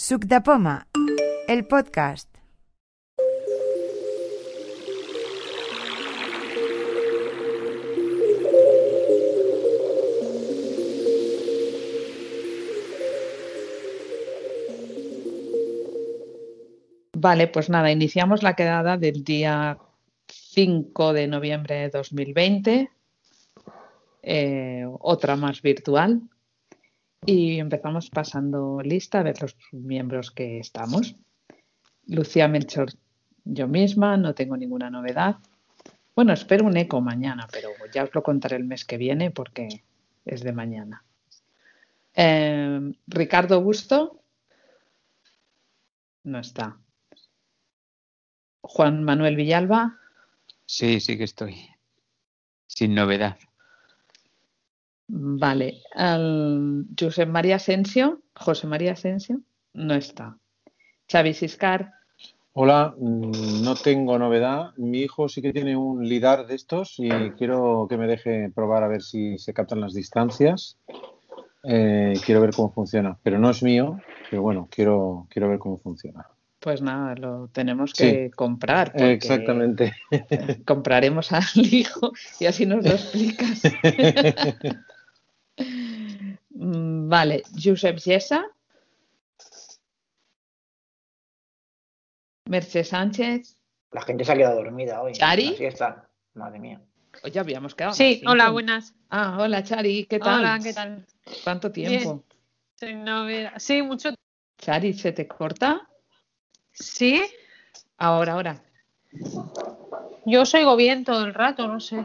Suc el podcast. Vale, pues nada, iniciamos la quedada del día 5 de noviembre de 2020, eh, otra más virtual, y empezamos pasando lista a ver los miembros que estamos. Lucía Melchor, yo misma, no tengo ninguna novedad. Bueno, espero un eco mañana, pero ya os lo contaré el mes que viene porque es de mañana. Eh, Ricardo Busto, no está. Juan Manuel Villalba, Sí, sí que estoy. Sin novedad. Vale. Al Josep María Asensio, José María Asensio, no está. Xavi Siscar, Hola, mm, no tengo novedad. Mi hijo sí que tiene un lidar de estos y quiero que me deje probar a ver si se captan las distancias. Eh, quiero ver cómo funciona, pero no es mío, pero bueno, quiero, quiero ver cómo funciona. pues nada, lo tenemos Sí. que comprar. porque Exactamente. Compraremos al hijo y así nos lo explicas. Vale, Josep Gessa. Merche Sánchez. La gente se ha quedado dormida hoy. ¿Chari? Siesta. Madre mía. Hoy ya habíamos quedado. a las Sí, hola, buenas. Ah, hola Chari, ¿qué tal? Hola, ¿qué tal? ¿Cuánto tiempo? Sin novedad. Sí, mucho. Chari, ¿se te corta? Sí, Ahora, ahora. yo os oigo bien todo el rato, no sé.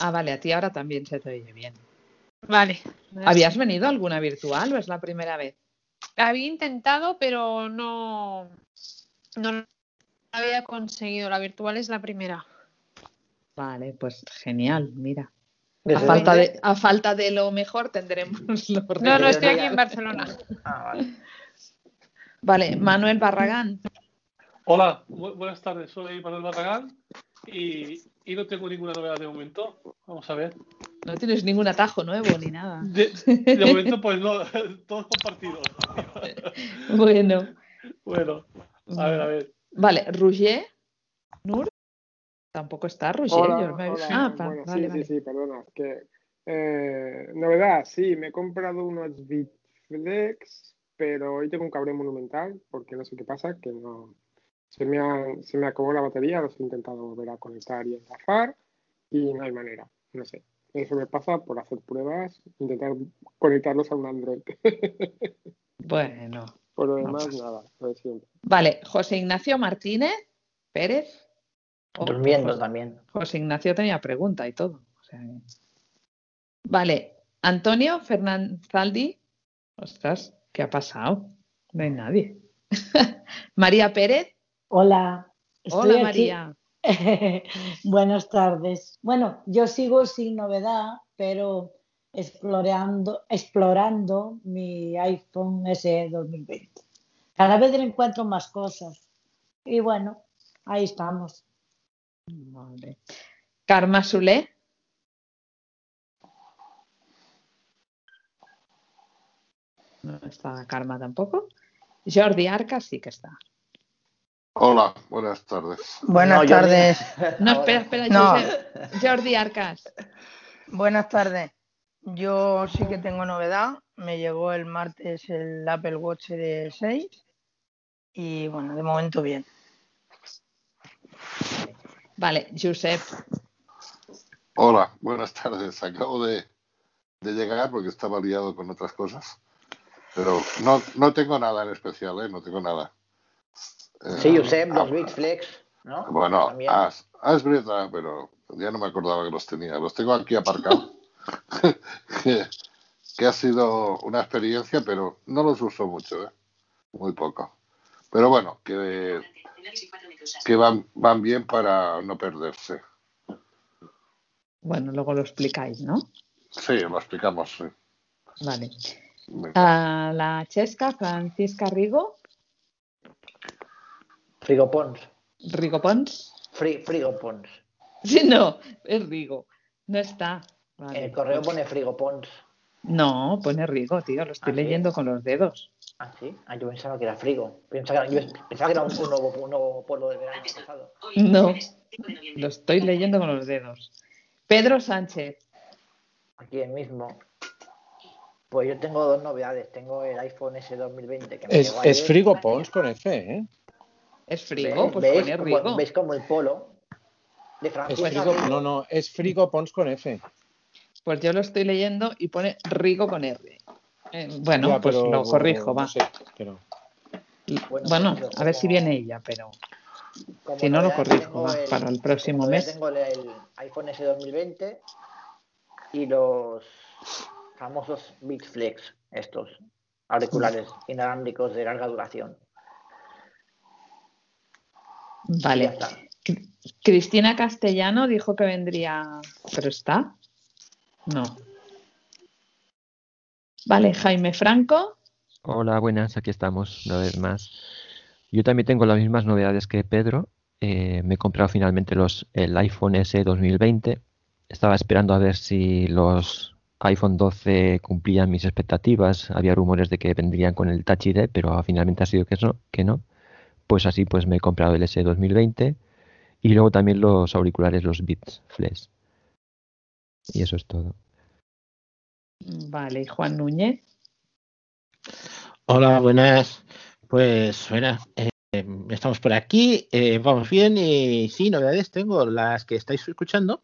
Ah, vale, a ti ahora también se te oye bien. Vale. ¿Habías venido a alguna virtual o es la primera vez? Había intentado, pero no, no había conseguido. La virtual es la primera. Vale, pues genial, mira. A ¿Desde falta, de, a falta de lo mejor tendremos lo No, no, estoy aquí en Barcelona. Ah, vale. Vale, Manuel Barragán. Hola, bu- buenas tardes. Soy Manuel Barragán y, y no tengo ninguna novedad de momento. Vamos a ver. No tienes ningún atajo nuevo ni nada. De, de momento, pues no, todos compartidos. Bueno, Bueno, a ver, a ver. vale, Roger. Nur. Tampoco está Roger. Hola, yo me- hola, Ah, pa- bueno, vale, sí, vale. sí, sí, perdona. Que, eh, novedad, sí, me he comprado unos Bitflex, pero hoy tengo un cabreo monumental porque no sé qué pasa, que no se me, ha- se me acabó la batería, los he intentado volver a conectar y enchafar y no hay manera, no sé. Eso me pasa por hacer pruebas, intentar conectarlos a un Android. Bueno, por lo No demás, pasa. nada, lo de siempre. vale, José Ignacio Martínez Pérez. Oh, Durmiendo José- también. José Ignacio tenía pregunta y todo. o sea que- Vale, Antonio Fernanzaldi. Ostras, ¿qué ha pasado? No hay nadie. María Pérez. Hola. estoy Hola aquí. María. Buenas tardes. Bueno, yo sigo sin novedad, pero explorando, explorando mi iPhone SE 2020. Cada vez le encuentro más cosas. Y bueno, ahí estamos. Vale. Karma Sule. No está Karma tampoco. Jordi Arca sí que está. Hola, buenas tardes. Buenas No, yo tardes. No, espera, espera, No. Josep. Jordi Arcas. Buenas tardes. Yo sí que tengo novedad. Me llegó el martes el Apple Watch de 6 y bueno, de momento bien. Vale, Josep. Hola, buenas tardes. Acabo de, de llegar porque estaba liado con otras cosas. Pero no, no tengo nada en especial, ¿eh? No tengo nada. Sí, Josep, ah, los Bitflex, ¿no? Bueno, ah, es verdad, pero ya no me acordaba que los tenía. Los tengo aquí aparcados. que, que ha sido una experiencia, pero no los uso mucho, ¿eh? Muy poco. Pero bueno, que, que van, van bien para no perderse. Bueno, luego lo explicáis, ¿no? Sí, lo explicamos, sí. Vale. A la Chesca, Francisca Rigo. Frigopons. Rigo Pons. Fri- Frigopons. Sí, no, es Rigo. No está. Vale, En el correo pues- pone Frigopons. No, pone Rigo, tío, lo estoy ¿Ah, sí? leyendo con los dedos. Ah, sí. Ah, yo pensaba que era frigo. Pensaba que era, yo pensaba que era un, un nuevo, un nuevo pueblo del verano pasado. No, lo estoy leyendo con los dedos. Pedro Sánchez. Aquí el mismo. Pues yo tengo dos novedades. Tengo el iPhone S 2020 que me Es, llegó es. Frigo Pons con F, ¿eh? Es frigo, pues ¿Veis pone como- Rigo. ¿Veis como el polo? De Es Francisca frigo, Rigo. no, no, es Frigo Pons con F. Pues yo lo estoy leyendo y pone Rigo con R. Eh, bueno, Ya, pues pero lo corrijo, va. no sé, pero Bueno, a ver si viene ella, pero Como si no lo corrijo, va, el- para el próximo mes. Tengo el, el iPhone S 2020 y los famosos Beats Flex, estos auriculares inalámbricos de larga duración. Vale. Cristina Castellano dijo que vendría, pero está. No. Vale, Jaime Franco. Hola, buenas, aquí estamos una vez más. Yo también tengo las mismas novedades que Pedro. Eh, me he comprado finalmente los, el iPhone S 2020. Estaba esperando a ver si los iPhone 12 cumplían mis expectativas. Había rumores de que vendrían con el Touch ID, pero finalmente ha sido que no, que no. Pues así pues me he comprado el S 2020 y luego también los auriculares, los Beats Flex. Y eso es todo. Vale, y Juan Núñez. Hola, buenas. Pues bueno, eh, estamos por aquí, eh, vamos bien y sí, novedades tengo, las que estáis escuchando,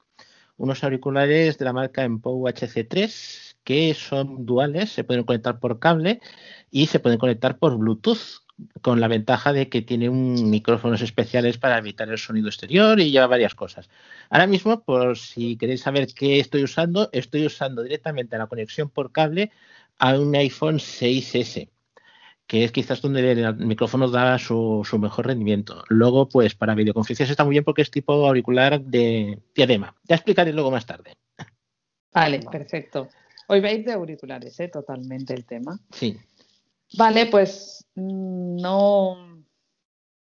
unos auriculares de la marca Empow HC3 que son duales, se pueden conectar por cable y se pueden conectar por Bluetooth, con la ventaja de que tiene un micrófonos especiales para evitar el sonido exterior y lleva varias cosas. Ahora mismo, por si queréis saber qué estoy usando, estoy usando directamente la conexión por cable a un iPhone 6S que es quizás donde el micrófono da su, su mejor rendimiento. Luego, pues para videoconferencias está muy bien porque es tipo auricular de diadema. Ya explicaré luego más tarde. Vale, perfecto. Hoy va a ir de auriculares, ¿eh? Totalmente el tema. Sí. Vale, pues mm, no,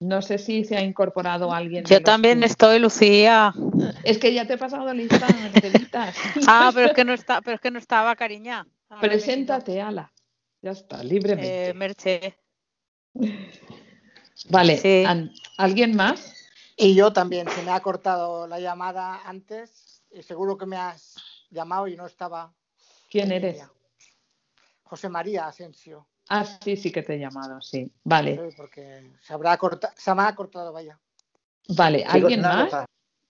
no sé si se ha incorporado alguien. de Yo también que- estoy, Lucía. Es que ya te he pasado lista, Marcelitas. Ah, pero es que no está, pero es que no estaba, cariña. Ahora me he Preséntate, ala. Ya está, libremente. Eh, Merche. Vale, sí. ¿alguien más? Y yo también, se me ha cortado la llamada antes y seguro que me has llamado y no estaba. ¿Quién eres? José María Asensio. Ah, sí, sí que te he llamado, sí. Vale, porque se, habrá corta- se me ha cortado, vaya. vale. ¿Alguien más?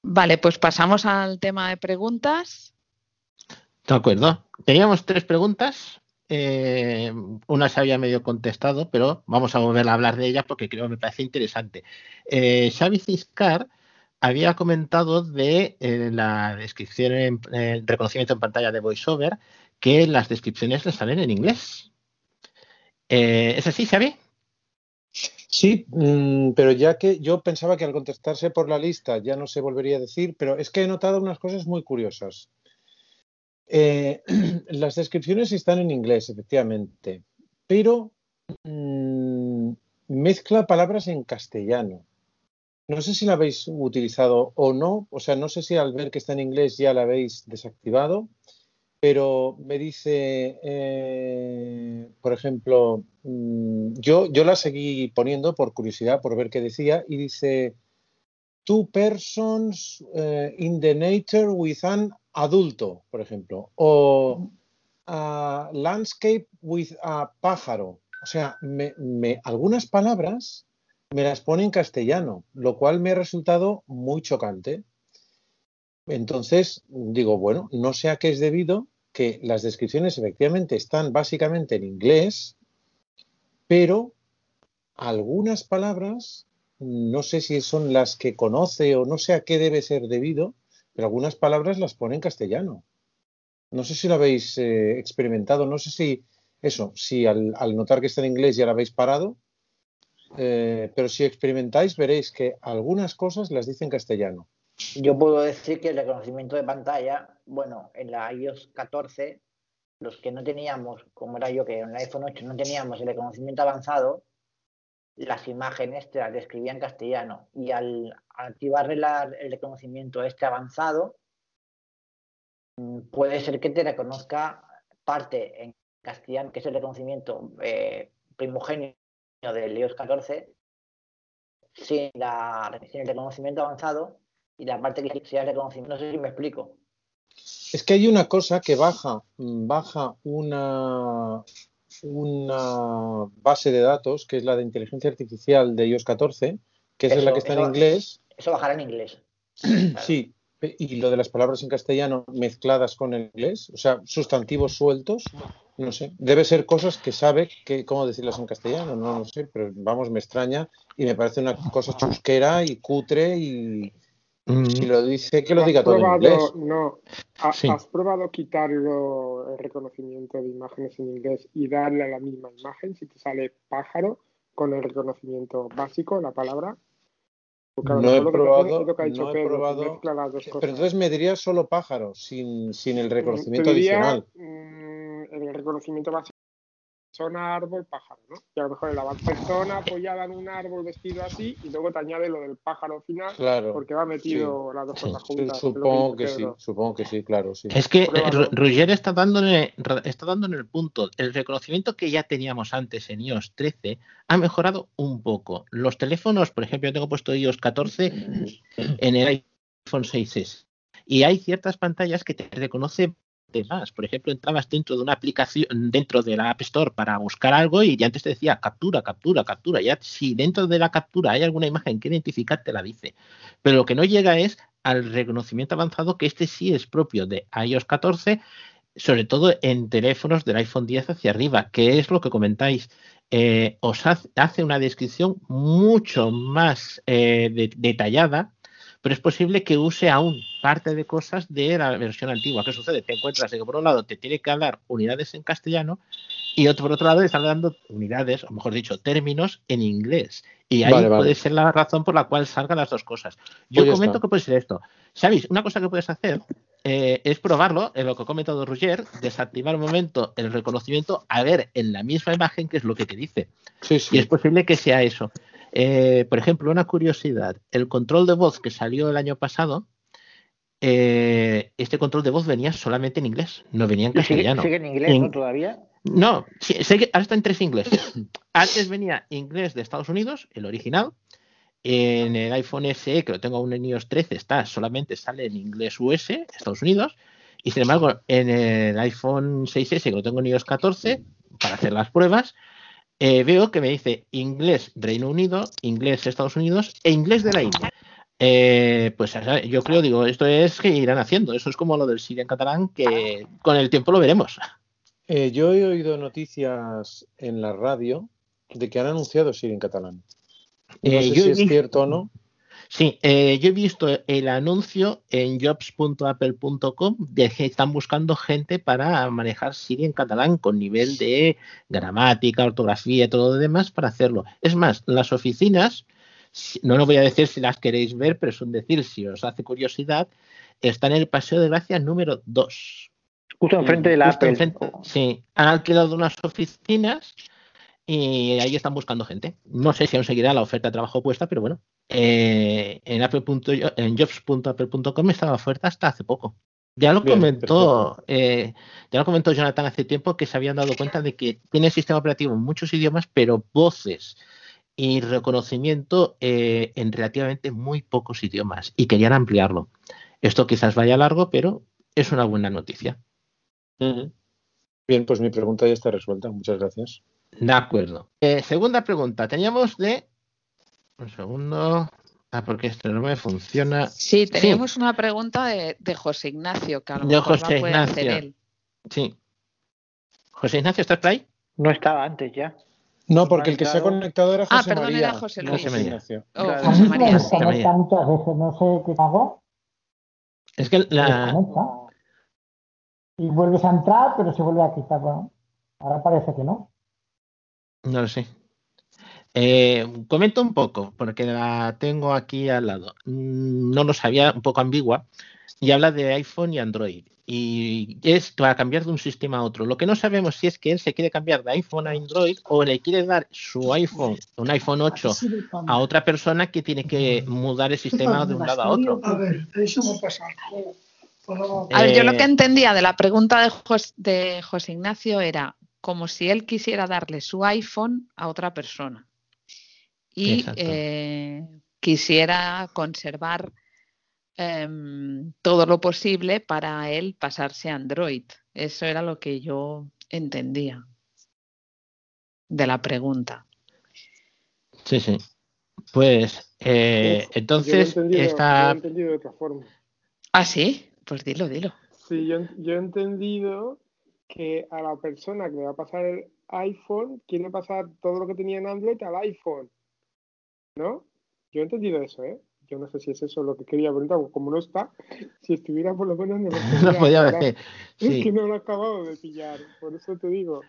Vale, pues pasamos al tema de preguntas. De acuerdo. Teníamos tres preguntas. Eh, una se había medio contestado, pero vamos a volver a hablar de ellas porque creo que me parece interesante. Eh, Xavi Ciscar había comentado de eh, la descripción en eh, reconocimiento en pantalla de VoiceOver que las descripciones le salen en inglés. Eh, ¿Es así, Xavi? Sí, mm, pero ya que yo pensaba que al contestarse por la lista ya no se volvería a decir, pero es que he notado unas cosas muy curiosas. Eh, las descripciones están en inglés, efectivamente, pero mm, mezcla palabras en castellano. No sé si la habéis utilizado o no, o sea, no sé si al ver que está en inglés ya la habéis desactivado, pero me dice, eh, por ejemplo, mm, yo, yo la seguí poniendo por curiosidad, por ver qué decía, y dice, two persons eh, in the nature with an adulto, por ejemplo, o a landscape with a pájaro. O sea, me- me- algunas palabras me las pone en castellano, lo cual me ha resultado muy chocante. Entonces, digo, bueno, no sé a qué es debido que las descripciones efectivamente están básicamente en inglés, pero algunas palabras, no sé si son las que conoce o no sé a qué debe ser debido, pero algunas palabras las pone en castellano. No sé si lo habéis eh, experimentado, no sé si eso, si al, notar que está en inglés ya la habéis parado, eh, pero si experimentáis veréis que algunas cosas las dice en castellano. Yo puedo decir que el reconocimiento de pantalla, bueno, en la iOS 14, los que no teníamos, como era yo, que en el iPhone 8 no teníamos el reconocimiento avanzado, las imágenes te las describía en castellano. Y al activar el reconocimiento este avanzado, puede ser que te reconozca parte en castellano, que es el reconocimiento eh, primogenio del iOS 14 sin la sin el reconocimiento avanzado y la parte que sea reconocimiento. No sé si me explico. Es que hay una cosa que baja, baja una, una base de datos, que es la de inteligencia artificial de iOS 14, que es Eso- la que está en inglés. Eso bajará en inglés. Sí, y lo de las palabras en castellano mezcladas con el inglés, o sea, sustantivos sueltos, no sé. Debe ser cosas que sabe que, cómo decirlas en castellano, no lo sé, pero vamos, me extraña y me parece una cosa chusquera y cutre y si lo dice, que lo ¿Has diga todo en inglés. No, Ha- Sí. ¿has probado quitarlo el reconocimiento de imágenes en inglés y darle a la misma imagen si te sale pájaro con el reconocimiento básico, la palabra? Porque a lo No he que probado, es lo que ha dicho no he Pedro, que probado, mezcla las dos pero entonces me diría solo pájaro, sin, sin el Te reconocimiento diría, adicional. mm, el reconocimiento básico persona, árbol, pájaro, ¿no? Y a lo mejor la persona apoyada en un árbol vestido así y luego te añade lo del pájaro final Claro. porque va metido sí. las dos cosas juntas. es que Supongo que sí, supongo que sí, claro, sí. Es que eh, Pruébalo. Ru- Roger está dando, está dando en el punto. El reconocimiento que ya teníamos antes en iOS 13 ha mejorado un poco. Los teléfonos, por ejemplo, yo tengo puesto iOS 14 en el iPhone 6S y hay ciertas pantallas que te reconoce más. Por ejemplo, entrabas dentro de una aplicación, dentro de la App Store para buscar algo y ya antes te decía captura, captura, captura. Ya si dentro de la captura hay alguna imagen que identificar, te la dice. Pero lo que no llega es al reconocimiento avanzado, que este sí es propio de iOS 14, sobre todo en teléfonos del iPhone 10 hacia arriba, que es lo que comentáis. Eh, os hace, una descripción mucho más eh, de- detallada, pero es posible que use aún parte de cosas de la versión antigua. ¿Qué sucede? Te encuentras que por un lado te tiene que dar unidades en castellano y otro, por otro lado te está dando unidades, o mejor dicho, términos en inglés. Y ahí Vale, vale. puede ser la razón por la cual salgan las dos cosas. Yo Pues ya comento está. que puede ser esto. ¿Sabéis? Una cosa que puedes hacer eh, es probarlo, en lo que ha comentado Roger, desactivar un momento el reconocimiento, a ver en la misma imagen qué es lo que te dice. Sí, sí. Y es posible que sea eso. Eh, por ejemplo, una curiosidad, el control de voz que salió el año pasado, eh, este control de voz venía solamente en inglés, no venía en Y sigue, castellano. sigue en inglés, ¿no? Todavía. no, sí, sé que ahora está en tres ingleses. Antes venía inglés de Estados Unidos, el original. En el iPhone SE, que lo tengo aún en iOS 13, está, solamente sale en inglés US, Estados Unidos. Y sin embargo, en el iPhone 6S, que lo tengo en iOS 14, para hacer las pruebas, eh, veo que me dice inglés Reino Unido, inglés Estados Unidos e inglés de la India. Eh, pues yo creo, digo, esto es que irán haciendo. Eso es como lo del Siri en catalán, que con el tiempo lo veremos. Eh, yo he oído noticias en la radio de que han anunciado Siri en catalán. No sé yo si es cierto o no. Sí, eh, yo he visto el anuncio en jobs.apple.com de que están buscando gente para manejar Siri en catalán con nivel de gramática, ortografía y todo lo demás para hacerlo. Es más, las oficinas, no lo voy a decir si las queréis ver, pero es un decir, si os hace curiosidad, están en el Paseo de Gracia número 2. Justo enfrente de la Justo Apple. enfrente, sí, han alquilado unas oficinas y ahí están buscando gente. No sé si aún seguirá la oferta de trabajo puesta, pero bueno, eh, en, apple en jobs.apple.com estaba oferta hasta hace poco. Ya lo Bien, comentó, eh, ya lo comentó Jonathan hace tiempo que se habían dado cuenta de que tiene sistema operativo en muchos idiomas, pero voces y reconocimiento eh, en relativamente muy pocos idiomas y querían ampliarlo. Esto quizás vaya largo, pero es una buena noticia. Bien, pues mi pregunta ya está resuelta. Muchas gracias. De acuerdo. Eh, segunda pregunta. Teníamos de. Un segundo. Ah, porque esto no me funciona. Sí, teníamos una pregunta de, de José Ignacio, que a lo De mejor José la puede hacer Ignacio. él. Sí. José Ignacio, ¿estás por ahí? No estaba antes ya. No, porque el que se ha conectado era Ah, José perdón, María. era José Luis. José Ignacio. Oh, Claro. José María, me sí. desconecta muchas veces, no sé qué hago. Es que la. Y vuelves a entrar, pero se vuelve a quitar. Bueno, ahora parece que no. No lo sé. Eh, comento un poco, porque la tengo aquí al lado. Mm, No lo sabía, un poco ambigua. Y habla de iPhone y Android. Y es para cambiar de un sistema a otro. Lo que no sabemos si es que él se quiere cambiar de iPhone a Android o le quiere dar su iPhone, un iPhone 8, a otra persona que tiene que mudar el sistema de un lado a otro. A ver, eso me pasa. A ver, yo lo Eh, que entendía de la pregunta de, Jos- de José Ignacio era como si él quisiera darle su iPhone a otra persona y eh, quisiera conservar em, todo lo posible para él pasarse a Android. Eso era lo que yo entendía de la pregunta. Sí, sí. Pues eh, Uf, yo lo he entonces yo lo he entendido de otra forma. Ah, sí, pues dilo, dilo. Sí, yo, yo he entendido que a la persona que le va a pasar el iPhone quiere pasar todo lo que tenía en Android al iPhone. ¿No? Yo he entendido eso, ¿eh? Yo no sé si es eso lo que quería preguntar, como no está, si estuviera por lo menos me lo no podía ver. Es Sí. que no lo he acabado de pillar, por eso te digo.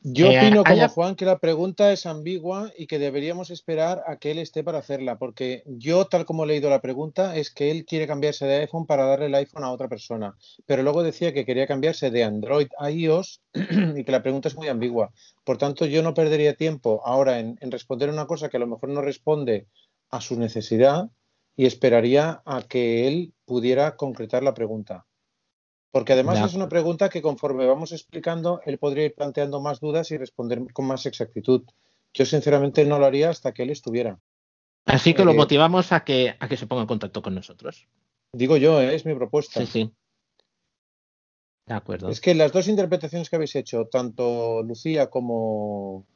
Yo Eh, opino como haya- Juan que la pregunta es ambigua y que deberíamos esperar a que él esté para hacerla, porque yo, tal como he leído la pregunta, es que él quiere cambiarse de iPhone para darle el iPhone a otra persona, pero luego decía que quería cambiarse de Android a iOS y que la pregunta es muy ambigua. Por tanto, yo no perdería tiempo ahora en, en responder una cosa que a lo mejor no responde a su necesidad y esperaría a que él pudiera concretar la pregunta. Porque además De es una pregunta que conforme vamos explicando, él podría ir planteando más dudas y responder con más exactitud. Yo sinceramente no lo haría hasta que él estuviera. Así que lo Eh, motivamos a que, a que se ponga en contacto con nosotros. Digo yo, ¿eh? es mi propuesta. Sí, sí. De acuerdo. Es que las dos interpretaciones que habéis hecho, tanto Lucía como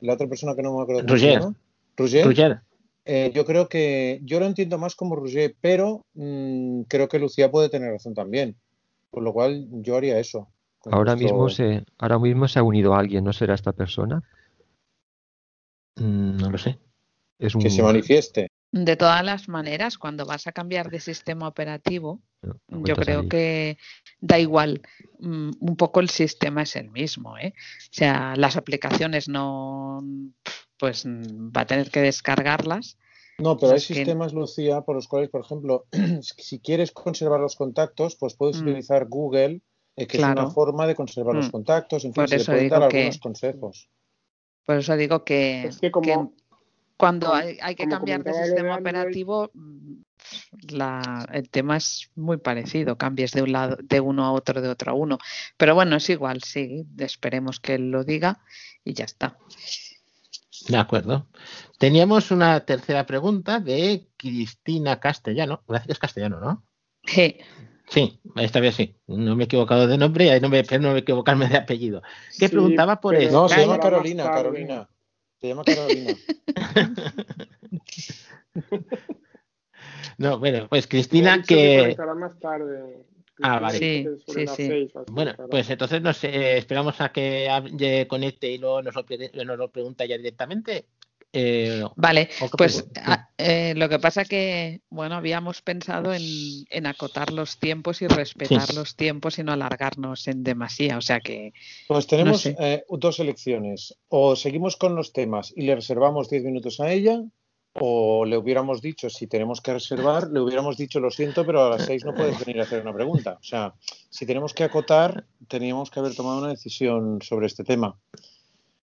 la otra persona que no me acuerdo cómo Roger. llama, Roger, Roger, eh, yo creo que yo lo entiendo más como Roger, pero mm, creo que Lucía puede tener razón también. Por lo cual yo haría eso. Ahora mismo se, ahora mismo se ha unido alguien, ¿no será esta persona? mm, no lo sé. Es un Que se manifieste. De todas las maneras, cuando vas a cambiar de sistema operativo, no, yo creo que da igual, mm, un poco el sistema es el mismo, ¿eh? O sea, las aplicaciones no, pues mm, va a tener que descargarlas. No, pero hay que- sistemas, Lucía, por los cuales, por ejemplo, si quieres conservar los contactos, pues puedes Mm. utilizar Google, eh, que es una forma de conservar los Mm. contactos. En fin, Por se le pueden dar digo que- algunos consejos. Por eso digo que, Es que como, que cuando hay, hay que cambiar de sistema operativo, mm, la, el tema es muy parecido, cambies de un lado, de uno a otro, de otro a uno. Pero bueno, es igual, sí, esperemos que él lo diga y ya está. De acuerdo. Teníamos una tercera pregunta de Cristina Castellano. Gracias, es castellano, ¿no? Sí, Sí, esta vez sí. No me he equivocado de nombre y ahí no me, espero no me equivocarme de apellido. Que Sí, preguntaba por pero No, se llama Carolina. Carolina. Se llama Carolina. No, bueno, pues Cristina que más tarde. Ah, vale. Sí, sí, sí. seis Bueno, pues entonces nos eh, esperamos a que hable- conecte y luego nos lo, pre- nos lo pregunta ya directamente. Eh, vale, ¿o qué pues pregunta? a- eh, lo que pasa que, bueno, habíamos pensado en, en acotar los tiempos y respetar Sí. los tiempos y no alargarnos en demasía, o sea que Pues tenemos sé. eh, dos elecciones. O seguimos con los temas y le reservamos 10 minutos a ella, o le hubiéramos dicho, si tenemos que reservar, le hubiéramos dicho, lo siento, pero a las 6 no puedes venir a hacer una pregunta. O sea, si tenemos que acotar, teníamos que haber tomado una decisión sobre este tema.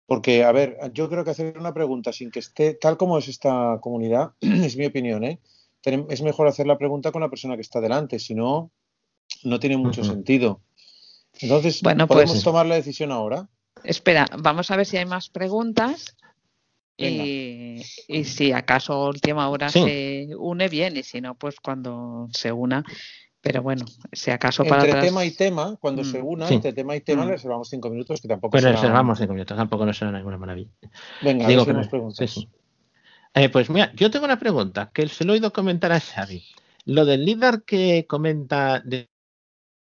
Porque, a ver, yo creo que hacer una pregunta sin que esté, tal como es esta comunidad, es mi opinión, ¿eh? Es mejor hacer la pregunta con la persona que está delante, si no, no tiene mucho sentido. Entonces, Bueno, ¿podemos pues- tomar la decisión ahora? espera, vamos a ver si hay más preguntas Y, y si acaso última hora Sí. se une bien y si no, pues cuando se una. Pero bueno, si acaso para Entre tema y tema, cuando Mm. se una, Sí. entre tema y tema, Mm. le reservamos cinco minutos, que tampoco Pues será- reservamos cinco minutos, tampoco no será ninguna maravilla. Venga, Digo que más no. preguntas. Sí. Eh, pues mira, yo tengo una pregunta que se lo he oído comentar a Xavi. Lo del líder que comenta de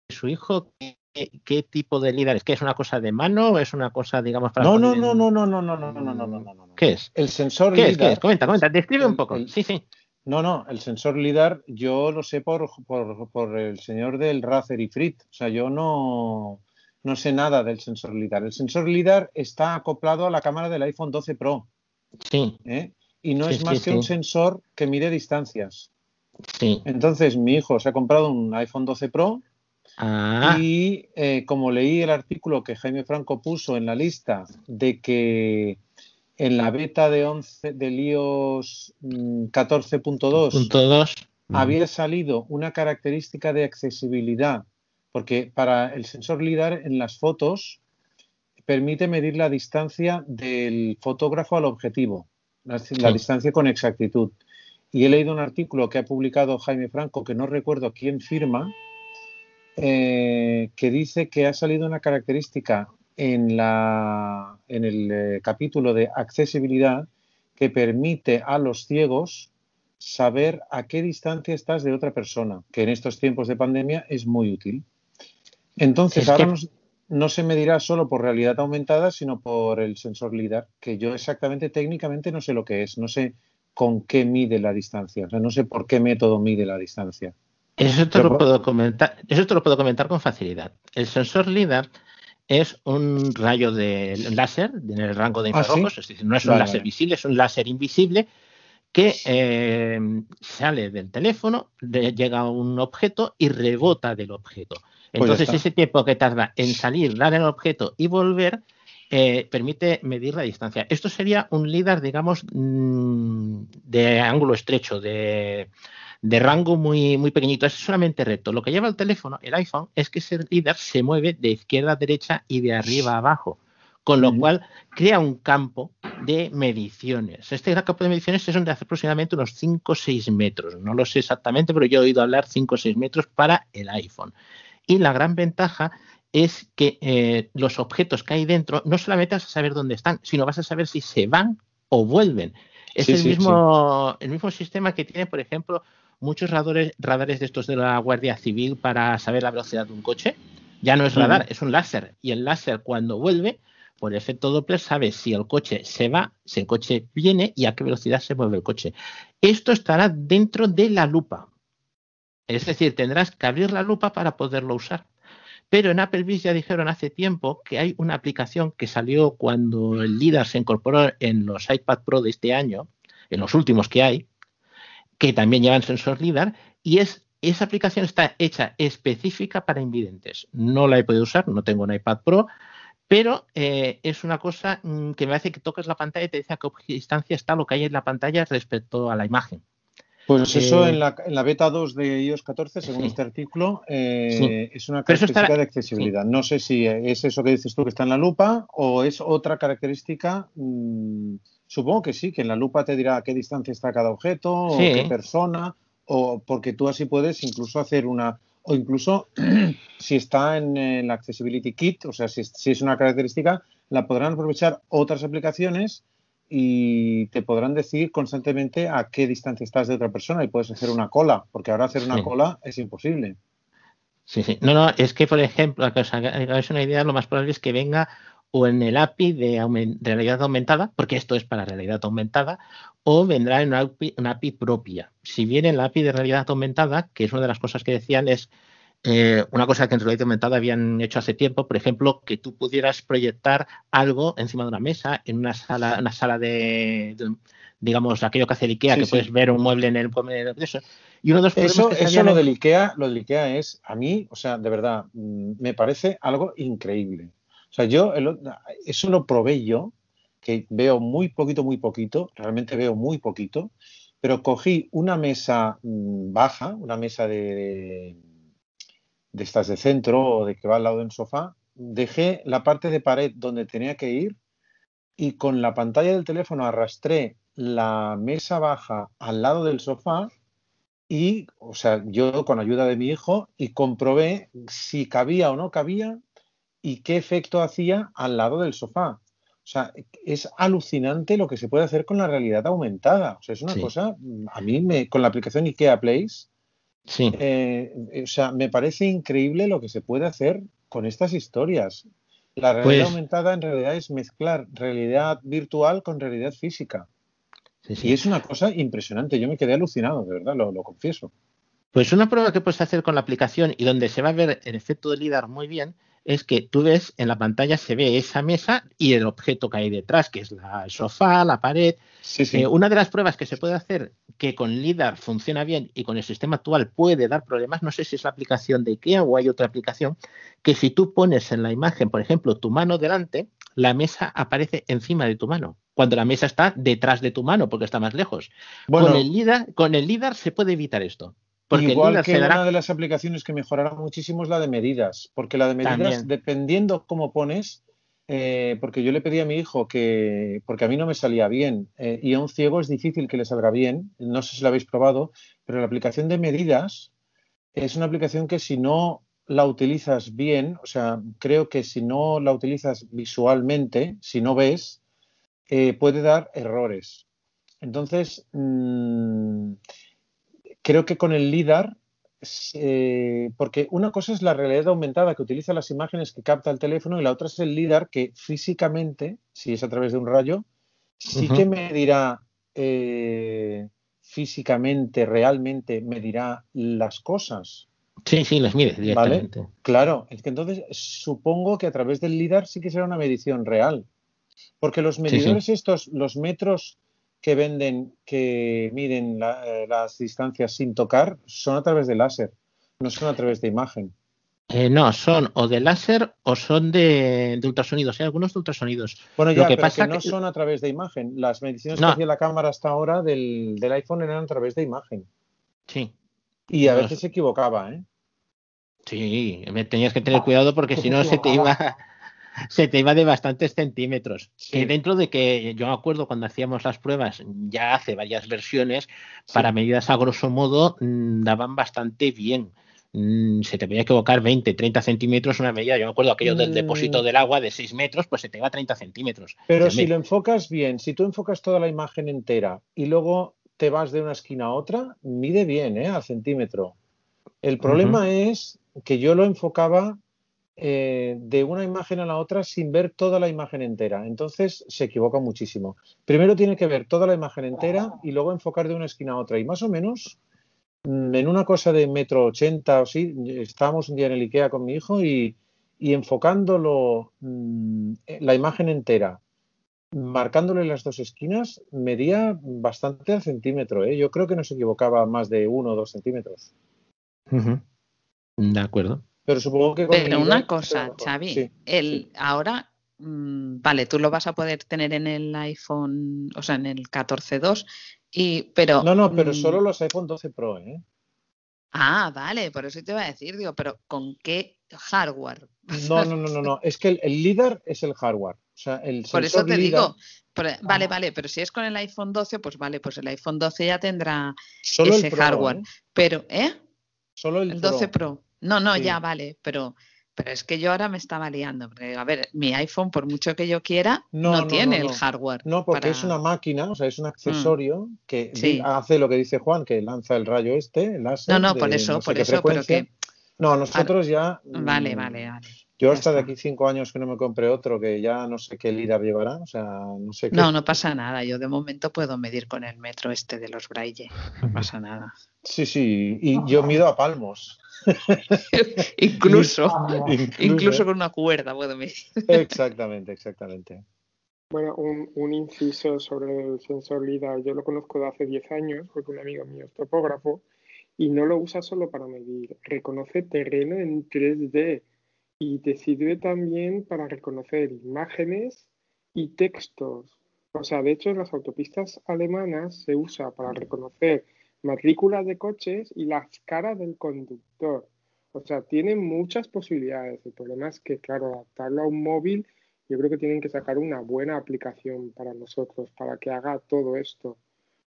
su hijo, ¿qué, qué tipo de líder es? ¿Que es una cosa de mano o es una cosa, digamos, para No, no, no, no, no, no, no, no, no, no, no, no. ¿Qué es? El sensor ¿Qué es? ¿Qué LIDAR. es? Comenta, comenta, describe un poco. el- Sí, sí. No, no, el sensor LIDAR yo lo sé por, por, por el señor del Razer y Frit. O sea, yo no, no sé nada del sensor LIDAR. El sensor LIDAR está acoplado a la cámara del iPhone 12 Pro. Sí, ¿eh? Y no Sí, es más sí, que un sensor que mide distancias. sí. Entonces, mi hijo se ha comprado un iPhone 12 Pro Ah, Y eh, como leí el artículo que Jaime Franco puso en la lista de que en la beta de 11 del iOS mm, 14.2 punto dos. había salido una característica de accesibilidad, porque para el sensor LIDAR en las fotos permite medir la distancia del fotógrafo al objetivo, la, la distancia con exactitud. Y he leído un artículo que ha publicado Jaime Franco, que no recuerdo quién firma, eh, que dice que ha salido una característica en, la, en el eh, capítulo de accesibilidad que permite a los ciegos saber a qué distancia estás de otra persona, que en estos tiempos de pandemia es muy útil. Entonces, Es ahora que- no, no se medirá solo por realidad aumentada, sino por el sensor LIDAR, que yo exactamente técnicamente no sé lo que es, no sé con qué mide la distancia, o sea, no sé por qué método mide la distancia. Eso te lo puedo comentar, eso te lo puedo comentar con facilidad. El sensor LIDAR es un rayo de láser en el rango de Ah, ¿sí? infrarrojos, es decir, no es un Vale, láser vale. visible, es un láser invisible que eh, sale del teléfono, de- llega a un objeto y rebota del objeto. ya Entonces, ese tiempo que tarda en salir, dar el objeto y volver, eh, permite medir la distancia. Esto sería un LIDAR, digamos, mm, de ángulo estrecho, de, de rango muy, muy pequeñito. Es solamente recto. Lo que lleva el teléfono, el iPhone, es que ese LIDAR se mueve de izquierda a derecha y de arriba a abajo. Con lo cual crea un campo de mediciones. Este gran campo de mediciones es de hace aproximadamente unos 5 o 6 metros. No lo sé exactamente, pero yo he oído hablar 5 o 6 metros para el iPhone. Y la gran ventaja es que eh, los objetos que hay dentro no solamente vas a saber dónde están, sino vas a saber si se van o vuelven. Es Sí, el, sí, mismo, el mismo sistema que tiene, por ejemplo, muchos radares, radares de estos de la Guardia Civil para saber la velocidad de un coche. Ya no es radar, es un láser. Y el láser cuando vuelve, por efecto Doppler, sabe si el coche se va, si el coche viene y a qué velocidad se mueve el coche. Esto estará dentro de la lupa. Es decir, tendrás que abrir la lupa para poderlo usar. Pero en Applebee's ya dijeron hace tiempo que hay una aplicación que salió cuando el LIDAR se incorporó en los iPad Pro de este año, en los últimos que hay, que también llevan sensor LIDAR, y es esa aplicación está hecha específica para invidentes. No la he podido usar, no tengo un iPad Pro, pero eh, es una cosa mm, que me hace que toques la pantalla y te dice a qué distancia está lo que hay en la pantalla respecto a la imagen. Pues eso Eh, en la, en la beta 2 de iOS 14, según Sí. este artículo, eh, Sí. es una característica estará- de accesibilidad. No sé si es eso que dices tú que está en la lupa o es otra característica. mm, supongo que sí, que en la lupa te dirá a qué distancia está cada objeto o qué persona, o porque tú así puedes incluso hacer una. O incluso si está en el Accessibility Kit, o sea, si, es- si es una característica, la podrán aprovechar otras aplicaciones y te podrán decir constantemente a qué distancia estás de otra persona y puedes hacer una cola, porque ahora hacer una Sí. cola es imposible. Sí, sí. No, no, es que, por ejemplo, que os hagáis una idea, lo más probable es que venga o en el API de, realidad aumentada, porque esto es para realidad aumentada, o vendrá en una API, una API propia. Si viene en la API de realidad aumentada, que es una de las cosas que decían, es eh, una cosa que en realidad aumentada habían hecho hace tiempo, por ejemplo, que tú pudieras proyectar algo encima de una mesa, en una sala, una sala de, de- digamos, aquello que hace el IKEA, Sí, que sí. puedes ver un mueble en el de eso. Y uno de los problemas Eso, que eso lo del IKEA, lo del IKEA es, a mí, o sea, de verdad, mm, me parece algo increíble. O sea, yo, el eso lo probé yo, que veo muy poquito, muy poquito, realmente veo muy poquito, pero cogí una mesa mm, baja, una mesa de, de estas de centro o de que va al lado de un sofá, dejé la parte de pared donde tenía que ir y con la pantalla del teléfono arrastré la mesa baja al lado del sofá y, o sea, yo con ayuda de mi hijo y comprobé si cabía o no cabía y qué efecto hacía al lado del sofá. O sea, es alucinante lo que se puede hacer con la realidad aumentada. O sea, es una Sí. cosa, mm, a mí me, con la aplicación IKEA Place, Sí. eh, eh, o sea, me parece increíble lo que se puede hacer con estas historias. La realidad Pues- aumentada en realidad es mezclar realidad virtual con realidad física. Sí, sí. Y es una cosa impresionante. Yo me quedé alucinado, de verdad, lo, lo confieso. Pues una prueba que puedes hacer con la aplicación y donde se va a ver el efecto de LIDAR muy bien es que tú ves en la pantalla se ve esa mesa y el objeto que hay detrás, que es la, el sofá, la pared. Sí, sí. Eh, una de las pruebas que se puede hacer que con LIDAR funciona bien y con el sistema actual puede dar problemas, no sé si es la aplicación de IKEA o hay otra aplicación, que si tú pones en la imagen, por ejemplo, tu mano delante, la mesa aparece encima de tu mano, cuando la mesa está detrás de tu mano porque está más lejos. Bueno. con, el LIDAR, con el LIDAR se puede evitar esto. Porque Igual que una de las aplicaciones que mejorará muchísimo es la de medidas, porque la de medidas, También. dependiendo cómo pones, eh, porque yo le pedí a mi hijo que, porque a mí no me salía bien, eh, y a un ciego es difícil que le salga bien, no sé si lo habéis probado, pero la aplicación de medidas es una aplicación que si no la utilizas bien, o sea, creo que si no la utilizas visualmente, si no ves, eh, puede dar errores. Entonces, mm, creo que con el LIDAR eh, porque una cosa es la realidad aumentada que utiliza las imágenes que capta el teléfono y la otra es el LIDAR que físicamente, si es a través de un rayo, sí que me dirá eh, físicamente, realmente, me dirá las cosas. Sí, sí, las mide directamente. Claro, es que entonces supongo que a través del LIDAR sí que será una medición real. Porque los medidores estos, los metros que venden, que miden eh, las distancias sin tocar, son a través de láser, no son a través de imagen. Eh, no, son o de láser o son de, ultrasonidos. Hay algunos de ultrasonidos. Bueno, ya, Lo que pasa que no son a través de imagen. Las mediciones que hacía la cámara hasta ahora del, iPhone eran a través de imagen. Sí. Y a veces se equivocaba, ¿eh? Sí, tenías que tener cuidado porque si no se te iba se te iba de bastantes centímetros. Y dentro de que yo me acuerdo cuando hacíamos las pruebas, ya hace varias versiones, para medidas a grosso modo mm, daban bastante bien. Mm, se te podía equivocar 20, 30 centímetros una medida. Yo me acuerdo aquello del depósito mm. del agua de 6 metros, pues se te iba a 30 centímetros. Pero si lo enfocas bien, si tú enfocas toda la imagen entera y luego te vas de una esquina a otra, mide bien, ¿eh? Al centímetro. El problema es que yo lo enfocaba eh, de una imagen a la otra sin ver toda la imagen entera. Entonces se equivoca muchísimo. Primero tiene que ver toda la imagen entera y luego enfocar de una esquina a otra. Y más o menos mm, en una cosa de metro ochenta o sí, estábamos un día en el IKEA con mi hijo y, enfocándolo mm, la imagen entera, marcándole las dos esquinas, medía bastante al centímetro. ¿eh? Yo creo que no se equivocaba más de uno o dos centímetros. De acuerdo. Pero supongo que. Pero una cosa, Xavi, el, ahora, mm, vale, tú lo vas a poder tener en el iPhone, o sea, en el 14.2, y, pero. No, no, pero mm, solo los iPhone 12 Pro, ¿eh? Ah, vale, por eso te iba a decir, digo, pero ¿con qué hardware? No, no, no, no, no. es que el, líder es el hardware. O sea, el por eso te digo, vale, vale, pero si es con el iPhone 12, pues vale, pues el iPhone 12 ya tendrá ese hardware. ¿eh? Pero, ¿eh? Solo el, el 12 Pro. No, no, ya vale, pero, pero es que yo ahora me estaba liando. Porque, a ver, mi iPhone, por mucho que yo quiera, no, tiene el hardware. No, porque es una máquina, o sea, es un mm. accesorio que hace lo que dice Juan, que lanza el rayo este, el láser. No, no, por eso, por eso, pero que. No, nosotros ya. Vale, mm, vale, vale. Yo hasta de aquí cinco años que no me compré otro, que ya no sé qué LIDAR llevará, o sea, no sé qué. No, no pasa nada. Yo de momento puedo medir con el metro este de los Braille. No pasa nada. Sí, sí, y yo mido a palmos. incluso, incluso, con una cuerda puedo medir. exactamente, exactamente. Bueno, un, un, inciso sobre el sensor LIDAR. Yo lo conozco de hace 10 años porque un amigo mío es topógrafo y no lo usa solo para medir. Reconoce terreno en 3D y te sirve también para reconocer imágenes y textos. O sea, de hecho, en las autopistas alemanas se usa para reconocer matrículas de coches y las caras del conductor. O sea, tiene muchas posibilidades. El problema es que, claro, adaptarlo a un móvil, yo creo que tienen que sacar una buena aplicación para nosotros, para que haga todo esto.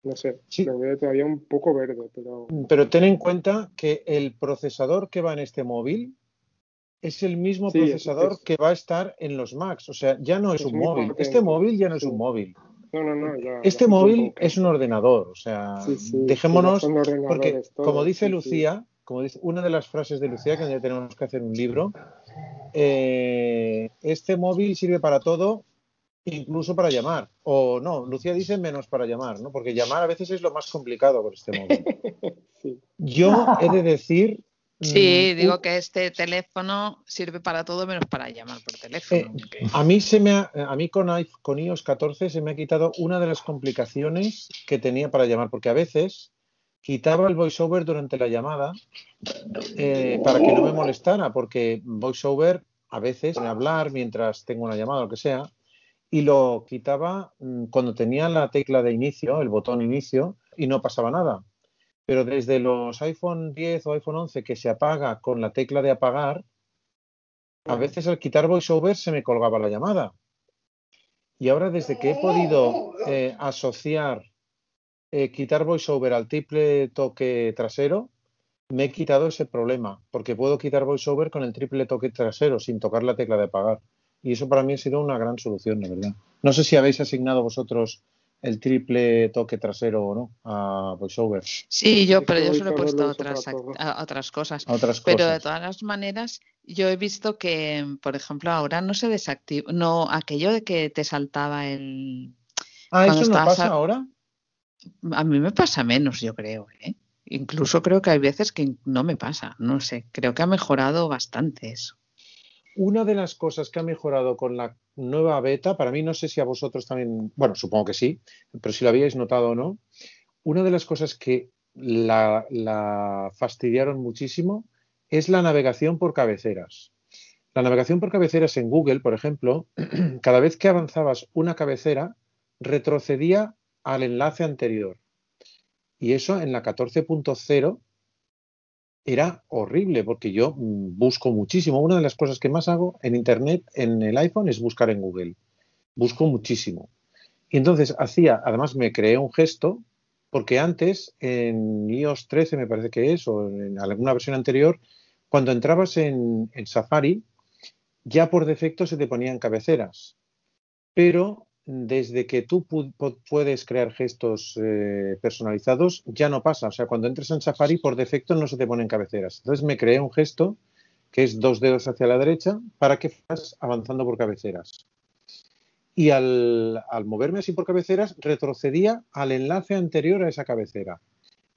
No sé, lo veo todavía un poco verde, pero... Pero ten en cuenta que el procesador que va en este móvil es el mismo procesador que va a estar en los Macs. O sea, ya no es, un móvil. Este móvil ya no es un móvil. No, no, no, este móvil es un ordenador. O sea, dejémonos. Porque, como dice Lucía, como dice una de las frases de Lucía, que ya tenemos que hacer un libro, eh, este móvil sirve para todo, incluso para llamar. O no, Lucía dice menos para llamar, ¿no? Porque llamar a veces es lo más complicado con este móvil. Yo he de decir Sí, mm, digo que este teléfono sirve para todo menos para llamar por teléfono. Eh, a mí se me a mí con, con iOS 14 se me ha quitado una de las complicaciones que tenía para llamar, porque a veces quitaba el voiceover durante la llamada eh, para que no me molestara, porque voiceover a veces me hablar mientras tengo una llamada o lo que sea, y lo quitaba mm, cuando tenía la tecla de inicio, el botón inicio, y no pasaba nada pero desde los iPhone 10 o iPhone 11 que se apaga con la tecla de apagar, a veces al quitar VoiceOver se me colgaba la llamada. Y ahora desde que he podido eh, asociar eh, quitar VoiceOver al triple toque trasero, me he quitado ese problema, porque puedo quitar VoiceOver con el triple toque trasero sin tocar la tecla de apagar. Y eso para mí ha sido una gran solución, la verdad. No sé si habéis asignado vosotros el triple toque trasero o no a VoiceOver. Sí, yo, pero yo se lo he puesto otras, a otras cosas. A otras Pero de cosas. todas las maneras, yo he visto que, por ejemplo, ahora no se desactiva, no, aquello de que te saltaba el... Ah, cuando ¿eso no pasa a- ahora? A mí me pasa menos, yo creo, ¿eh? Incluso creo que hay veces que no me pasa, no sé, creo que ha mejorado bastante eso. Una de las cosas que ha mejorado con la nueva beta, para mí no sé si a vosotros también, bueno, supongo que sí, pero si lo habíais notado o no, una de las cosas que la, la fastidiaron muchísimo es la navegación por cabeceras. La navegación por cabeceras en Google, por ejemplo, cada vez que avanzabas una cabecera, retrocedía al enlace anterior. Y eso en la 14.0 era horrible porque yo mm, busco muchísimo. Una de las cosas que más hago en Internet, en el iPhone, es buscar en Google. Busco muchísimo. Y entonces hacía, además me creé un gesto, porque antes en iOS 13 me parece que es, o en alguna versión anterior, cuando entrabas en, en Safari, ya por defecto se te ponían cabeceras. Pero desde que tú pu- pu- puedes crear gestos eh, personalizados, ya no pasa. O sea, cuando entres en Safari, por defecto no se te ponen cabeceras. Entonces me creé un gesto que es dos dedos hacia la derecha para que vas avanzando por cabeceras. Y al, moverme así por cabeceras, retrocedía al enlace anterior a esa cabecera.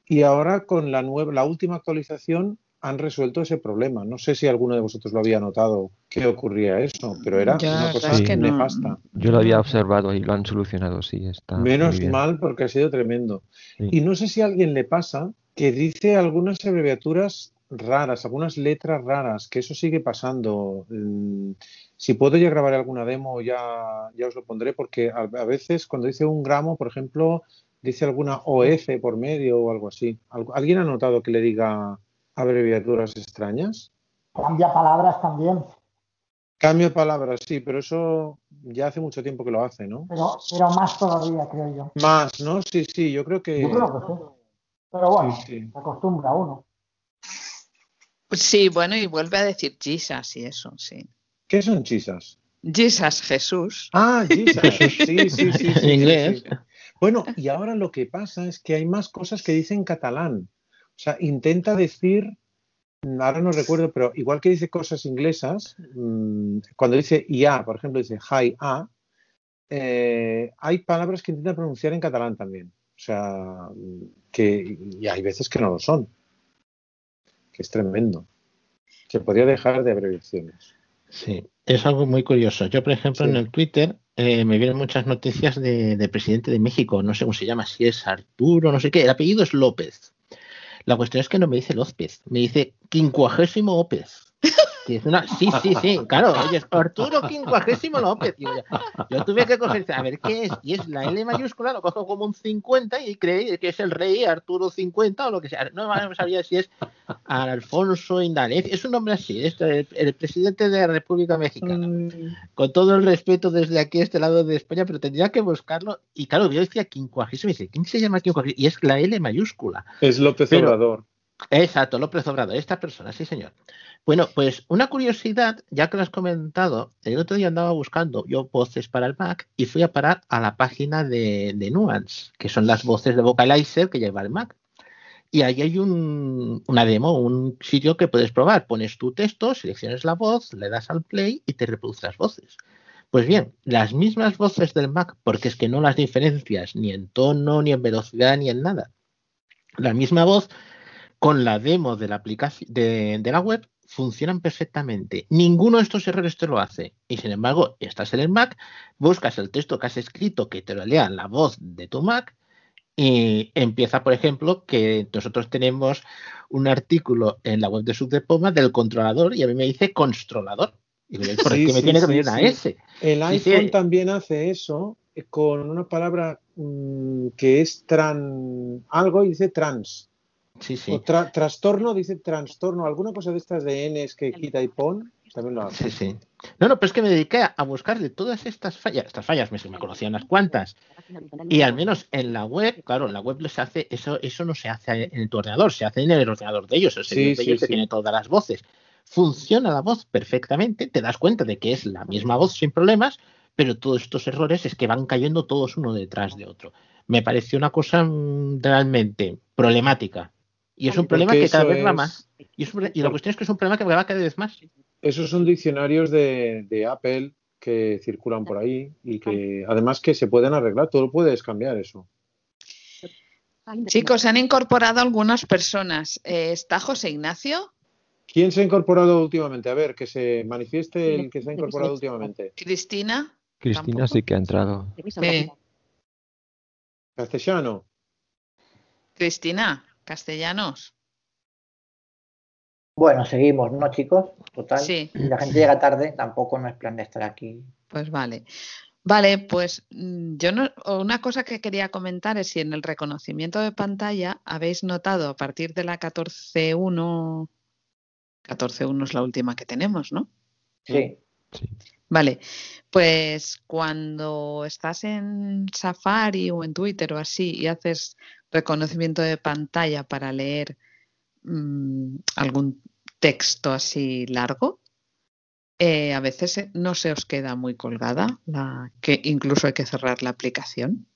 Y ahora con la, la última actualización han resuelto ese problema. No sé si alguno de vosotros lo había notado que ocurría eso, pero era una cosa que no- nefasta. Yo lo había observado y lo han solucionado, sí, está Menos mal porque ha sido tremendo. Sí. Y no sé si a alguien le pasa que dice algunas abreviaturas raras, algunas letras raras, que eso sigue pasando. Mm, Si puedo ya grabar alguna demo, ya, ya os lo pondré, porque a, a veces cuando dice un gramo, por ejemplo, dice alguna OF por medio o algo así. ¿Al- ¿Alguien ha notado que le diga abreviaturas extrañas? Cambia palabras también, Cambio de palabras, sí, pero eso ya hace mucho tiempo que lo hace, ¿no? pero, pero más todavía, creo yo. Más, ¿no? Sí, sí, yo creo que... Yo creo que sí. Pero bueno, Sí, sí. se acostumbra uno. Sí, bueno, y vuelve a decir Jesus y eso, sí. ¿Qué son chisas? Jesus, Jesús. Ah, Jesus. Sí, sí, sí, sí, En sí, inglés. sí. Bueno, y ahora lo que pasa es que hay más cosas que dice en catalán. O sea, intenta decir, ahora no recuerdo, pero igual que dice cosas inglesas, mm, cuando dice IA, por ejemplo, dice hi a, eh, hay palabras que intenta pronunciar en catalán también. O sea, mm, que y hay veces que no lo son. Que es tremendo. Se podría dejar de abreviaciones. Sí, es algo muy curioso. Yo, por ejemplo, Sí. en el Twitter eh, me vienen muchas noticias de, de presidente de México. No sé cómo se llama, si es Arturo, no sé qué. El apellido es López. La cuestión es que no me dice López, me dice quincuagésimo López. Que es una... Sí, sí, sí, claro. Oye, es Arturo quincuagésimo López. Ya, yo tuve que coger, a ver qué es. Y es la L mayúscula, lo cojo como un 50 y creí que es el rey Arturo 50 o lo que sea. No sabía si es Alfonso Indalez. Es un nombre así, es el, el presidente de la República Mexicana. Con todo el respeto desde aquí, este lado de España, pero tendría que buscarlo. Y claro, yo decía quincuagésimo, y dice, ¿quién se llama quincuagésimo? Y es la L mayúscula. Es López Pero- Obrador. Exacto, López Obrador, esta persona, sí señor. Bueno, pues una curiosidad, ya que lo has comentado, el otro día andaba buscando yo voces para el Mac y fui a parar a la página de, Nuance, que son las voces de Vocalizer que lleva el Mac. Y ahí hay un- una demo, un sitio que puedes probar. Pones tu texto, seleccionas la voz, le das al play y te reproduce las voces. Pues bien, las mismas voces del Mac, porque es que no las diferencias ni en tono, ni en velocidad, ni en nada. La misma voz con la demo de la aplicación de, de la web funcionan perfectamente. Ninguno de estos errores te lo hace. Y sin embargo, estás en el Mac, buscas el texto que has escrito que te lo lea la voz de tu Mac y empieza, por ejemplo, que nosotros tenemos un artículo en la web de Subdepoma del controlador y a mí me dice controlador. Y digo, ¿por Sí, qué me sí, tiene que sí, una. S? El iPhone también hace eso eh, con una palabra mm, que es tran algo y dice trans. Sí, sí. O tra- trastorno dice trastorno. Alguna cosa de estas de Ns que quita y pon. También lo hace. Sí, sí. No, no, pero es que me dediqué a buscar de todas estas fallas. Estas fallas me, me conocía unas cuantas. Y al menos en la web, claro, en la web se hace, eso, eso no se hace en tu ordenador, se hace en el ordenador de ellos. El Sí, de sí, ellos que tiene todas las voces. Funciona la voz perfectamente, te das cuenta de que es la misma voz sin problemas, pero todos estos errores es que van cayendo todos uno detrás de otro. Me pareció una cosa mm, realmente problemática. Y es un problema Porque que cada vez va es- más. Y, es un- y la cuestión es que es un problema que va cada vez más. Esos son diccionarios de, de Apple que circulan por ahí y que además que se pueden arreglar, todo lo puedes cambiar eso. Chicos, se han incorporado algunas personas. Eh, ¿Está José Ignacio? ¿Quién se ha incorporado últimamente? A ver, que se manifieste el que se ha incorporado últimamente. ¿Cristina? Cristina sí que ha entrado. Sí. Castellano. Cristina, castellanos. Bueno, seguimos, ¿no, chicos? Total. Sí. Si la gente llega tarde, tampoco no es plan de estar aquí. Pues vale. Vale, pues mm, yo no, una cosa que quería comentar es si en el reconocimiento de pantalla habéis notado a partir de la 14.1, 14.1 es la última que tenemos, ¿no? Sí. Vale, pues cuando estás en Safari o en Twitter o así y haces reconocimiento de pantalla para leer mm, algún texto así largo, eh, a veces eh, no se os queda muy colgada, la, que incluso hay que cerrar la aplicación.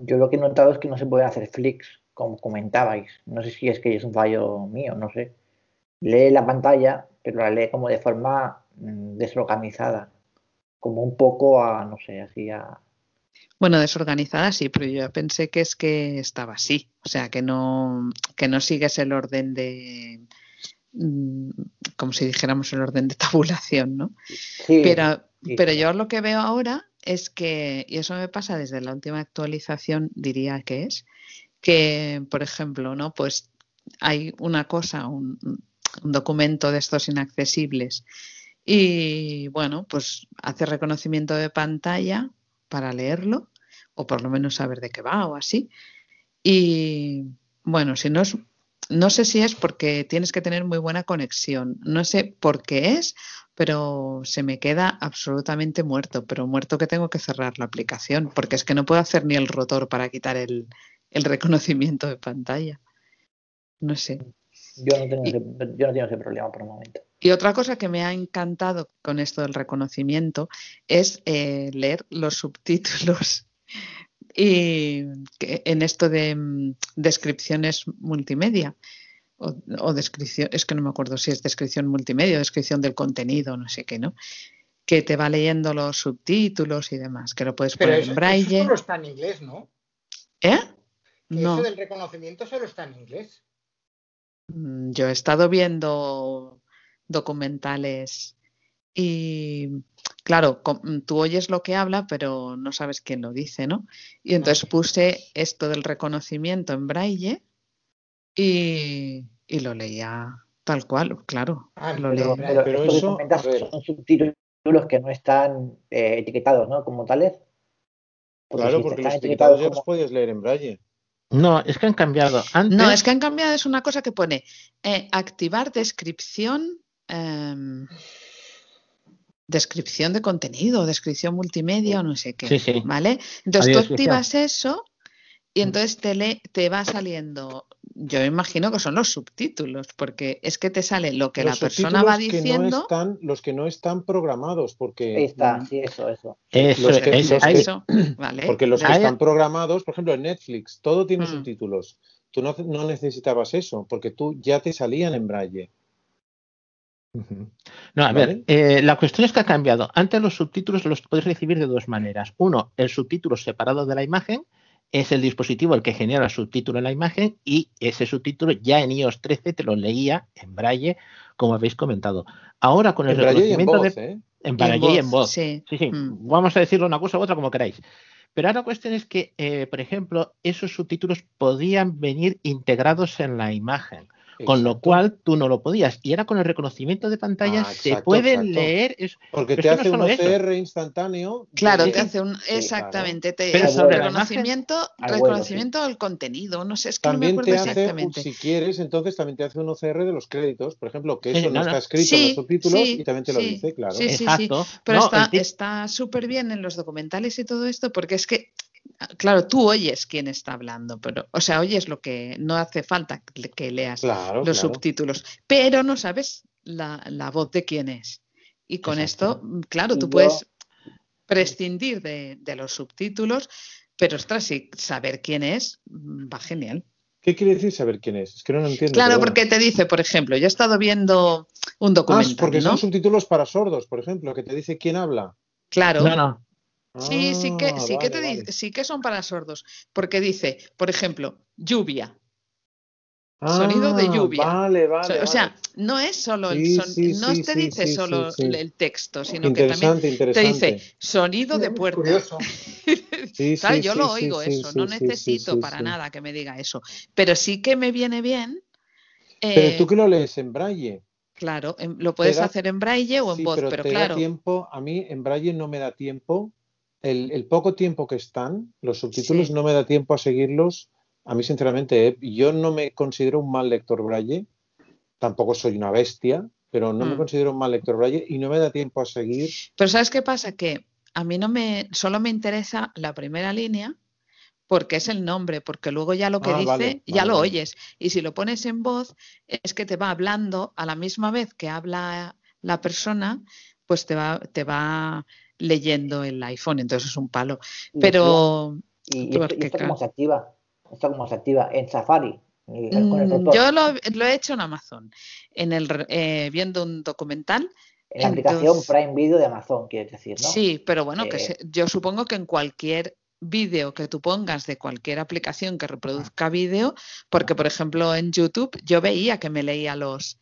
Yo lo que he notado es que no se puede hacer flicks, como comentabais. No sé si es que es un fallo mío, no sé. Lee la pantalla, pero la lee como de forma mm, desorganizada. Como un poco a, no sé, así a... Bueno, desorganizada sí, pero yo pensé que es que estaba así, o sea, que no, que no sigues el orden de, mm, como si dijéramos el orden de tabulación, ¿no? Sí, Pero, sí. pero yo lo que veo ahora es que, y eso me pasa desde la última actualización, diría que es, que, por ejemplo, ¿no? Pues hay una cosa, un, un documento de estos inaccesibles y, bueno, pues hace reconocimiento de pantalla para leerlo o por lo menos saber de qué va o así. Y, bueno, si no es, no sé si es porque tienes que tener muy buena conexión, no sé por qué es, pero se me queda absolutamente muerto, pero muerto que tengo que cerrar la aplicación, porque es que no puedo hacer ni el rotor para quitar el, el reconocimiento de pantalla. No sé. Yo no, tengo ese, yo no tengo ese problema por el momento. Y otra cosa que me ha encantado con esto del reconocimiento es eh, leer los subtítulos y en esto de mm, descripciones multimedia o, o descripción, es que no me acuerdo si es descripción multimedia o descripción del contenido, no sé qué, ¿no? Que te va leyendo los subtítulos y demás, que lo puedes Pero poner eso, en eso braille. solo está en inglés, ¿no? ¿Eh? Que No. eso del reconocimiento solo está en inglés. Mm, Yo he estado viendo documentales y, claro, com- tú oyes lo que habla, pero no sabes quién lo dice, ¿no? Y entonces puse esto del reconocimiento en braille y, y lo leía tal cual, claro. Ah, lo pero, leí. pero eso, son subtítulos que no están eh, etiquetados, ¿no? Como tales. Porque Claro, si porque los etiquetados ya como- los puedes leer en braille. No, es que han cambiado. Antes, No, es que han cambiado, es una cosa que pone eh, activar descripción, em, descripción de contenido, descripción multimedia o no sé qué, Sí, sí. ¿vale? Entonces tú activas eso y entonces te, le- te va saliendo, yo imagino que son los subtítulos, porque es que te sale lo que Los la persona va subtítulos que no diciendo. están, los que no están programados, porque Ahí está, mm, sí, eso, eso. Eso, los que- es- los hay- que- Eso, ¿vale? porque los que están programados, por ejemplo, en Netflix, todo tiene Mm. subtítulos. Tú no, no necesitabas eso, porque tú ya te salían en braille. No, a ¿Vale? ver, eh, la cuestión es que ha cambiado. Antes los subtítulos los puedes recibir de dos maneras. Uno, el subtítulo separado de la imagen, es el dispositivo el que genera el subtítulo en la imagen y ese subtítulo ya en iOS 13 te lo leía en braille, como habéis comentado. Ahora con el En braille y en reconocimiento voz, de... ¿eh? En braille y en voz, voz. sí. Sí, sí. Mm. Vamos a decirlo una cosa u otra como queráis. Pero ahora la cuestión es que, eh, por ejemplo, esos subtítulos podían venir integrados en la imagen. Con lo cual tú no lo podías. Y ahora con el reconocimiento de pantalla Ah, se pueden exacto. leer. es- Porque pero te que no hace un. OCR instantáneo. Claro, te hace un. Exactamente, te Pero hace un la imagen- reconocimiento, reconocimiento del contenido. No sé, es que También no me te acuerdo hace, exactamente. si quieres, entonces también te hace un OCR de los créditos, por ejemplo, que Sí, eso no no, está escrito en los subtítulos sí, y también te lo sí, dice, claro. Sí, sí, sí. Exacto. Pero No, está súper bien en los documentales y todo esto, porque es que, claro, tú oyes quién está hablando, pero, o sea, oyes lo que no hace falta que leas Claro, los claro. subtítulos, pero no sabes la, la voz de quién es. Y con Exacto. esto, claro, Y tú yo- puedes prescindir de, de los subtítulos, pero ostras, sí, saber quién es mm, va genial. ¿Qué quiere decir saber quién es? Es que no lo entiendo. Claro, bueno. porque te dice, por ejemplo, yo he estado viendo un Ah, documental, porque ¿no? son subtítulos para sordos, por ejemplo, que te dice quién habla. Claro. No, no. Sí, sí que, Ah, sí que te vale. sí que son para sordos, porque dice, por ejemplo, lluvia, sonido de Ah, lluvia. Vale, O vale. sea, o sea, no es solo el son- sí, no sí, te sí, dice solo el texto, sino que también te dice sonido de puerta. Yo lo oigo eso, no necesito para nada que me diga eso, pero sí que me viene bien. Pero eh, tú que lo lees en braille. claro, em- lo puedes da- hacer en braille o en Sí, voz, pero pero te da claro, tiempo, a mí en braille no me da tiempo, el, el poco tiempo que están, los subtítulos Sí. no me da tiempo a seguirlos. A mí, sinceramente, eh, yo no me considero un mal lector braille, tampoco soy una bestia, pero no me Mm. considero un mal lector braille y no me da tiempo a seguir. Pero ¿sabes qué pasa? Que a mí no me, solo me interesa la primera línea porque es el nombre, porque luego ya lo que Ah, dice vale, ya vale, lo oyes. Y si lo pones en voz, es que te va hablando a la misma vez que habla la persona, pues te va, te va leyendo el iPhone, entonces es un palo. Pero ¿Y, esto, y esto cómo se activa? ¿Esto cómo se activa? En Safari, eh, mm, yo lo, lo he hecho en Amazon, en el, eh, viendo un documental. en la aplicación Prime Video de Amazon, quieres decir, ¿no? Sí, pero bueno, que Eh, se- yo supongo que en cualquier vídeo que tú pongas de cualquier aplicación que reproduzca vídeo, porque por ejemplo en YouTube yo veía que me leía los,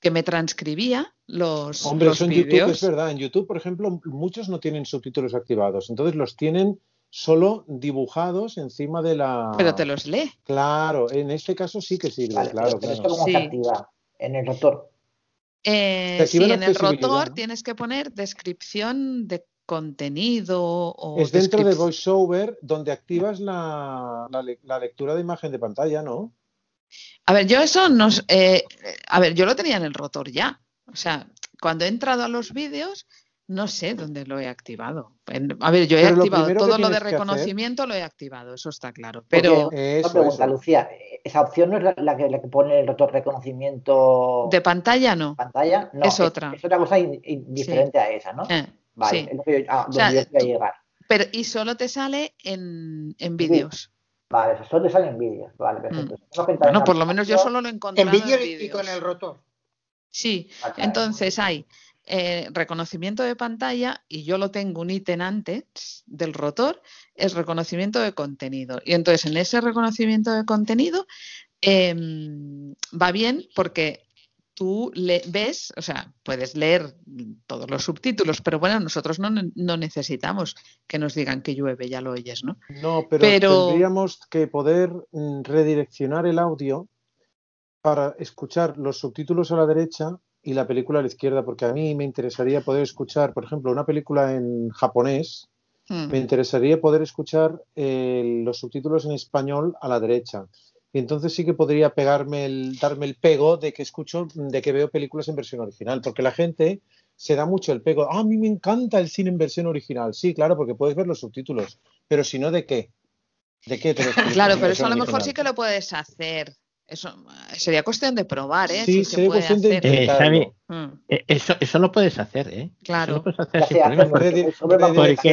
que me transcribía los, Hombre, los eso en YouTube es verdad. En YouTube, por ejemplo, muchos no tienen subtítulos activados, entonces los tienen solo dibujados encima de la. Pero te los lee. Claro, en este caso sí que sirve, Vale, claro, pero, pero esto claro. cómo se Sí. activa en el rotor. Eh, sí, en el rotor ¿no? tienes que poner descripción de contenido o Es dentro de VoiceOver donde activas la, la le- la lectura de imagen de pantalla, ¿no? A ver, yo eso no. eh, a ver, yo lo tenía en el rotor ya. O sea, cuando he entrado a los vídeos, no sé dónde lo he activado. En- a ver, yo he Pero activado todo lo de hacer- reconocimiento, lo he activado, eso está claro. Pero una Eso, pregunta, eso. Lucía, ¿esa opción no es la, la que, la que pone el rotor reconocimiento de pantalla no. pantalla? No, es otra. Es otra cosa in- in- diferente a esa, ¿no? Eh, Vale, sí. es lo que yo, a O sea, donde yo quería tú- llegar. Pero, y solo te sale en, en vídeos. Vale, solo te salen vídeos. Vale, perfecto. En Mm. Bueno, la por lo menos yo solo lo he En encontrado vídeo en y- y vídeos. con el rotor. Sí, vale. entonces hay eh, reconocimiento de pantalla y yo lo tengo un ítem antes del rotor, es reconocimiento de contenido. Y entonces en ese reconocimiento de contenido em, va bien porque tú le ves, o sea, puedes leer todos los subtítulos, pero bueno, nosotros no, no necesitamos que nos digan que llueve, ya lo oyes, ¿no? No, pero, Pero- tendríamos que poder mm, redireccionar el audio para escuchar los subtítulos a la derecha y la película a la izquierda, porque a mí me interesaría poder escuchar, por ejemplo, una película en japonés, Mm. me interesaría poder escuchar eh, los subtítulos en español a la derecha. Y entonces sí que podría pegarme el, darme el pego de que escucho, de que veo películas en versión original, porque la gente se da mucho el pego. Ah, a mí me encanta el cine en versión original. Sí, claro, porque puedes ver los subtítulos. Pero si no, ¿de qué? ¿De qué te Claro, pero eso a lo mejor original? sí que lo puedes hacer. Eso eh, sería cuestión de probar, ¿eh? Sí, si se sería puede cuestión de hacer. Eh, Xavi, Mm, eh, eso, eso lo puedes hacer, ¿eh? Eso Claro. lo puedes hacer sin problema. porque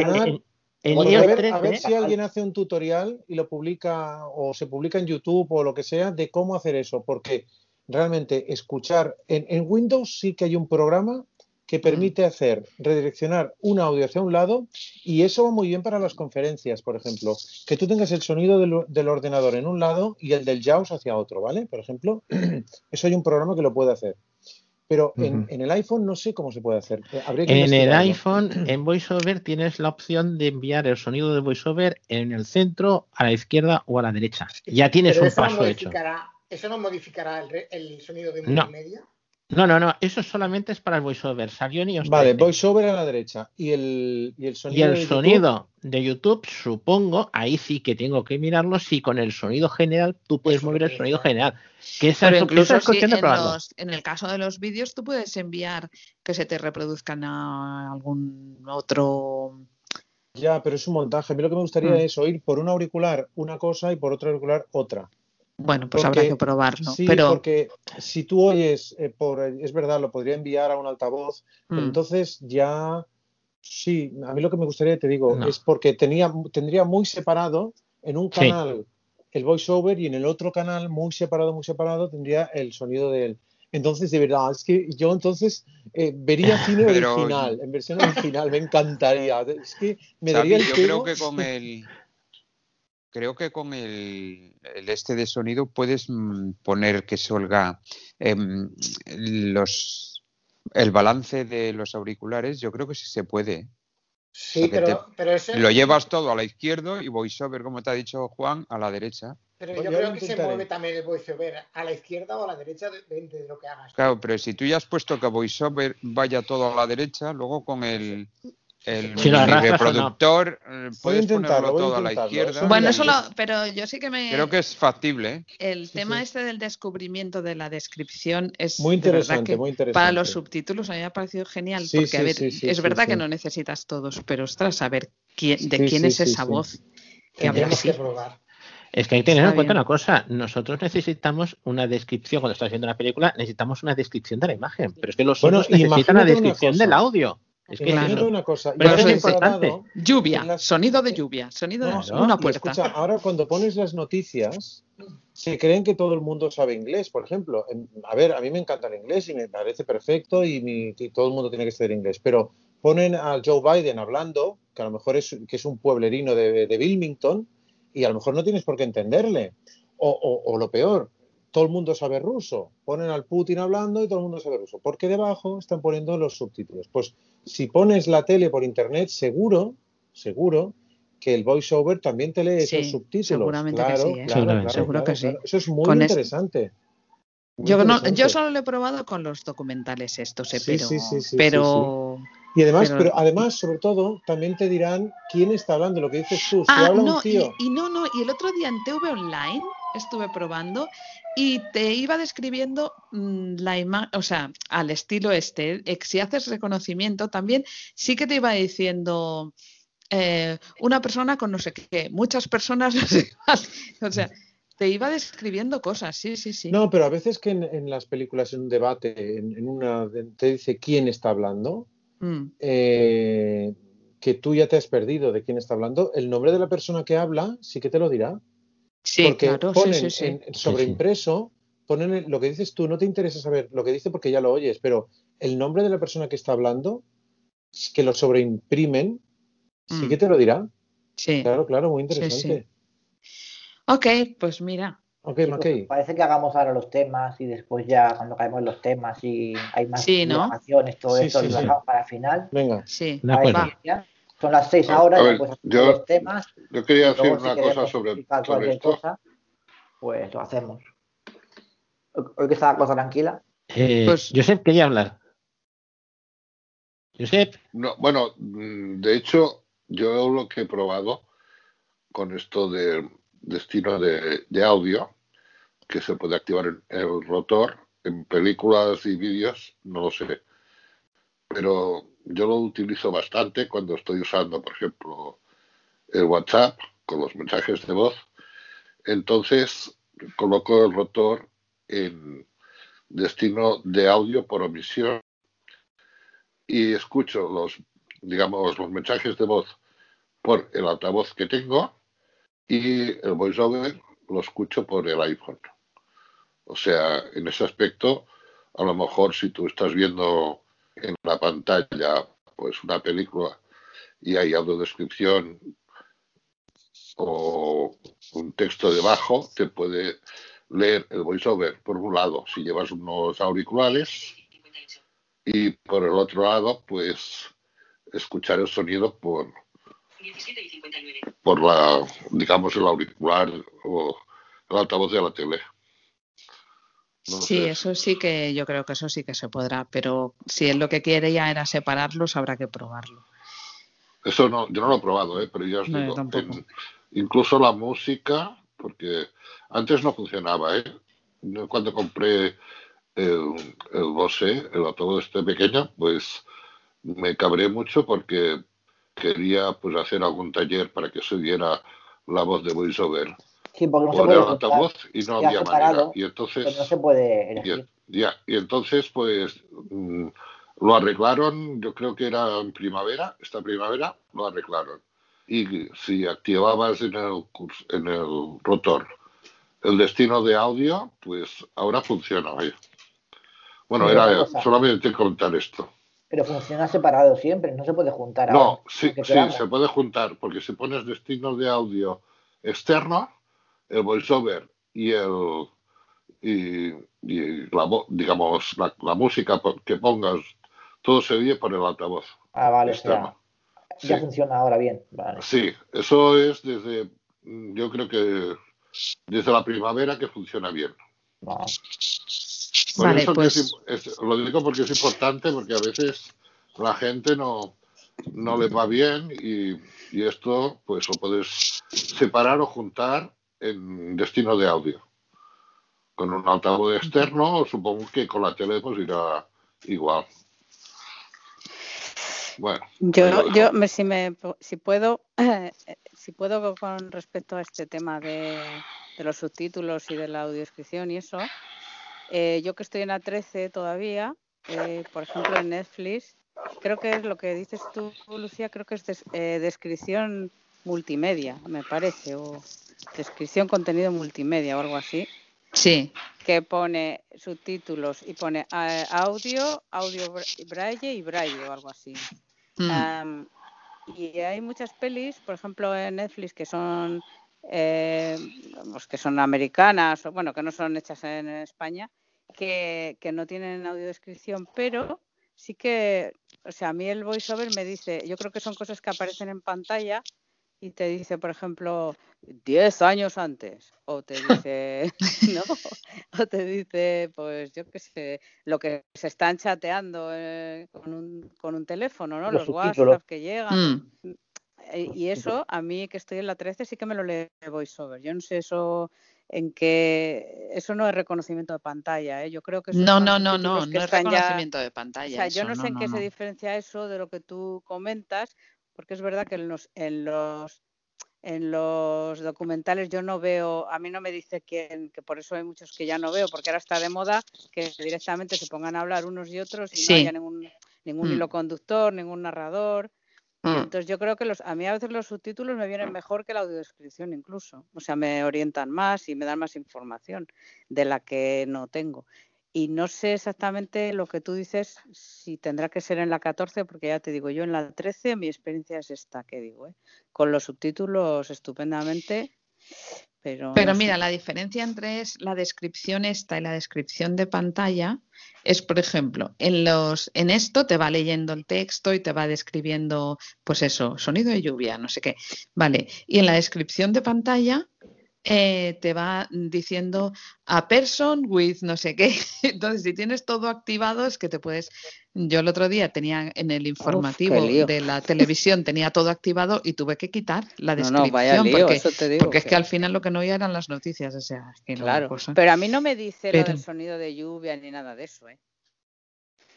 a Porque ver, 13, a ver si alguien hace un tutorial y lo publica o se publica en YouTube o lo que sea de cómo hacer eso, porque realmente escuchar en, en Windows sí que hay un programa que Mm. permite hacer redireccionar un audio hacia un lado y eso va muy bien para las conferencias, por ejemplo, que tú tengas el sonido del, del ordenador en un lado y el del JAWS hacia otro, ¿vale? Por ejemplo, eso hay un programa que lo puede hacer. Pero en, el iPhone no sé cómo se puede hacer. Eh, habría que En el iPhone, en VoiceOver, tienes la opción de enviar el sonido de VoiceOver en el centro, a la izquierda o a la derecha. Ya tienes Pero un eso paso hecho. ¿Eso no modificará el, re- el sonido de No. multimedia? No, no, no, eso solamente es para el voiceover. Salió iOS Vale, 13. voiceover a la derecha. Y el, y el Y sonido. el de YouTube, sonido de YouTube, supongo, ahí sí que tengo que mirarlo, si con el sonido general tú puedes mover el sonido general. Que esa, Pero es- incluso esa si en, probarlo. los- en el caso de los vídeos tú puedes enviar que se te reproduzcan a algún otro. Ya, pero es un montaje. A mí lo que me gustaría Mm. es oír por un auricular una cosa y por otro auricular otra. Bueno, pues habrá Porque- que probarlo. Sí, pero porque si tú oyes, eh, por, es verdad, lo podría enviar a un altavoz, Mm. entonces ya, sí, a mí lo que me gustaría, te digo, No. es porque tenía, tendría muy separado en un Sí. canal el voiceover y en el otro canal, muy separado, muy separado, tendría el sonido de él. Entonces, de verdad, es que yo entonces eh, vería cine Pero- original, en versión original, me encantaría. Es que me Xavi, daría el yo pego. creo que con el creo que con el, el este de sonido puedes mm, poner que salga em, los el balance de los auriculares, yo creo que sí se puede. Sí, pero, pero eso. Lo llevas todo a la izquierda y voiceover, como te ha dicho Juan, a la derecha. Pero yo creo que se mueve también el voiceover a la izquierda o a la derecha, depende de lo que hagas. Claro, pero si tú ya has puesto que voiceover vaya todo a la derecha, luego con el, el Si lo mini arrastras o no. reproductor eh, puedes ponerlo todo a la izquierda. eso bueno, mira, eso yo- lo, pero yo sí que me. Creo que es factible, ¿eh? El Sí, tema sí. este del descubrimiento de la descripción es Muy interesante, que muy para los subtítulos a mí me ha parecido genial, Sí, porque a ver, sí, sí, es sí, verdad que sí. no necesitas todos, pero ostras, saber quién, de Sí, quién sí, es sí, esa sí. voz que habla que así. probar. Es que hay que tener Está en cuenta bien. una cosa. Nosotros necesitamos una descripción, cuando estás haciendo una película, necesitamos una descripción de la imagen. Pero es que los Bueno, otros necesitan la una descripción del audio. Es que Claro. una cosa. Pero eso es importante. grabado Lluvia, las- sonido de lluvia, sonido de una puerta. escucha, ahora cuando pones las noticias, se creen que todo el mundo sabe inglés, por ejemplo. A ver, a mí me encanta el inglés y me parece perfecto y, mi- y todo el mundo tiene que saber inglés, pero ponen a Joe Biden hablando, que a lo mejor es, que es un pueblerino de, de Wilmington, y a lo mejor no tienes por qué entenderle. O, o- o lo peor, todo el mundo sabe ruso. Ponen al Putin hablando y todo el mundo sabe ruso. Porque debajo están poniendo los subtítulos. Pues si pones la tele por internet, seguro, seguro que el voiceover también te lee Sí, esos subtítulos. seguramente que claro, sí, ¿eh? claro, Seguramente. claro, Seguro claro, que sí. claro. Eso es muy Con interesante. Muy Yo, no, yo solo lo he probado con los documentales estos, eh, Sí, pero, sí, sí, sí, pero Y además, pero- pero además, sobre todo, también te dirán quién está hablando, lo que dices tú. Si Ah, habla no, un tío. y, y no, no, y el otro día en TV Online estuve probando y te iba describiendo mm, la imagen, o sea, al estilo este, eh, si haces reconocimiento también, sí que te iba diciendo eh, una persona con no sé qué, muchas personas, no sé cuál. o sea, te iba describiendo cosas, sí, sí, sí. No, pero a veces que en, en las películas, en un debate, en, en una, te dice quién está hablando, Mm, eh, que tú ya te has perdido de quién está hablando, el nombre de la persona que habla sí que te lo dirá. Sí, porque claro, sí, ponen sí, sí. en- sobreimpreso, ponen lo que dices tú, no te interesa saber lo que dice porque ya lo oyes, pero el nombre de la persona que está hablando, que lo sobreimprimen, sí Mm. que te lo dirá. Sí. Claro, claro, muy Sí, sí. interesante. Ok, pues mira. Ok, Chicos, Mackey. Parece que hagamos ahora los temas y después ya cuando caemos en los temas y hay más Sí, ¿no? informaciones, todo Sí, esto sí, lo sí. dejamos para el final. Venga. Sí, De acuerdo. Son las seis A- ahora, a ya ver, puedes hacer yo- los temas. Yo quería decir luego, si una cosa sobre, sobre cualquier esto. cosa, pues lo hacemos. Hoy que está la cosa tranquila. Eh, Pues- Josep quería hablar. Josep, No, bueno, mm, de hecho, yo lo que he probado con esto de destino de, de audio, que se puede activar el, el rotor en películas y vídeos, no lo sé. Pero yo lo utilizo bastante cuando estoy usando, por ejemplo, el WhatsApp con los mensajes de voz. Entonces, coloco el rotor en destino de audio por omisión y escucho los, digamos, los mensajes de voz por el altavoz que tengo y el voiceover lo escucho por el iPhone. O sea, en ese aspecto, a lo mejor si tú estás viendo en la pantalla pues una película y hay audiodescripción o un texto debajo, te puede leer el voiceover por un lado si llevas unos auriculares y por el otro lado, pues escuchar el sonido por, por la, digamos, el auricular o el altavoz de la tele. No Sí, sé. eso sí que yo creo que eso sí que se podrá, pero si él lo que quiere ya era separarlos, habrá que probarlo. Eso no, yo no lo he probado, ¿eh? pero ya os No, digo, en- incluso la música, porque antes no funcionaba, ¿eh? Cuando compré el, el Bose, el altavoz este pequeño, pues me cabré mucho porque quería pues hacer algún taller para que se viera la voz de VoiceOver. Sí, porque no se puede altavoz y no había manera. separado, Y entonces pero no se puede elegir. ya, y entonces, pues, mm, lo arreglaron, yo creo que era en primavera, esta primavera, lo arreglaron. Y si activabas en el, en el rotor el destino de audio, pues ahora funciona. vaya. Bueno, Pero era cosa. solamente contar esto. Pero funciona separado siempre, no se puede juntar No, ahora, sí, sí, se puede juntar, porque si pones destino de audio externo, el voiceover y el y, y la digamos la, la música que pongas, todo se oye por el altavoz Ah, vale, ya Sí. funciona ahora bien. Vale. Sí, eso es desde, mm, yo creo que desde la primavera que funciona bien. Por Vale, eso que pues- es im- es- lo digo porque es importante, porque a veces la gente no, no le va bien y, y esto pues lo puedes separar o juntar en destino de audio. Con un altavoz externo, supongo que con la tele pues irá igual. Bueno, Yo, yo me- si, me, si puedo, si puedo con respecto a este tema de, de los subtítulos y de la audiodescripción y eso, eh, yo que estoy en la 13 todavía, eh, por ejemplo en Netflix, creo que es lo que dices tú, Lucía, creo que es des- eh, descripción multimedia, me parece, o descripción contenido multimedia o algo así Sí, que pone subtítulos y pone eh, audio, audio bra- braille y braille o algo así. Mm. Am, y hay muchas pelis, por ejemplo en Netflix, que son eh, pues que son americanas o bueno, que no son hechas en España, que, que no tienen audiodescripción, pero sí que, o sea, a mí el voiceover me dice, yo creo que son cosas que aparecen en pantalla y te dice, por ejemplo, 10 años antes, o te dice, ¿no? O te dice, pues yo qué sé, lo que se están chateando eh, con, un, con un teléfono, ¿no? Los. WhatsApp que llegan. Mm. Eh, Y eso, a mí que estoy en la 13, sí que me lo lee VoiceOver. Yo no sé eso en qué. Eso no es reconocimiento de pantalla, ¿eh? Yo creo que No, no, no, no, que no es ya- reconocimiento de O pantalla. sea, yo no sé en qué no, se diferencia eso de lo que tú comentas, porque es verdad que en los, en los en los documentales yo no veo, a mí no me dice quién, que por eso hay muchos que ya no veo, porque ahora está de moda que directamente se pongan a hablar unos y otros y Sí. no haya ningún, ningún Mm. hilo conductor, ningún narrador. Mm. entonces yo creo que los, a mí a veces los subtítulos me vienen mejor que la audiodescripción incluso. O sea, me orientan más y me dan más información de la que no tengo. Y no sé exactamente lo que tú dices, si tendrá que ser en la 14, porque ya te digo, yo en la 13 mi experiencia es esta que digo, ¿eh? con los subtítulos estupendamente, pero... Pero no mira, sé. la diferencia entre es la descripción esta y la descripción de pantalla es, por ejemplo, en los, en esto te va leyendo el texto y te va describiendo, pues eso, sonido de lluvia, no sé qué. Vale. Y en la descripción de pantalla eh, te va diciendo a person with no sé qué. Entonces, si tienes todo activado, es que te puedes. Yo el otro día tenía en el informativo de la televisión, tenía todo activado y tuve que quitar la descripción. no, vaya lío, porque, eso te digo porque es que- al final lo que no oía eran las noticias, o sea, es que no, Claro, cosa. pero a mí no me dice lo Pero- del sonido de lluvia ni nada de eso, ¿eh?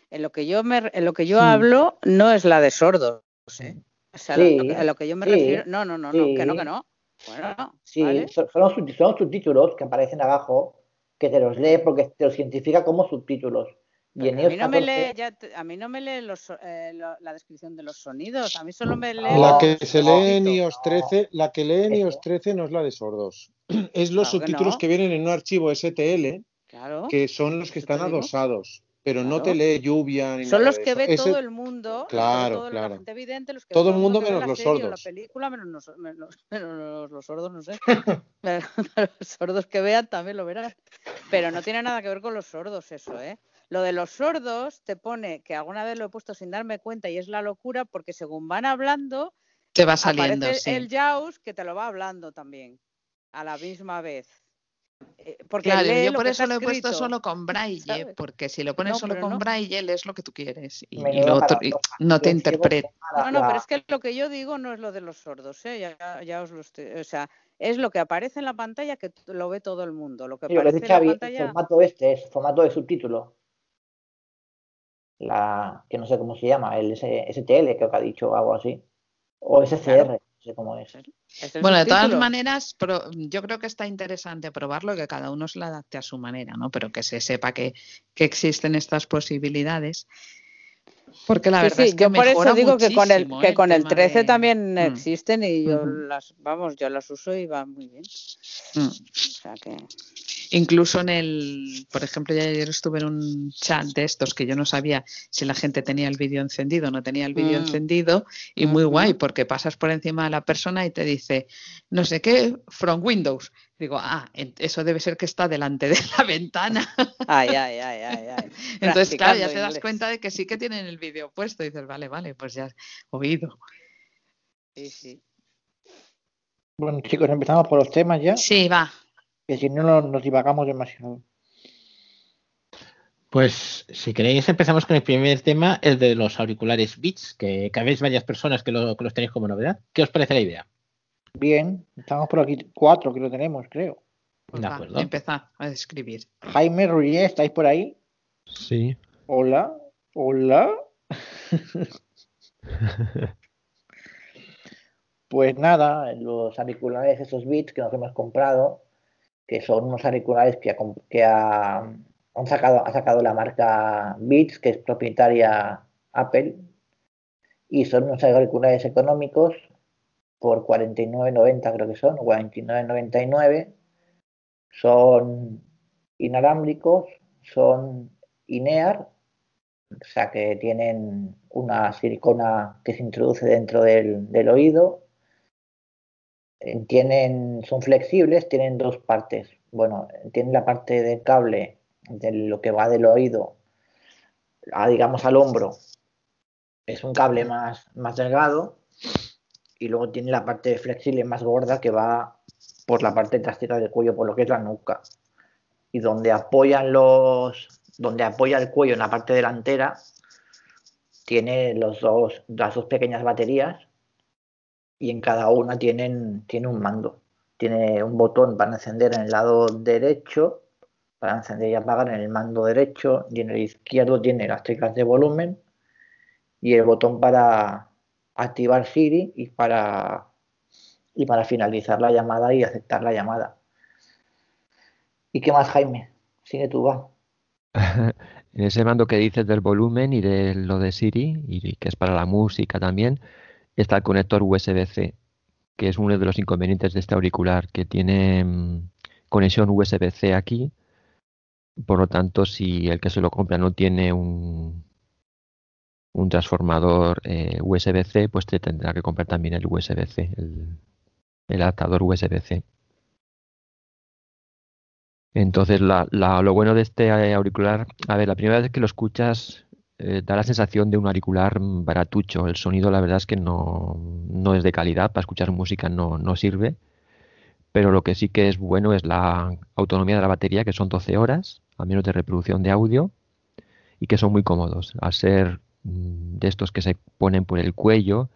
En lo que yo me, en lo que yo Hmm. hablo no es la de sordos, ¿eh? O sea, lo- Sí, lo a lo que yo me sí, refiero, no, no, no, no, que no, que no. Bueno, no, Sí, ¿vale? son, son los sub- son los subtítulos que aparecen abajo, que te los lee porque te los identifica como subtítulos. Y en A mí no me 14 lee, ya te- a mí no me lee los, so- eh, lo- la descripción de los sonidos, a mí solo me lee La los que se lee en iOS 13, la que lee en iOS 13 no es la de sordos. Es los Claro que subtítulos no. que vienen en un archivo STL, Claro. que son los que están digo. adosados, pero no te lee lluvia ni Son nada los que ve Ese- todo el mundo, Claro, todo- la claro. gente evidente, los que Todo el mundo menos la los serie o la sordos. película, menos, nos- menos- menos los, sordos, no sé. Los sordos que vean también lo verán. Pero no tiene nada que ver con los sordos eso, ¿eh? Lo de los sordos te pone, que alguna vez lo he puesto sin darme cuenta y es la locura, porque según van hablando, Te va saliendo, aparece sí. el JAWS que te lo va hablando también, a la misma vez. Eh, porque Claro, lee yo lo por que eso lo he puesto solo con braille, ¿sabes? porque si lo pones No, solo con no. braille lees lo que tú quieres y, y lo otro y no te interpreta. No, no, pero es que lo que yo digo no es lo de los sordos, ¿eh? Ya, ya os lo estoy, o sea, es lo que aparece en la pantalla que lo ve todo el mundo. Lo que Sí, lo que aparece dice en la el pantalla, formato este es formato de subtítulo. La, que no sé cómo se llama, el S- STL, creo que ha dicho o algo así. O SCR, no sé cómo es. es el Bueno, de todas maneras, pro- yo creo que está interesante probarlo y que cada uno se lo adapte a su manera, ¿no? Pero que se sepa que, que existen estas posibilidades. Porque la Sí, verdad sí, es que yo por eso mejora digo que con el, que ¿eh? con el tema 13 de- también Mm. existen y yo Ujú. las, vamos, yo las uso y va muy bien. Mm. O sea que, Incluso en el, por ejemplo, yo ayer estuve en un chat de estos que yo no sabía si la gente tenía el vídeo encendido o no tenía el vídeo Mm. encendido y muy guay porque pasas por encima de la persona y te dice no sé qué from Windows. Digo, ah, en- eso debe ser que está delante de la ventana. ay, ay, ay, ay, ay. Entonces, claro, ya te das inglés. cuenta de que sí que tienen el vídeo puesto y dices, vale, vale, pues ya has oído. Sí, sí. Bueno, chicos, empezamos por los temas ya. Sí, va. Que si no nos, divagamos demasiado. Pues si queréis empezamos con el primer tema, el de los auriculares Beats, que, que habéis varias personas que, lo- que los tenéis como novedad. ¿Qué os parece la idea? Bien, estamos por aquí cuatro que lo tenemos, creo. Pues De va, acuerdo. empezar a escribir. Jaime Ruiz, ¿estáis por ahí? Sí. Hola, hola. Pues nada, los auriculares, esos Beats que nos hemos comprado, que son unos auriculares que ha, sacado, ha sacado la marca Beats, que es propietaria Apple, y son unos auriculares económicos por 49.90 creo que son, o 49.99. Son inalámbricos, son INEAR, o sea que tienen una silicona que se introduce dentro del oído. Tienen, son flexibles, tienen dos partes. Bueno, tienen la parte del cable de lo que va del oído digamos, al hombro. Es un cable más, más delgado y luego tiene la parte flexible más gorda que va por la parte trasera del cuello, por lo que es la nuca. Y donde apoyan los, donde apoya el cuello en la parte delantera, tiene los dos, las dos pequeñas baterías y en cada una tienen, tiene un mando. Tiene un botón para encender en el lado derecho, para encender y apagar en el mando derecho, y en el izquierdo tiene las teclas de volumen y el botón para activar Siri y para, y para finalizar la llamada y aceptar la llamada. ¿Y qué más, Jaime? Sigue tú, va. En ese mando que dices del volumen y de lo de Siri, y que es para la música también, está el conector USB-C, que es uno de los inconvenientes de este auricular, que tiene mm, conexión USB-C aquí. Por lo tanto, si el que se lo compra no tiene un, un transformador eh, USB-C, pues te tendrá que comprar también el USB-C, el, adaptador USB-C. Entonces, la- lo bueno de este eh, auricular, a ver, la primera vez que lo escuchas, eh, da la sensación de un auricular baratucho. El sonido, la verdad es que no, no es de calidad, para escuchar música no, no sirve. Pero lo que sí que es bueno es la autonomía de la batería, que son 12 horas, al menos de reproducción de audio, y que son muy cómodos. Al ser mm, de estos que se ponen por el cuello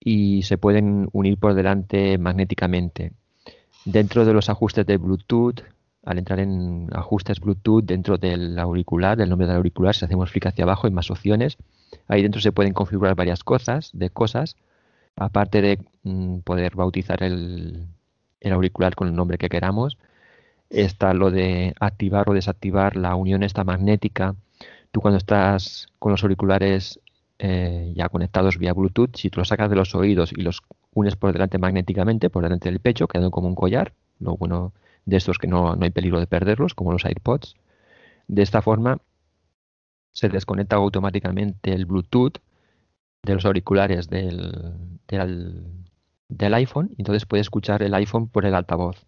y se pueden unir por delante magnéticamente. Dentro de los ajustes de Bluetooth, al entrar en ajustes Bluetooth dentro del auricular, del nombre del auricular, si hacemos clic hacia abajo hay más opciones. Ahí dentro se pueden configurar varias cosas, de cosas, aparte de mm, poder bautizar el, el auricular con el nombre que queramos. Está lo de activar o desactivar la unión esta magnética. Tú cuando estás con los auriculares eh, ya conectados vía Bluetooth, si tú los sacas de los oídos y los unes por delante magnéticamente, por delante del pecho, quedando como un collar, lo bueno de estos que no, no hay peligro de perderlos, como los AirPods. De esta forma se desconecta automáticamente el Bluetooth de los auriculares del, del, del iPhone, y entonces puedes escuchar el iPhone por el altavoz.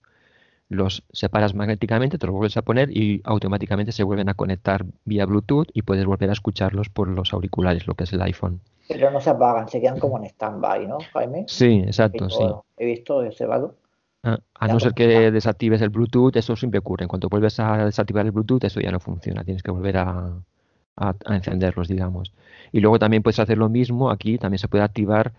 Los separas magnéticamente, te los vuelves a poner y automáticamente se vuelven a conectar vía Bluetooth y puedes volver a escucharlos por los auriculares, lo que es el iPhone. Pero no se apagan, se quedan como en stand-by, ¿no, Jaime? Sí, exacto, Yo sí. He visto, he observado. Ah, a Ya no ser está. que desactives el Bluetooth, eso siempre ocurre. En cuanto vuelves a desactivar el Bluetooth, eso ya no funciona. Tienes que volver a, a- a encenderlos, digamos. Y luego también puedes hacer lo mismo. Aquí también se puede activar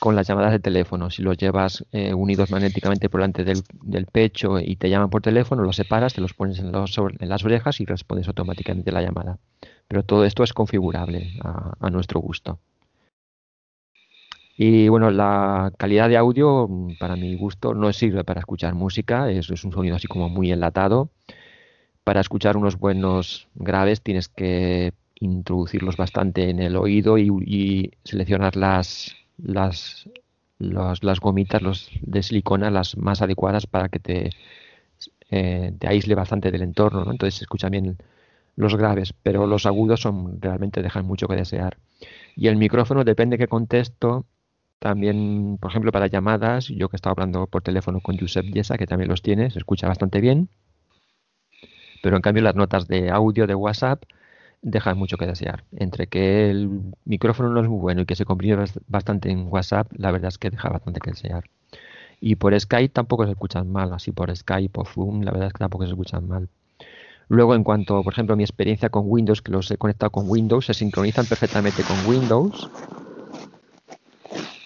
con las llamadas de teléfono. Si los llevas eh, unidos magnéticamente por delante del, del pecho y te llaman por teléfono, los separas, te los pones en, los- en las orejas y respondes automáticamente la llamada. Pero todo esto es configurable a, a nuestro gusto. Y bueno, la calidad de audio, mm, para mi gusto, no sirve para escuchar música, es, es un sonido así como muy enlatado. Para escuchar unos buenos graves tienes que introducirlos bastante en el oído y, seleccionar las, las, las gomitas los de silicona, las más adecuadas para que te, eh, te aísle bastante del entorno, ¿no? Entonces se escuchan bien los graves, pero los agudos son realmente dejan mucho que desear. Y el micrófono, depende qué contexto, también, por ejemplo, para llamadas, yo que estaba hablando por teléfono con Josep Yesa, que también los tiene, se escucha bastante bien, pero en cambio las notas de audio de WhatsApp dejan mucho que desear. Entre que el micrófono no es muy bueno y que se comprime bas- bastante en WhatsApp, la verdad es que deja bastante que desear. Y por Skype tampoco se escuchan mal, así por Skype o Zoom, la verdad es que tampoco se escuchan mal. Luego, en cuanto, por ejemplo, a mi experiencia con Windows, que los he conectado con Windows, se sincronizan perfectamente con Windows,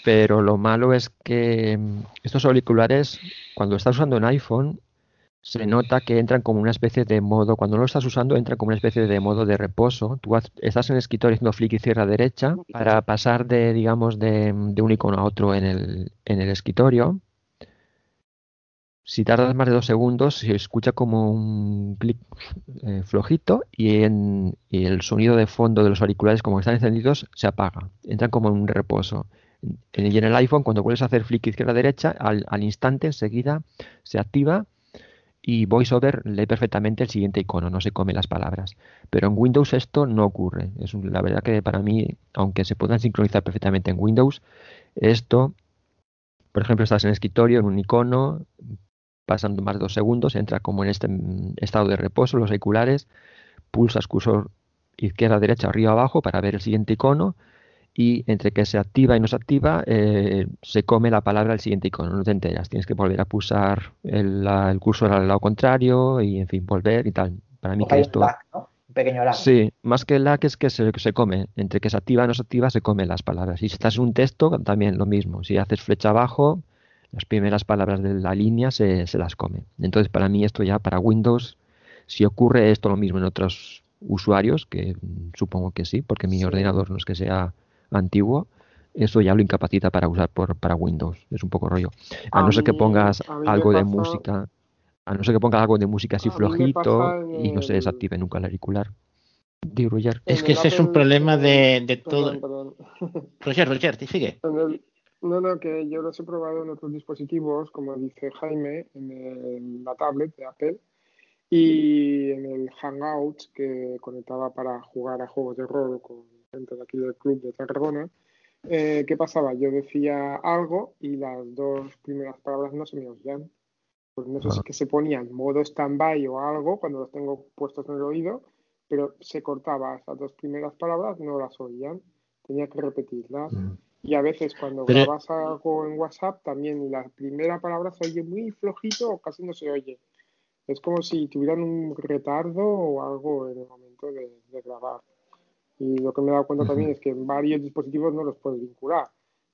pero lo malo es que mm, estos auriculares, cuando estás usando un iPhone, se nota que entran como una especie de modo, cuando no lo estás usando, entran como una especie de modo de reposo. Tú estás en el escritorio haciendo flick izquierda derecha para pasar de, digamos, de, de un icono a otro en el, en el escritorio. Si tardas más de dos segundos, se escucha como un clic eh, flojito y, en, y el sonido de fondo de los auriculares, como están encendidos, se apaga. Entran como en un reposo. En- Y en el iPhone, cuando vuelves a hacer flick izquierda-derecha, al, al instante, enseguida, se activa y VoiceOver lee perfectamente el siguiente icono, no se come las palabras. Pero en Windows esto no ocurre. Es la verdad que para mí, aunque se puedan sincronizar perfectamente en Windows, esto, por ejemplo, estás en el escritorio, en un icono, pasando más de dos segundos, entra como en este estado de reposo, los auriculares, pulsas cursor izquierda, derecha, arriba, abajo para ver el siguiente icono y entre que se activa y no se activa, eh, se come la palabra del siguiente icono, no te enteras, tienes que volver a pulsar el, la- el cursor al lado contrario y en fin, volver y tal. Para mí que hay un esto... lag, ¿no? Un pequeño lag. Sí, más que el lag es que se, se come. Entre que se activa y no se activa, se come las palabras. Y si estás en un texto, también lo mismo. Si haces flecha abajo, las primeras palabras de la línea se, se las come. Entonces, para mí esto ya para Windows, si ocurre esto lo mismo en otros usuarios, que supongo que sí, porque mi Sí. ordenador no es que sea antiguo, eso ya lo incapacita para usar por, para Windows. Es un poco rollo. A A no ser que pongas algo de música, a no ser que pongas algo de música así flojito en y no se desactive nunca el auricular. Di, Roger. Es En que ese es un problema en de, de todo. Perdón. Roger, Roger, te sigue. En el- no, no, que yo los he probado en otros dispositivos, como dice Jaime, en el- la tablet de Apple y en el Hangouts que conectaba para jugar a juegos de rol con gente de aquí del club de Tarragona. Eh, ¿Qué pasaba? Yo decía algo y las dos primeras palabras no se me oían. Pues no sé si es que se ponía en modo stand-by o algo cuando los tengo puestos en el oído, pero se cortaba esas dos primeras palabras, no las oían. Tenía que repetirlas. Mm. Y a veces cuando Pero- grabas algo en WhatsApp, también la primera palabra se oye muy flojito o casi no se oye. Es como si tuvieran un retardo o algo en el momento de, de grabar. Y lo que me he dado cuenta también Ujú. es que en varios dispositivos no los puedes vincular.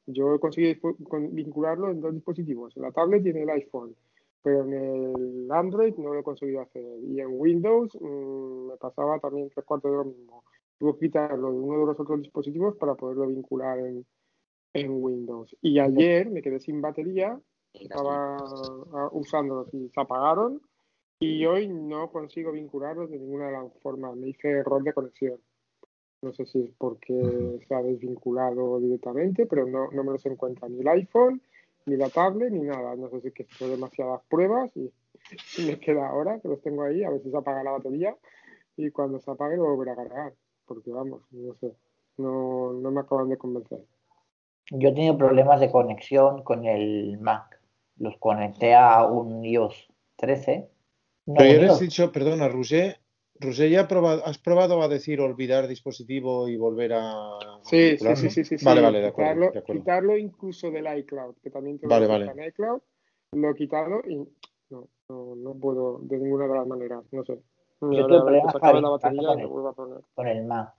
Yo he conseguido vincularlo en dos dispositivos, en la tablet y en el iPhone, pero en el Android no lo he conseguido hacer. Y en Windows mm, me pasaba también tres cuartos de lo mismo. Tuve que quitarlo de uno de los otros dispositivos para poderlo vincular en, en Windows. Y ayer me quedé sin batería, estaba ah, usándolos y se apagaron. Y hoy no consigo vincularlos de ninguna de las formas. Me hice error de conexión. No sé si es porque se ha desvinculado directamente, pero no, no me los encuentra ni el iPhone, ni la tablet, ni nada. No sé si es que he hecho demasiadas pruebas y, y me queda ahora que los tengo ahí, a ver si se apaga la batería y cuando se apague lo volveré a cargar. Porque vamos, no sé, no, no me acaban de convencer. Yo he tenido problemas de conexión con el Mac. Los conecté a un iOS 13. No, Pero ya les he dicho, perdona, Roger, Roger, ¿ya ha probado- has probado a decir olvidar dispositivo y volver a Sí, sí, sí, sí, sí, sí. Vale, vale, de acuerdo, quitarlo, de acuerdo. quitarlo incluso del iCloud, que también te lo Vale, vale. en iCloud, lo he quitado y no, no, no puedo de ninguna de las maneras, no sé. Yo ahora tuve problemas para la batería con el, vuelvo a poner. con el Mac.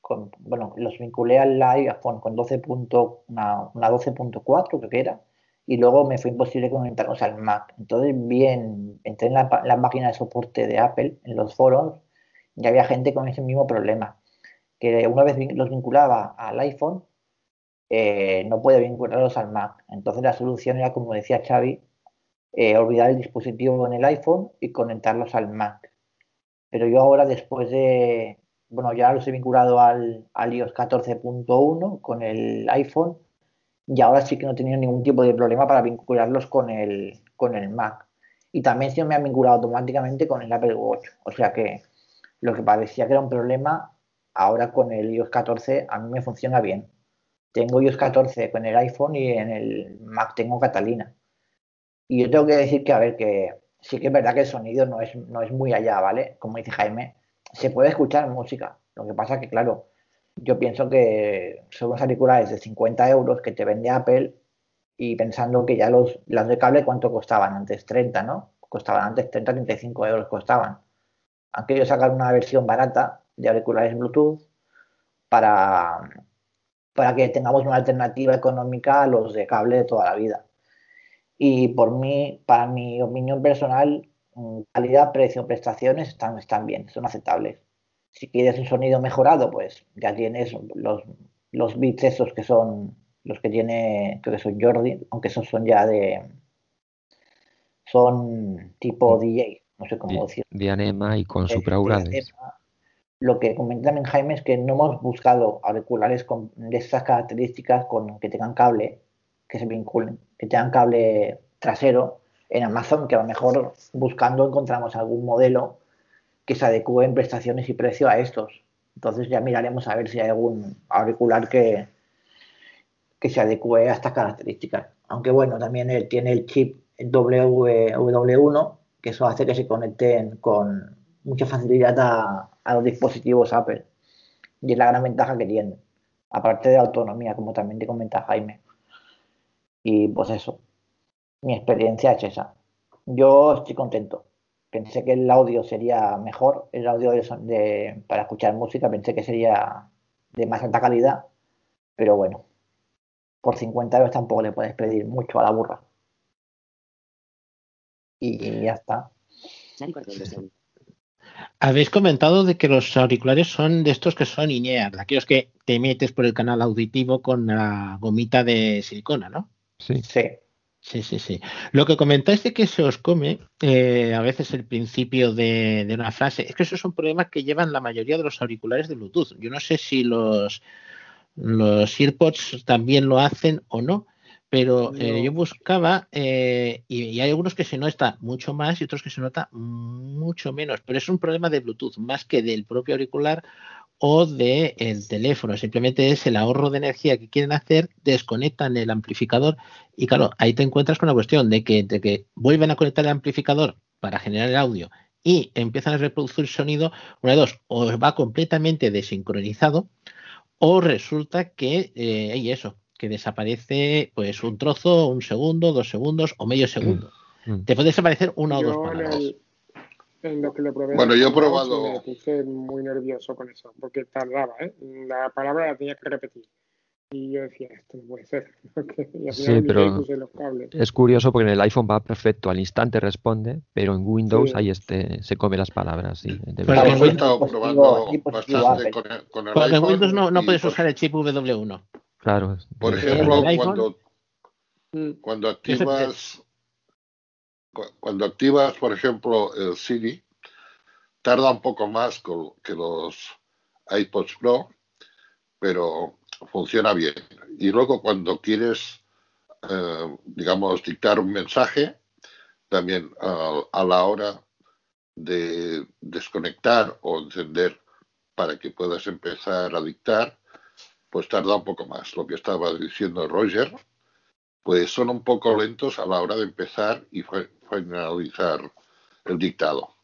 Con, bueno, los vinculé al iPhone con 12 punto- una, una 12.4 creo que era, y luego me fue imposible conectarlos al Mac. Entonces, bien, entré en la, página de soporte de Apple, en los foros, y había gente con ese mismo problema, que una vez los vinculaba al iPhone, eh, no puede vincularlos al Mac. Entonces la solución era, como decía Xavi, eh, olvidar el dispositivo en el iPhone y conectarlos al Mac. Pero yo ahora, después de, bueno, ya los he vinculado al, al iOS 14.1 con el iPhone y ahora sí que no he tenido ningún tipo de problema para vincularlos con el, con el Mac. Y también se me ha vinculado automáticamente con el Apple Watch. O sea que lo que parecía que era un problema, ahora con el iOS 14 a mí me funciona bien. Tengo iOS 14 con el iPhone y en el Mac tengo Catalina. Y yo tengo que decir que, a ver, que sí que es verdad que el sonido no es, no es muy allá, ¿vale? Como dice Jaime, se puede escuchar música. Lo que pasa que, claro, yo pienso que son unos auriculares de 50 euros que te vende Apple y pensando que ya los, las de cable, ¿cuánto costaban antes? 30, ¿no? Costaban antes 30, 35 euros costaban. Han querido sacar una versión barata de auriculares Bluetooth para, para que tengamos una alternativa económica a los de cable de toda la vida. Y por mí, para mi opinión personal, mm, calidad, precio, prestaciones están, están bien, son aceptables. Si quieres un sonido mejorado, pues ya tienes los, los beats esos que son los que tiene, creo que son Jordi, aunque esos son ya de, son tipo DJ, no sé cómo decir. Dianema y con supraurales. Lo que comenta también Jaime es que no hemos buscado auriculares con, de estas características con que tengan cable, que se vinculen, que tengan cable trasero en Amazon, que a lo mejor buscando encontramos algún modelo que se adecue en prestaciones y precio a estos. Entonces ya miraremos a ver si hay algún auricular que, que se adecue a estas características. Aunque bueno, también él tiene el chip W- W1, que eso hace que se conecten con mucha facilidad a, los dispositivos Apple. Y es la gran ventaja que tienen. Aparte de autonomía, como también te comenta Jaime. Y pues eso, mi experiencia es esa. Yo estoy contento. Pensé que el audio sería mejor, el audio de, son- de- para escuchar música, pensé que sería de más alta calidad, pero bueno, por 50 euros tampoco le puedes pedir mucho a la burra. Y ya está. Habéis comentado de que los auriculares son de estos que son INEAR, de aquellos que te metes por el canal auditivo con la gomita de silicona, ¿no? Sí. Sí. Sí, sí, sí. Lo que comentáis de que se os come eh, a veces el principio de, de una frase, es que eso es un problema que llevan la mayoría de los auriculares de Bluetooth. Yo no sé si los, los EarPods también lo hacen o no, pero eh, yo buscaba eh, y, y hay algunos que se nota mucho más y otros que se nota mucho menos, pero es un problema de Bluetooth más que del propio auricular o del teléfono. Simplemente es el ahorro de energía que quieren hacer, desconectan el amplificador y claro, ahí te encuentras con la cuestión de que, de que vuelven a conectar el amplificador para generar el audio y empiezan a reproducir sonido, una de dos, o va completamente desincronizado o resulta que eh, hay eso, que desaparece pues un trozo, un segundo, dos segundos o medio segundo. Mm. Te puede desaparecer una o dos en, palabras. el, en lo que lo probé. Bueno, en yo he probado- Me puse muy nervioso con eso, porque tardaba, ¿eh? La palabra la tenía que repetir. Y yo decía, esto no puede ser. y al Sí, final pero puse los cables. es curioso porque en el iPhone va perfecto, al instante responde, pero en Windows Sí. ahí este, se come las palabras. Sí, de Pero en Hemos Windows- probando bastante con el, con el Porque en Windows no, no puedes por- usar el chip W1. Claro. Por ejemplo, cuando, activas cuando activas, por ejemplo, el Siri, tarda un poco más que los iPods Pro, pero funciona bien. Y luego cuando quieres, eh, digamos, dictar un mensaje, también a, a la hora de desconectar o encender para que puedas empezar a dictar, pues tarda un poco más. Lo que estaba diciendo Roger, pues son un poco lentos a la hora de empezar y fi- finalizar el dictado,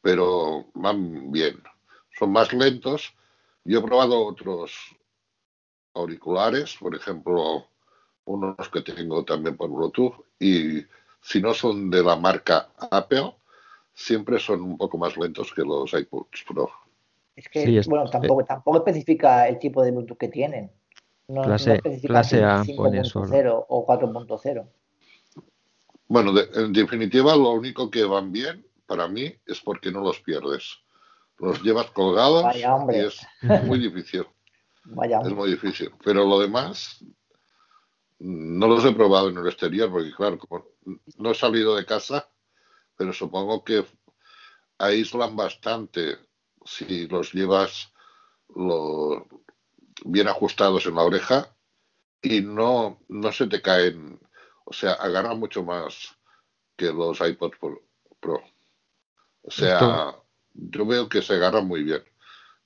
pero van bien. Son más lentos. Yo he probado otros auriculares, por ejemplo, unos que tengo también por Bluetooth, y si no son de la marca Apple, siempre son un poco más lentos que los iPods Pro. Es que, Sí, es- bueno, tampoco, tampoco especifica el tipo de Bluetooth que tienen. No, Clase- no clase A 5.0 o 4.0. Bueno, de- en definitiva, lo único que van bien para mí es porque no los pierdes. Los llevas colgados Vaya, y es muy difícil. Vaya, Es muy difícil. Pero lo demás, no los he probado en el exterior porque, claro, como no he salido de casa, pero supongo que aíslan bastante si los llevas lo- bien ajustados en la oreja y no, no se te caen, o sea, agarran mucho más que los iPods Pro. O sea, Esto- yo veo que se agarran muy bien.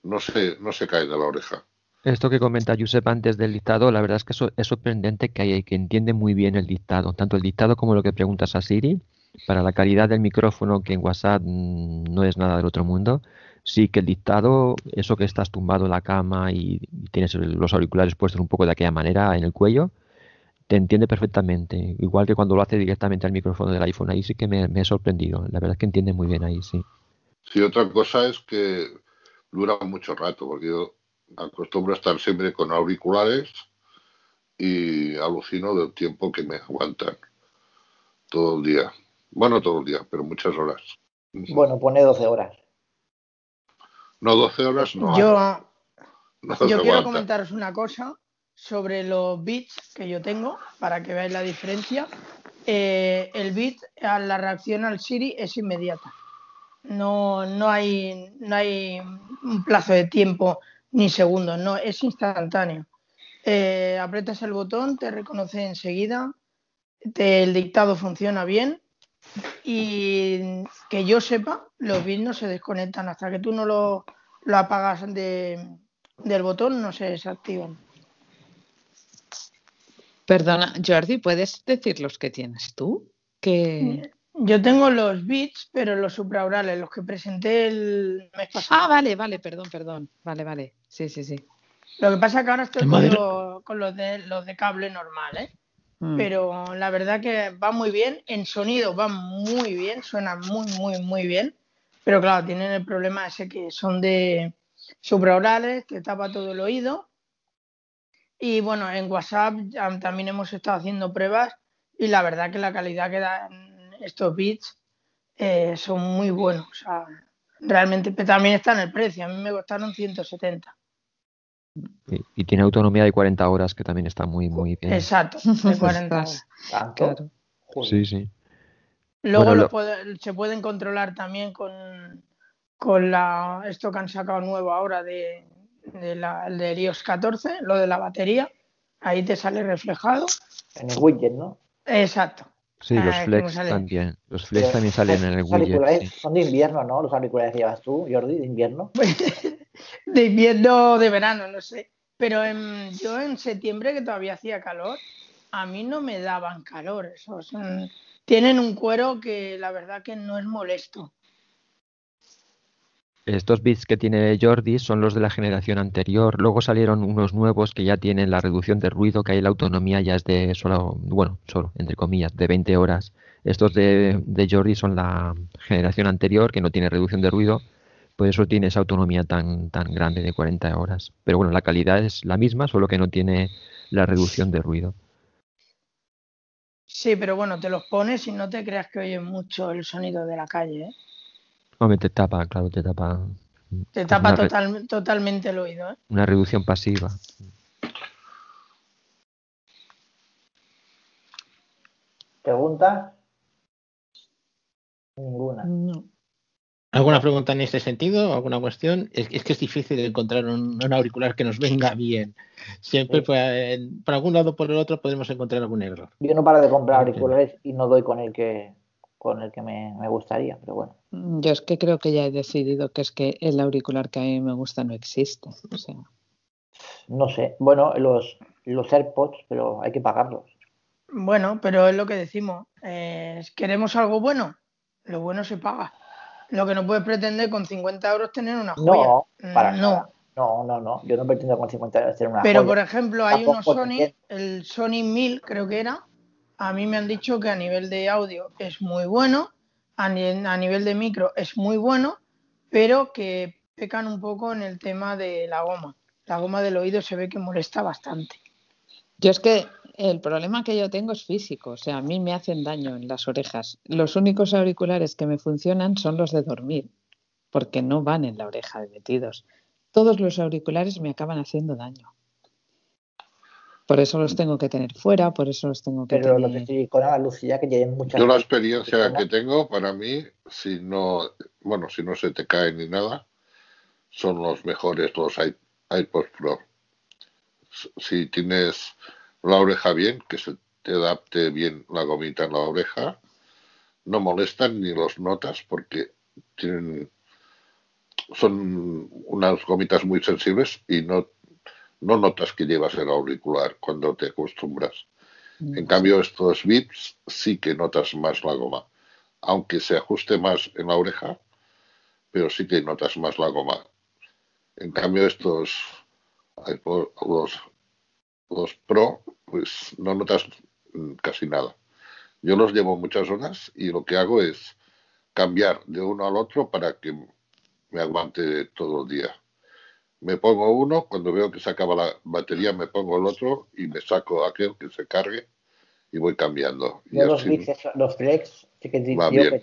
No se, no se cae de la oreja. Esto que comenta Josep antes del dictado, la verdad es que eso es sorprendente que hay que entiende muy bien el dictado, tanto el dictado como lo que preguntas a Siri. Para la calidad del micrófono, que en WhatsApp mm, no es nada del otro mundo, sí que el dictado, eso que estás tumbado en la cama y, y tienes los auriculares puestos un poco de aquella manera en el cuello, te entiende perfectamente. Igual que cuando lo hace directamente al micrófono del iPhone, ahí sí que me, me he sorprendido. La verdad es que entiende muy bien ahí, sí. Sí, otra cosa es que dura mucho rato, porque yo acostumbro a estar siempre con auriculares y alucino del tiempo que me aguantan todo el día. Bueno, todo el día, pero muchas horas. Bueno, pone 12 horas. No, 12 horas no. Yo, no yo quiero aguanta. comentaros una cosa sobre los bits que yo tengo para que veáis la diferencia. Eh, el bit a la reacción al Siri es inmediata. No, no, hay, no hay un plazo de tiempo ni segundos, no, es instantáneo. Eh, aprietas el botón, te reconoce enseguida, te- el dictado funciona bien y que yo sepa, los bits no se desconectan hasta que tú no lo, lo apagas de, del botón, no se desactivan. Perdona, Jordi, ¿puedes decir los que tienes tú? Que... Yo tengo los bits, pero los supraorales, los que presenté el mes pasado. Ah, vale, vale, perdón, perdón. Vale, vale. Sí, sí, sí. Lo que pasa es que ahora estoy con, lo- con los, de, los de cable normal, ¿eh? Mm. Pero la verdad que va muy bien, en sonido va muy bien, suena muy, muy, muy bien. Pero claro, tienen el problema ese que son de supraorales, te tapa todo el oído. Y bueno, en WhatsApp también hemos estado haciendo pruebas y la verdad que la calidad que dan estos bits eh, son muy buenos. Realmente pero también está en el precio. A mí me costaron 170. Y, y tiene autonomía de 40 horas, que también está muy, muy bien. Exacto, de 40 horas. ¿Tanto? Sí, sí. Luego Bueno, lo lo- puede- se pueden controlar también con, con la, esto que han sacado nuevo ahora de, de la, de iOS 14, lo de la batería. Ahí te sale reflejado. En el widget, ¿no? Exacto. Sí, los Ah, ¿cómo flex también. Los flex también salen en el widget. sí. son de invierno, ¿no? Los auriculares que llevas tú, Jordi, de invierno. De invierno de verano, no sé. Pero yo en septiembre, que todavía hacía calor, a mí no me daban calor. Esos, tienen un cuero que la verdad que no es molesto. Estos bits que tiene Jordi son los de la generación anterior. Luego salieron unos nuevos que ya tienen la reducción de ruido, que ahí la autonomía ya es de solo, bueno, solo, entre comillas, de 20 horas. Estos de, de Jordi son la generación anterior, que no tiene reducción de ruido, por eso tiene esa autonomía tan, tan grande de 40 horas. Pero bueno, la calidad es la misma, solo que no tiene la reducción de ruido. Sí, pero bueno, te los pones y no te creas que oyes mucho el sonido de la calle. ¿eh? Hombre, te tapa, claro, te tapa. Te tapa total- totalmente el oído. ¿eh? una reducción pasiva. ¿Preguntas? Ninguna. ¿Alguna pregunta en este sentido? ¿Alguna cuestión? Es, es que es difícil encontrar un, un auricular que nos venga bien. Siempre Sí. por, en- por algún lado o por el otro podemos encontrar algún error. Yo no paro de comprar auriculares y no doy con el que con el que me, me gustaría, pero bueno. Yo es que creo que ya he decidido que es que el auricular que a mí me gusta no existe. O sea, No sé. Bueno, los, los AirPods, pero hay que pagarlos. Bueno, pero es lo que decimos. eh, ¿Queremos algo bueno? Lo bueno se paga. Lo que no puedes pretender con 50 euros tener una joya. No, para Mm, nada. No, no, no. Yo no pretendo con 50 euros hacer una Pero, joya. por ejemplo, hay unos Sony, el Sony 1000 creo que era, a mí me han dicho que a nivel de audio es muy bueno, a, a nivel de micro es muy bueno, pero que pecan un poco en el tema de la goma. La goma del oído se ve que molesta bastante. Yo es que el problema que yo tengo es físico, o sea, a mí me hacen daño en las orejas. Los únicos auriculares que me funcionan son los de dormir, porque no van en la oreja de metidos. Todos los auriculares me acaban haciendo daño. Por eso los tengo que tener fuera, por eso los tengo que Pero tener... los de silicona, Lucía, que tienen muchas... Yo la experiencia que tengo, para mí, si no, bueno, si no se te cae ni nada, son los mejores los iPods Pro. Si tienes la oreja bien, que se te adapte bien la gomita en la oreja, no molestan ni los notas porque tienen son unas gomitas muy sensibles y no, no notas que llevas el auricular cuando te acostumbras. En cambio, estos Beats sí que notas más la goma, aunque se ajuste más en la oreja, pero sí que notas más la goma. En cambio, estos los, los Pro, pues no notas casi nada. Yo los llevo muchas horas y lo que hago es cambiar de uno al otro para que me aguante todo el día. Me pongo uno, cuando veo que se acaba la batería me pongo el otro y me saco aquel que se cargue y voy cambiando. Y Yo los así los Flex, sí que digo que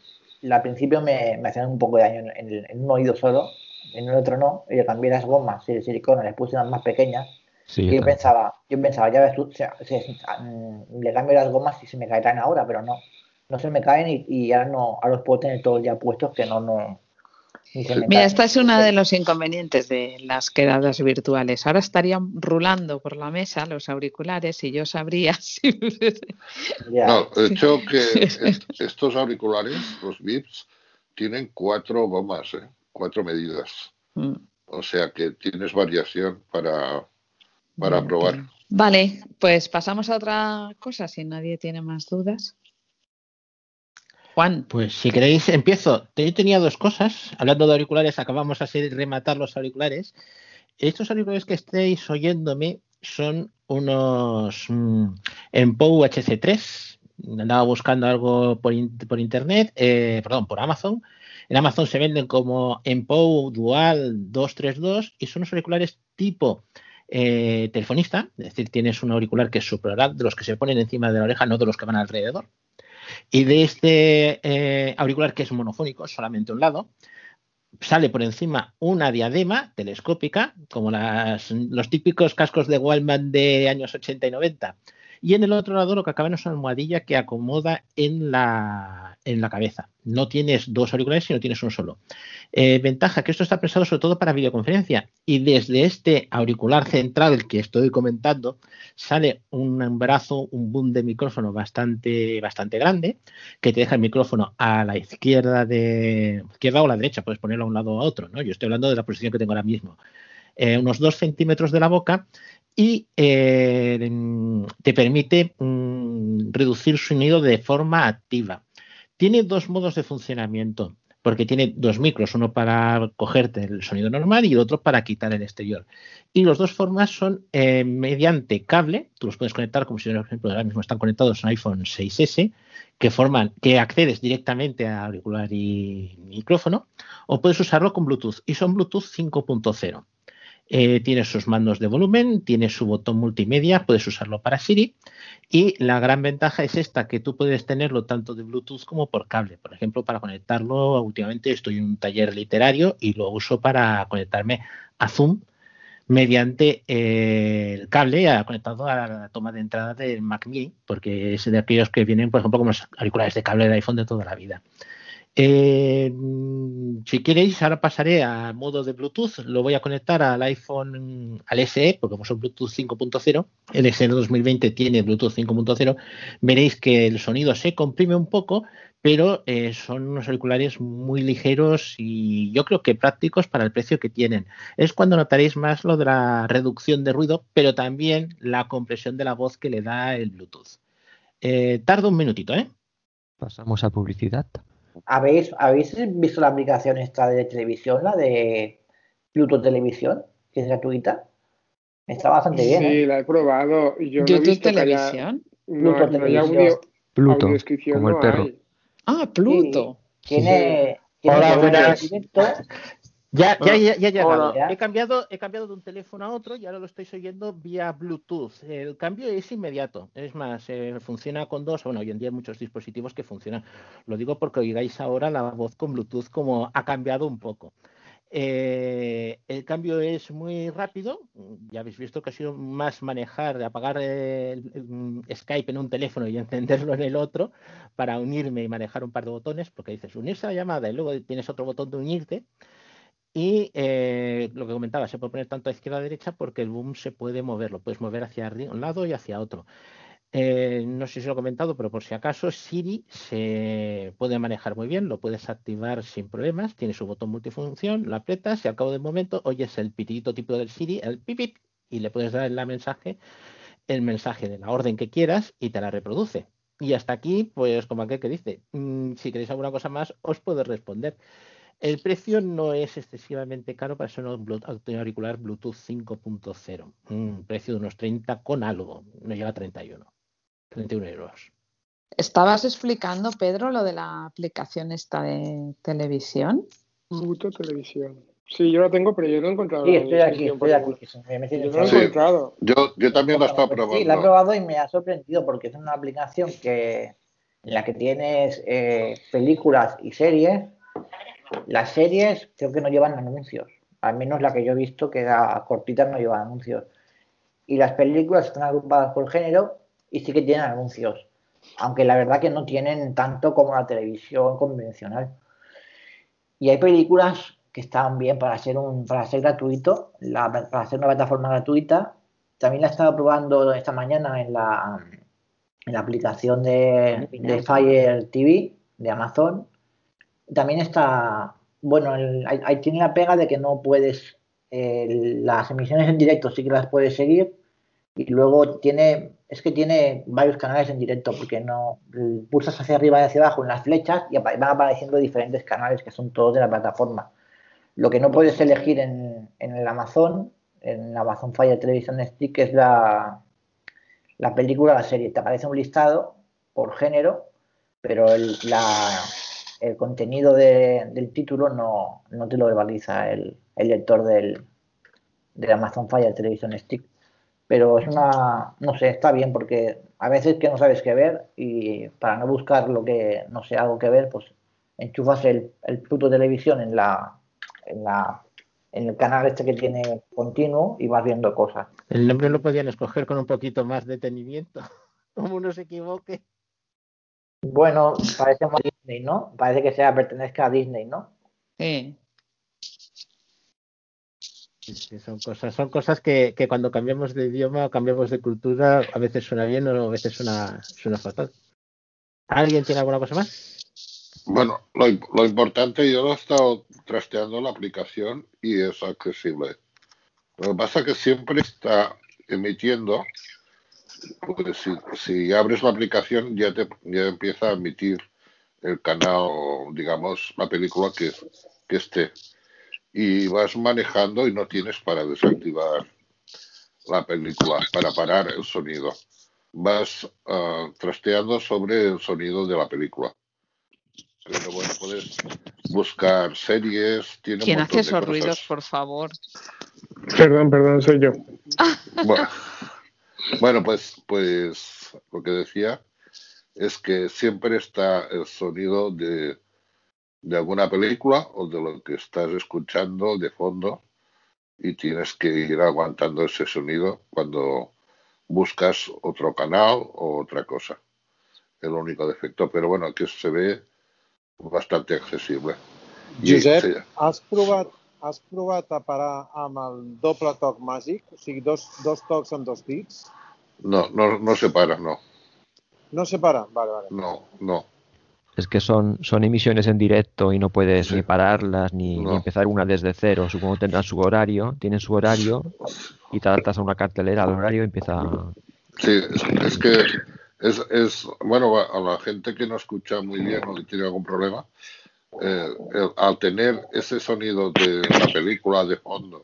al principio me, me hacían un poco de daño en, en- en un oído solo, en el otro no. Y le cambié las gomas de silicona, les puse unas más pequeñas. Sí, yo pensaba, yo pensaba, ya ves tú, o sea, se- mm, le cambio las gomas y se me caerán ahora, pero no. No se me caen y, y ahora no, ahora los puedo tener todos ya puestos que no, no, ni se me Mira, caen. esta es una de los inconvenientes de las quedadas virtuales. Ahora estarían rulando por la mesa los auriculares y yo sabría si... No, de hecho que est- estos auriculares, los Beats, tienen cuatro gomas, ¿eh? cuatro medidas. Mm. O sea que tienes variación para, para probar. Vale, pues pasamos a otra cosa si nadie tiene más dudas. Juan. Pues si queréis, empiezo. Yo tenía dos cosas. Hablando de auriculares, acabamos así de rematar los auriculares. Estos auriculares que estéis oyéndome son unos mm, Empow HC3. Andaba buscando algo por, in- por internet, eh, perdón, por Amazon. En Amazon se venden como Empow Dual 232 y son unos auriculares tipo eh, telefonista, es decir, tienes un auricular que es superior de los que se ponen encima de la oreja, no de los que van alrededor. Y de este eh, auricular que es monofónico, solamente un lado, sale por encima una diadema telescópica, como los típicos cascos de Wallman de años 80 y 90. Y en el otro lado lo que acaba es una almohadilla que acomoda en la, en la cabeza. No tienes dos auriculares, sino tienes uno solo. Eh, ventaja que esto está pensado sobre todo para videoconferencia. Y desde este auricular central que estoy comentando, sale un brazo, un boom de micrófono bastante, bastante grande, que te deja el micrófono a la izquierda de izquierda o la derecha, puedes ponerlo a un lado o a otro. Yo estoy hablando de la posición que tengo ahora mismo. Eh, unos dos centímetros de la boca y eh, te permite mm, reducir sonido de forma activa. Tiene dos modos de funcionamiento, porque tiene dos micros, uno para cogerte el sonido normal y el otro para quitar el exterior. Y las dos formas son eh, mediante cable, tú los puedes conectar como si, por ejemplo, ahora mismo están conectados un iPhone 6S, que forman, que accedes directamente a auricular y micrófono, o puedes usarlo con Bluetooth, y son Bluetooth 5.0. Eh, tiene sus mandos de volumen, tiene su botón multimedia, puedes usarlo para Siri y la gran ventaja es esta, que tú puedes tenerlo tanto de Bluetooth como por cable. Por ejemplo, para conectarlo, últimamente estoy en un taller literario y lo uso para conectarme a Zoom mediante eh, el cable conectado a la toma de entrada del Mac Mini, porque es de aquellos que vienen, por ejemplo, como los auriculares de cable de iPhone de toda la vida. Eh, si queréis, ahora pasaré a modo de Bluetooth. Lo voy a conectar al iPhone, al SE, porque como son Bluetooth 5.0, el SE 2020 tiene Bluetooth 5.0. Veréis que el sonido se comprime un poco, pero eh, son unos auriculares muy ligeros y yo creo que prácticos para el precio que tienen. Es cuando notaréis más lo de la reducción de ruido, pero también la compresión de la voz que le da el Bluetooth. Eh, tarda un minutito, ¿eh? Pasamos a publicidad. ¿Habéis, ¿Habéis visto la aplicación esta de televisión, la de Bluetooth Televisión, que es gratuita? Está bastante bien. Sí, ¿eh? la he probado. y Yo no he ¿YouTube visto haya- Televisión? No, Pluto no Televisión. audio, Pluto, audiodescripción, como el no perro. hay. Ah, Pluto. Tiene, tiene Hola, buenas. directo. Ya, ya, ya, ya he llegado. Hola. He cambiado, he cambiado de un teléfono a otro y ahora lo estoy oyendo vía Bluetooth. El cambio es inmediato. Es más, eh, funciona con dos. Bueno, hoy en día hay muchos dispositivos que funcionan. Lo digo porque oigáis ahora la voz con Bluetooth como ha cambiado un poco. Eh, el cambio es muy rápido. Ya habéis visto que ha sido más manejar, apagar el, el Skype en un teléfono y encenderlo en el otro para unirme y manejar un par de botones, porque dices unirse a la llamada y luego tienes otro botón de unirte. Y eh, lo que comentaba, se puede poner tanto a izquierda a derecha porque el boom se puede mover, lo puedes mover hacia un lado y hacia otro. Eh, no sé si lo he comentado, pero por si acaso, Siri se puede manejar muy bien, lo puedes activar sin problemas, tiene su botón multifunción, lo aprietas y al cabo del momento oyes el pitidito tipo del Siri, el pipip, y le puedes dar en la mensaje el mensaje de la orden que quieras y te la reproduce. Y hasta aquí, pues como aquel que dice, mm, si queréis alguna cosa más, os puedo responder. El precio no es excesivamente caro para ser un auricular Bluetooth 5.0. Un precio de unos 30 con algo, no llega a 31. 31 euros. Estabas explicando, Pedro, lo de la aplicación esta de televisión. Pluto Televisión. Sí, yo la tengo, pero yo no he encontrado Sí, estoy aquí, estoy aquí. me Yo no lo he Sí. encontrado. Yo, yo también la he estado Sí, la he probando. probado y me ha sorprendido porque es una aplicación que en la que tienes eh, películas y series. Las series creo que no llevan anuncios, al menos la que yo he visto que era cortita no lleva anuncios. Y las películas están agrupadas por género y sí que tienen anuncios, aunque la verdad que no tienen tanto como la televisión convencional. Y hay películas que están bien para ser un para ser gratuito, la- para ser una plataforma gratuita. También la he estado probando esta mañana en la, en la aplicación de, de Fire TV de Amazon. También está, bueno, el- ahí, tiene la pega de que no puedes, las emisiones en directo sí que las puedes seguir y luego tiene, es que tiene varios canales en directo porque no pulsas hacia arriba y hacia abajo en las flechas y van apareciendo diferentes canales que son todos de la plataforma. Lo que no puedes elegir en, en el Amazon, en Amazon Fire Television Stick, es la, la película la serie. Te aparece un listado por género, pero el, la- el contenido de- del título no, no te lo verbaliza el, el lector del, del Amazon Fire Television Stick. Pero es una, no sé, está bien porque a veces que no sabes qué ver y para no buscar lo que, no sé, algo que ver, pues enchufas el, el Pluto Televisión en la, en la, en el canal este que tiene continuo y vas viendo cosas. El nombre lo podían escoger con un poquito más de detenimiento, como uno se equivoque. Bueno, parece más Disney, ¿no? Parece que sea pertenezca a Disney, ¿no? Sí. Sí, son cosas, son cosas que, que cuando cambiamos de idioma o cambiamos de cultura, a veces suena bien o a veces suena, suena fatal. ¿Alguien tiene alguna cosa más? Bueno, lo, lo importante, yo lo he estado trasteando la aplicación y es accesible. Lo que pasa es que siempre está emitiendo, pues si, si abres la aplicación ya te ya empieza a emitir el canal, digamos, la película que, que esté. Y vas manejando y no tienes para desactivar la película, para parar el sonido. Vas ah, trasteando sobre el sonido de la película. Pero bueno, puedes buscar series, tiene ¿Quién hace esos ruidos, por favor? Perdón, perdón, soy yo. Bueno, bueno, pues, pues lo que decía es que siempre está el sonido de, de alguna película o de lo que estás escuchando de fondo y tienes que ir aguantando ese sonido cuando buscas otro canal o otra cosa. El único defecto, pero bueno, que se ve bastante accesible. I, Josep, sí, has provat, has provat a parar amb el doble toc màgic? O sigui, dos, dos tocs amb dos dits? no, no, no se para, no, No se para? Vale, vale. no, no. Es que son, son emisiones en directo y no puedes Sí. ni pararlas ni, empezar una desde cero. Supongo que tendrán su horario, tienen su horario y te adaptas a una cartelera al horario y empieza. Sí, es, es que es, es, bueno, a la gente que no escucha muy bien o que tiene algún problema, eh, el- al tener ese sonido de la película de fondo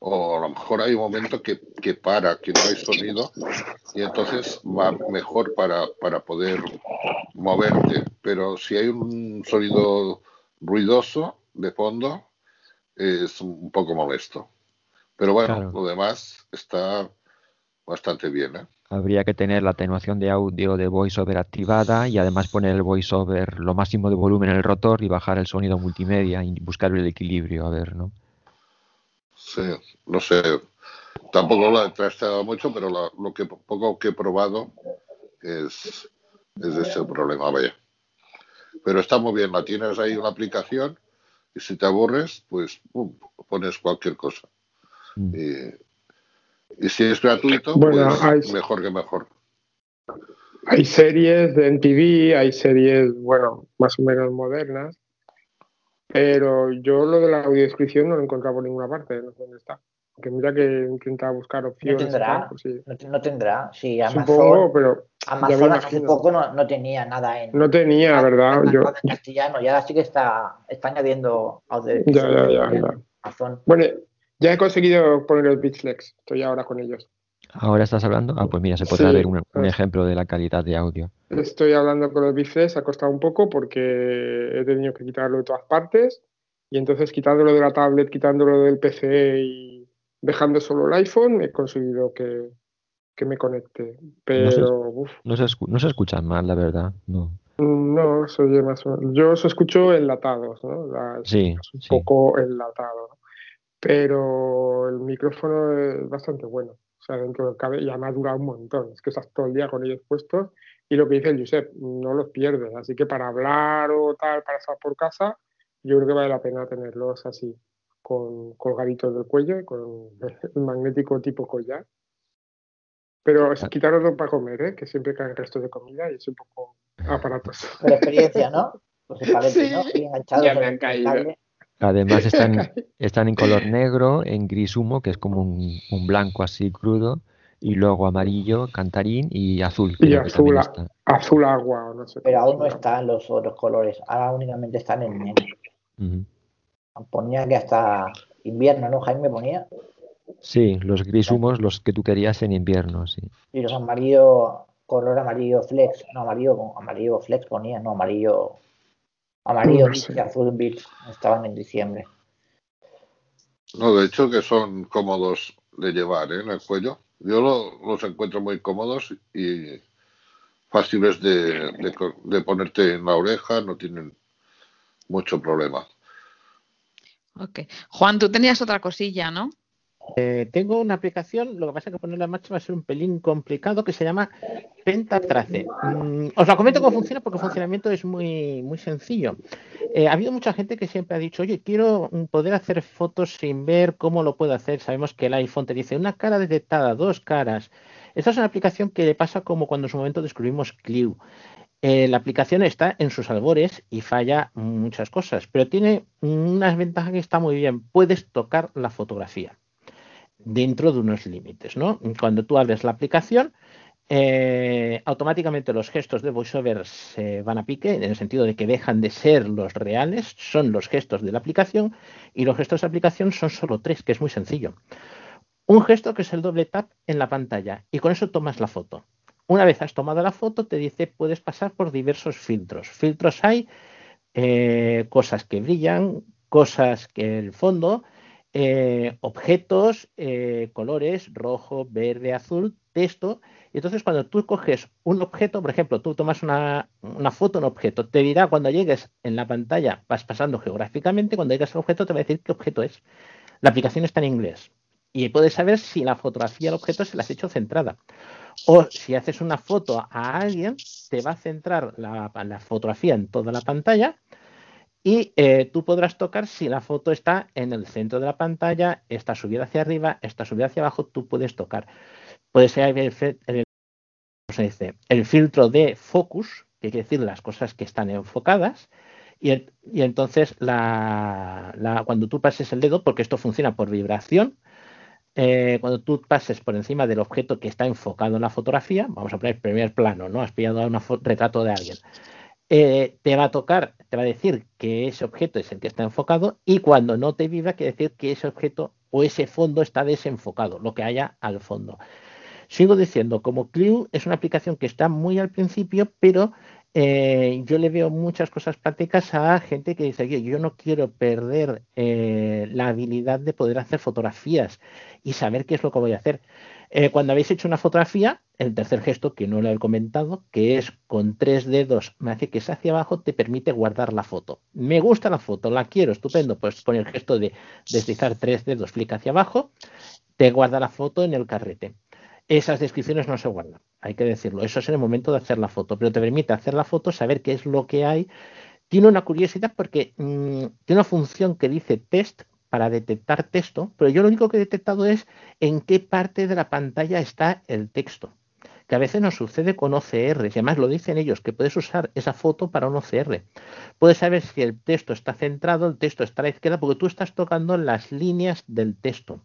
o a lo mejor hay un momento que, que para, que no hay sonido y entonces va mejor para, para poder moverte. Pero si hay un sonido ruidoso de fondo, es un poco molesto. Pero bueno, Claro. lo demás está bastante bien. ¿eh? Habría que tener la atenuación de audio de voiceover activada y además poner el voiceover lo máximo de volumen en el rotor y bajar el sonido multimedia y buscar el equilibrio, a ver, ¿no? Sí, no sé. Tampoco lo he trasteado mucho, pero la- lo que poco que he probado es, es ese problema, vaya. Pero está muy bien, la tienes ahí una aplicación y si te aburres, pues pum, pones cualquier cosa. Y, y si es gratuito, Bueno, pues hay- mejor que mejor. Hay series de NTV, hay series, bueno, más o menos modernas, pero yo lo de la audiodescripción no lo he encontrado por ninguna parte, no sé dónde está. Que mira que he intentado buscar No opciones. y tendrá, tal, pues sí. no, te- no tendrá. Sí, Amazon, Supongo, pero Amazon hace poco no, no tenía nada en, No tenía, ¿verdad? Yo, en castellano y ahora sí que está, está añadiendo audio. ya, ya, ya, ya. Amazon. Bueno, ya he conseguido poner el Bitflex, estoy ahora con ellos. ¿Ahora estás hablando? Ah, pues mira, se podrá Sí, ver un, un ejemplo de la calidad de audio. Estoy hablando con el Bitflex, ha costado un poco porque he tenido que quitarlo de todas partes y entonces quitándolo de la tablet, quitándolo del PC y dejando solo el iPhone, he conseguido que, que me conecte. No se, Pero uf, no se escu- no se escuchan mal, la verdad. No. no, se oye más o menos. Yo os escucho enlatados, ¿no? La- Sí, un sí. poco enlatado. Pero el micrófono es bastante bueno. Sea, dentro del cabe y además dura un montón. Es que estás todo el día con ellos puestos y lo que dice el Josep, no los pierdes. Así que para hablar o tal, para estar por casa, yo creo que vale la pena tenerlos así, con colgaditos del cuello, con el magnético tipo collar. Pero es quitarlo para comer, ¿eh? que siempre caen restos de comida y es un poco aparatoso. Por experiencia, ¿no? Pues parece, Sí, ¿no? Ya me han el caído. cable. Además están, están en color negro, en gris humo, que es como un, un blanco así crudo, y luego amarillo, cantarín y azul. Y azul, está. azul agua o no sé. Pero aún no están los otros colores, ahora únicamente están en negro. Ponía que hasta invierno, ¿no? Jaime ponía. Sí, los gris humos, los que tú querías en invierno, sí. Y los amarillo, color amarillo flex, no amarillo, amarillo flex ponía, no amarillo, amarillo No beach y azul beach estaban en diciembre. No, de hecho que son cómodos de llevar ¿eh? en el cuello. Yo lo- los encuentro muy cómodos y fáciles de, de de ponerte en la oreja, no tienen mucho problema. Ok. Juan, tú tenías otra cosilla, ¿no? Eh, tengo una aplicación, lo que pasa es que ponerla en marcha va a ser un pelín complicado, que se llama Pentatrace. Mm, os la comento cómo funciona porque el funcionamiento es muy, muy sencillo. Eh, ha habido mucha gente que siempre ha dicho, oye, quiero poder hacer fotos sin ver cómo lo puedo hacer. Sabemos que el iPhone te dice una cara detectada, dos caras. Esta es una aplicación que le pasa como cuando en su momento descubrimos Clue. Eh, la aplicación está en sus albores y falla muchas cosas, pero tiene unas ventajas que está muy bien. Puedes tocar la fotografía dentro de unos límites. Cuando tú abres la aplicación, eh, automáticamente los gestos de VoiceOver se van a pique, en el sentido de que dejan de ser los reales, son los gestos de la aplicación, y los gestos de aplicación son solo tres, que es muy sencillo. Un gesto que es el doble tap en la pantalla, y con eso tomas la foto. Una vez has tomado la foto, te dice puedes pasar por diversos filtros. Filtros hay, eh, cosas que brillan, cosas que el fondo, eh, objetos, eh, colores, rojo, verde, azul, texto. Y entonces cuando tú coges un objeto, por ejemplo, tú tomas una, una foto, un objeto, te dirá cuando llegues en la pantalla, vas pasando geográficamente, cuando llegues al objeto te va a decir qué objeto es. La aplicación está en inglés. Y puedes saber si la fotografía del objeto se la has hecho centrada. O si haces una foto a alguien, te va a centrar la, la fotografía en toda la pantalla y eh, tú podrás tocar si la foto está en el centro de la pantalla, está subida hacia arriba, está subida hacia abajo, tú puedes tocar. Puede ser el, el- filtro de focus, que quiere decir las cosas que están enfocadas, y entonces la- la- cuando tú pases el dedo, porque esto funciona por vibración, eh, cuando tú pases por encima del objeto que está enfocado en la fotografía, vamos a poner primer plano, ¿no? Has pillado un retrato de alguien. Eh, te va a tocar, te va a decir que ese objeto es el que está enfocado y cuando no te vibra, quiere decir que ese objeto o ese fondo está desenfocado, lo que haya al fondo. Sigo diciendo, como Clue es una aplicación que está muy al principio, pero eh, yo le veo muchas cosas prácticas a gente que dice, yo no quiero perder eh, la habilidad de poder hacer fotografías y saber qué es lo que voy a hacer. Eh, cuando habéis hecho una fotografía, el tercer gesto, que no lo he comentado, que es con tres dedos, me hace que es hacia abajo, te permite guardar la foto. Me gusta la foto, la quiero, estupendo, pues con el gesto de deslizar tres dedos, clic hacia abajo, te guarda la foto en el carrete. Esas descripciones no se guardan, hay que decirlo. Eso es en el momento de hacer la foto, pero te permite hacer la foto, saber qué es lo que hay. Tiene una curiosidad porque mm, tiene una función que dice test para detectar texto, pero yo lo único que he detectado es en qué parte de la pantalla está el texto, que a veces nos sucede con OCR, y además lo dicen ellos, que puedes usar esa foto para un OCR. Puedes saber si el texto está centrado, el texto está a la izquierda, porque tú estás tocando las líneas del texto.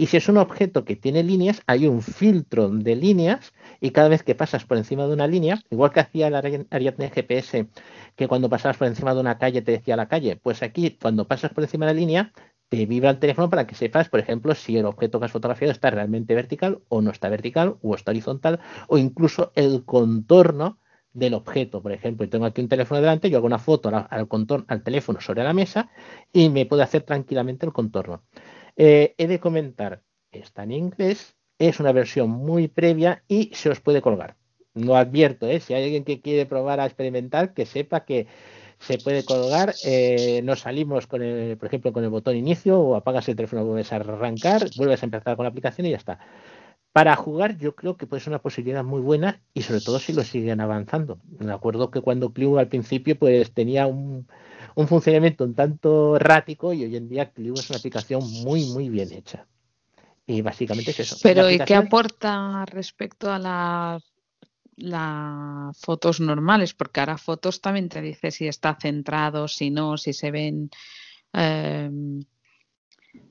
Y si es un objeto que tiene líneas, hay un filtro de líneas y cada vez que pasas por encima de una línea, igual que hacía el Ariadne GPS, que cuando pasabas por encima de una calle te decía la calle, pues aquí cuando pasas por encima de la línea te vibra el teléfono para que sepas, por ejemplo, si el objeto que has fotografiado está realmente vertical o no está vertical o está horizontal o incluso el contorno del objeto. Por ejemplo, tengo aquí un teléfono delante, yo hago una foto al, contorno, al teléfono sobre la mesa y me puede hacer tranquilamente el contorno. Eh, he de comentar, está en inglés, es una versión muy previa y se os puede colgar. No advierto, ¿eh? si hay alguien que quiere probar a experimentar, que sepa que se puede colgar. Eh, nos salimos, con el, por ejemplo, con el botón inicio o apagas el teléfono, vuelves a arrancar, vuelves a empezar con la aplicación y ya está. Para jugar yo creo que puede ser una posibilidad muy buena y sobre todo si lo siguen avanzando. Me acuerdo que cuando Clue al principio pues tenía un, un funcionamiento un tanto errático y hoy en día Clue es una aplicación muy muy bien hecha. Y básicamente es eso. Pero ¿y qué aporta respecto a las las fotos normales? Porque ahora fotos también te dice si está centrado, si no, si se ven eh,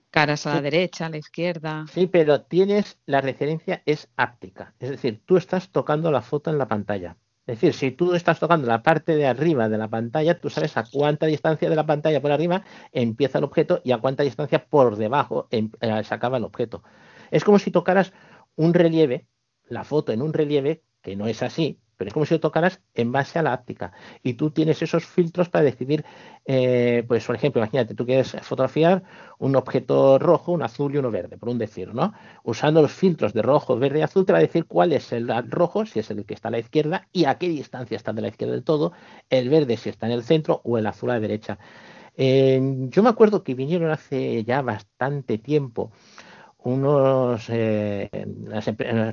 caras a la derecha, a la izquierda. Sí, pero tienes la referencia es áptica, es decir, tú estás tocando la foto en la pantalla. Es decir, si tú estás tocando la parte de arriba de la pantalla, tú sabes a cuánta distancia de la pantalla por arriba empieza el objeto y a cuánta distancia por debajo em, eh, se acaba el objeto. Es como si tocaras un relieve, la foto en un relieve, que no es así, pero es como si lo tocaras en base a la áptica. Y tú tienes esos filtros para decidir, eh, pues por ejemplo, imagínate, tú quieres fotografiar un objeto rojo, un azul y uno verde, por un decir, ¿no? Usando los filtros de rojo, verde y azul, te va a decir cuál es el rojo, si es el que está a la izquierda, y a qué distancia está de la izquierda del todo, el verde si está en el centro o el azul a la derecha. Eh, yo me acuerdo que vinieron hace ya bastante tiempo unos eh, las,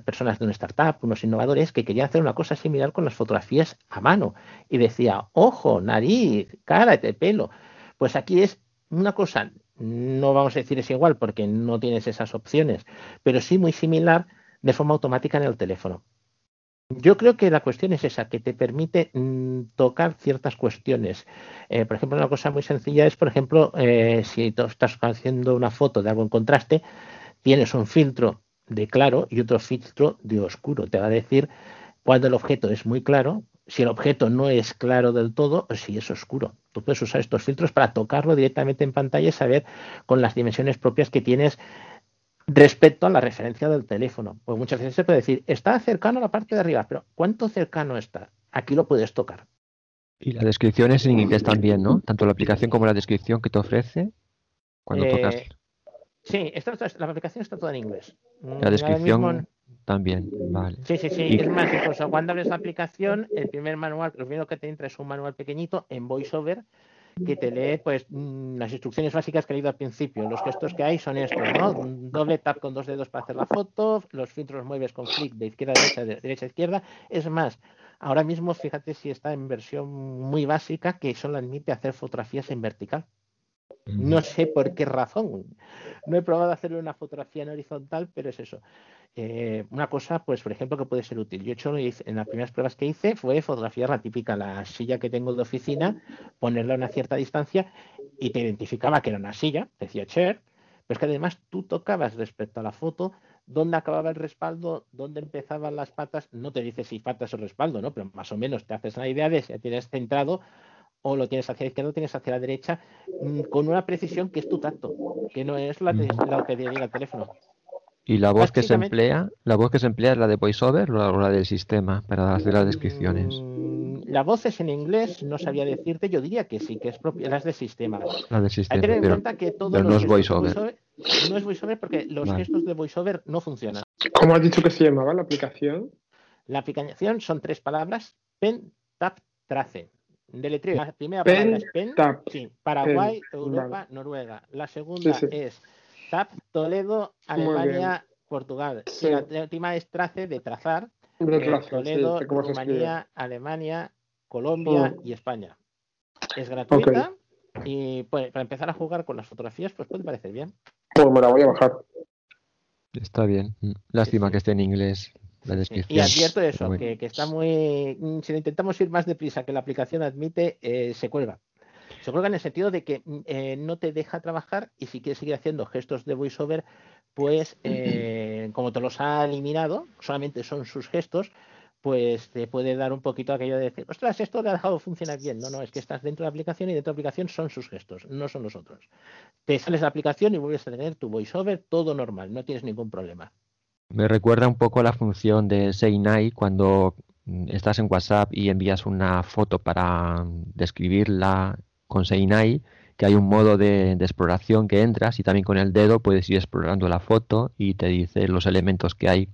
personas de una startup, unos innovadores que querían hacer una cosa similar con las fotografías a mano y decía, ojo, nariz, cara, pelo. Pues aquí es una cosa, no vamos a decir es igual porque no tienes esas opciones, pero sí muy similar de forma automática en el teléfono. Yo creo que la cuestión es esa, que te permite mm, tocar ciertas cuestiones. Eh, por ejemplo, una cosa muy sencilla es, por ejemplo, eh, si tú estás haciendo una foto de algo en contraste, tienes un filtro de claro y otro filtro de oscuro. Te va a decir cuando el objeto es muy claro, si el objeto no es claro del todo o si es oscuro. Tú puedes usar estos filtros para tocarlo directamente en pantalla y saber con las dimensiones propias que tienes respecto a la referencia del teléfono. Pues muchas veces se puede decir, está cercano a la parte de arriba, pero ¿cuánto cercano está? Aquí lo puedes tocar. Y la descripción es en inglés también, ¿no? Tanto la aplicación como la descripción que te ofrece cuando tocas Sí, la aplicación está toda en inglés. La descripción también, vale. Sí, sí, sí. Es más, incluso cuando abres la aplicación, el primer manual, lo primero que te entra es un manual pequeñito en VoiceOver que te lee pues mm, las instrucciones básicas que he leído al principio. Los gestos que hay son estos, ¿no? Doble tap con dos dedos para hacer la foto, los filtros mueves con clic de izquierda a derecha, de derecha a izquierda. Es más, ahora mismo fíjate si está en versión muy básica que solo admite hacer fotografías en vertical. No sé por qué razón. No he probado a hacer una fotografía en horizontal, pero es eso. Eh, una cosa, pues, por ejemplo, que puede ser útil. Yo he hecho en las primeras pruebas que hice fue fotografía la típica, la silla que tengo de oficina, ponerla a una cierta distancia y te identificaba que era una silla, decía chair, pero es que además tú tocabas respecto a la foto dónde acababa el respaldo, dónde empezaban las patas, no te dice si patas o respaldo, ¿no? Pero más o menos te haces una idea de si tienes centrado o lo tienes hacia la izquierda o tienes hacia la derecha mm, con una precisión que es tu tacto, que no es la, lo que te diga el teléfono. ¿Y la voz que se emplea? ¿La voz que se emplea es la de VoiceOver o la, o la del sistema para hacer las descripciones? Mm, La voz es en inglés, no sabía decirte, yo diría que sí, que es propia, las de sistema. La del Hay sistema, que tener en pero, cuenta que todos los no es gestos de VoiceOver. VoiceOver- No es VoiceOver porque los Vale. gestos de VoiceOver no funcionan. ¿Cómo has dicho que se llamaba la aplicación? La aplicación son tres palabras, pen, tap, trace. Deletreo. La primera Pen, palabra es pen, tap, sí, Paraguay, pen, Europa, vale. Noruega. La segunda Sí, sí. es tap, Toledo. Alemania, Portugal. Sí. Y la última es trace de trazar, De eh, trace, Toledo. Rumanía, Alemania, Colombia Mm. y España. Es gratuita y pues, para empezar a jugar con las fotografías pues puede parecer bien. Pues me la voy a bajar. Está bien. Mm. Lástima que esté en inglés la Y advierto eso, bueno. que, que está muy. mm, Si intentamos ir más deprisa que la aplicación admite, eh, se cuelga. Se cuelga en el sentido de que mm, eh, no te deja trabajar y si quieres seguir haciendo gestos de voiceover, pues eh, como te los ha eliminado, solamente son sus gestos, pues te puede dar un poquito aquello de decir, ostras, esto le ha dejado funcionar bien. No, no, es que estás dentro de la aplicación y dentro de la aplicación son sus gestos, no son los otros. Te sales de la aplicación y vuelves a tener tu voiceover todo normal, no tienes ningún problema. Me recuerda un poco a la función de Night cuando mm, estás en WhatsApp y envías una foto para mm, describirla con Night, que hay un modo de, de exploración que entras y también con el dedo puedes ir explorando la foto y te dice los elementos que hay,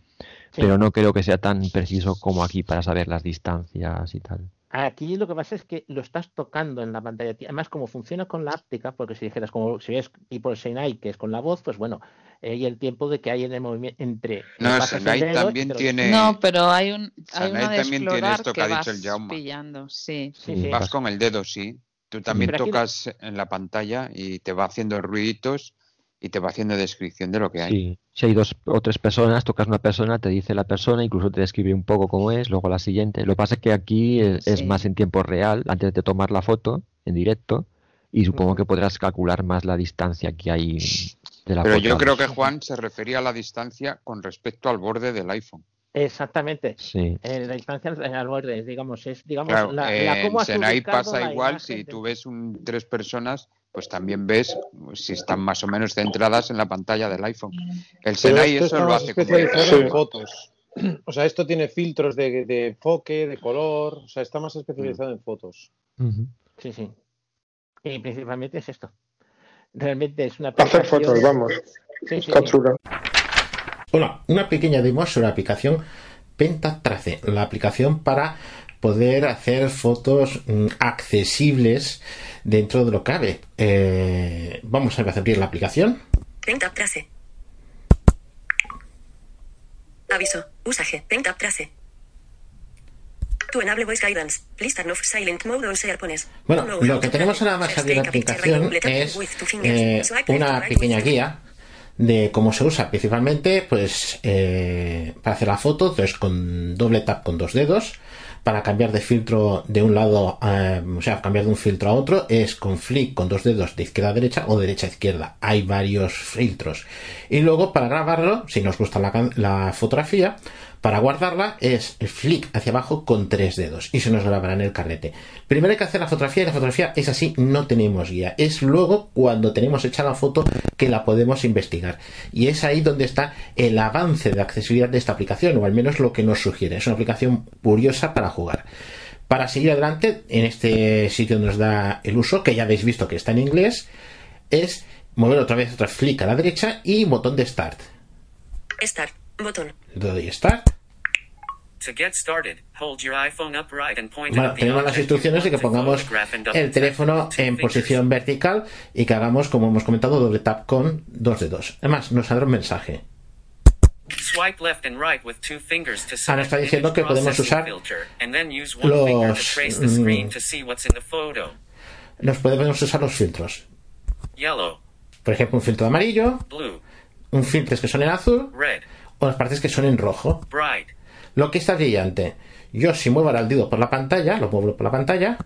Sí. pero no creo que sea tan preciso como aquí para saber las distancias y tal. Aquí lo que pasa es que lo estás tocando en la pantalla. Además, como funciona con la áptica, porque si dijeras, como si es tipo el Senai, que es con la voz, pues bueno, eh, y el tiempo de que hay en el movimiento entre. No, Senai dedo también lo- tiene- No, pero hay, un, hay una de también tiene esto que que ha dicho vas el Jaume. pillando, sí. Sí, sí. Vas con el dedo, sí. Tú también tocas en la pantalla y te va haciendo ruiditos y te va haciendo descripción de lo que hay. Sí, si hay dos o tres personas, tocas una persona, te dice la persona, incluso te describe un poco cómo es, luego la siguiente. Lo que pasa es que aquí es, es más en tiempo real, antes de tomar la foto, en directo, y supongo que podrás calcular más la distancia que hay de la Pero foto. yo creo que Juan se refería a la distancia con respecto al borde del iPhone. Exactamente. Sí. Eh, la distancia al borde, digamos, es digamos Claro, la, eh, la- cómo en has Senai ubicado pasa igual, imagen si tú ves un, tres personas, pues también ves si están más o menos centradas en la pantalla del iPhone. El Senai eso lo hace como especializado en fotos. O sea, esto tiene filtros de, de enfoque, de color. O sea, está más especializado en fotos. Sí, sí. Y principalmente es esto. Realmente es una Hacer aplicación- fotos, vamos. Sí, sí, Está sí. chula. Hola, una pequeña demo sobre la aplicación Pentatrace, la aplicación para poder hacer fotos mm, accesibles dentro de lo que cabe. Eh, vamos a abrir la aplicación. Paint trace. Aviso. Usaje. Paint trace. To enable voice guidance. Please turn off silent mode on SharePoint. Bueno, No, lo que tenemos ahora más abrir la aplicación es eh, una pequeña guía de cómo se usa principalmente pues eh, para hacer la foto entonces con doble tap con dos dedos para cambiar de filtro de un lado eh, o sea cambiar de un filtro a otro es con flick con dos dedos de izquierda a derecha o derecha a izquierda. Hay varios filtros. Y luego para grabarlo si nos gusta la, la fotografía para guardarla es el flick hacia abajo con tres dedos y se nos grabará en el carrete. Primero hay que hacer la fotografía y la fotografía es así, no tenemos guía. Es luego cuando tenemos hecha la foto que la podemos investigar. Y es ahí donde está el avance de accesibilidad de esta aplicación, o al menos lo que nos sugiere. Es una aplicación curiosa para jugar. Para seguir adelante, en este sitio nos da el uso, que ya habéis visto que está en inglés, es mover otra vez otra flick a la derecha y botón de start. Start. Botón. Le doy start. To get started, hold your iPhone upright and point it Bueno, at the tenemos las instrucciones de que pongamos el teléfono en posición vertical y que hagamos, como hemos comentado, doble tap con dos dedos. Además, nos saldrá un mensaje. Swipe left and right with two fingers to Ah, nos está diciendo que podemos usar los, mm, to see what's in the photo. Nos podemos usar los filtros. Yellow, Por ejemplo, un filtro de amarillo, blue, un filtros que son en azul las partes que son en rojo. bright, Lo que está brillante. Yo si muevo ahora el dedo por la pantalla, lo muevo por la pantalla,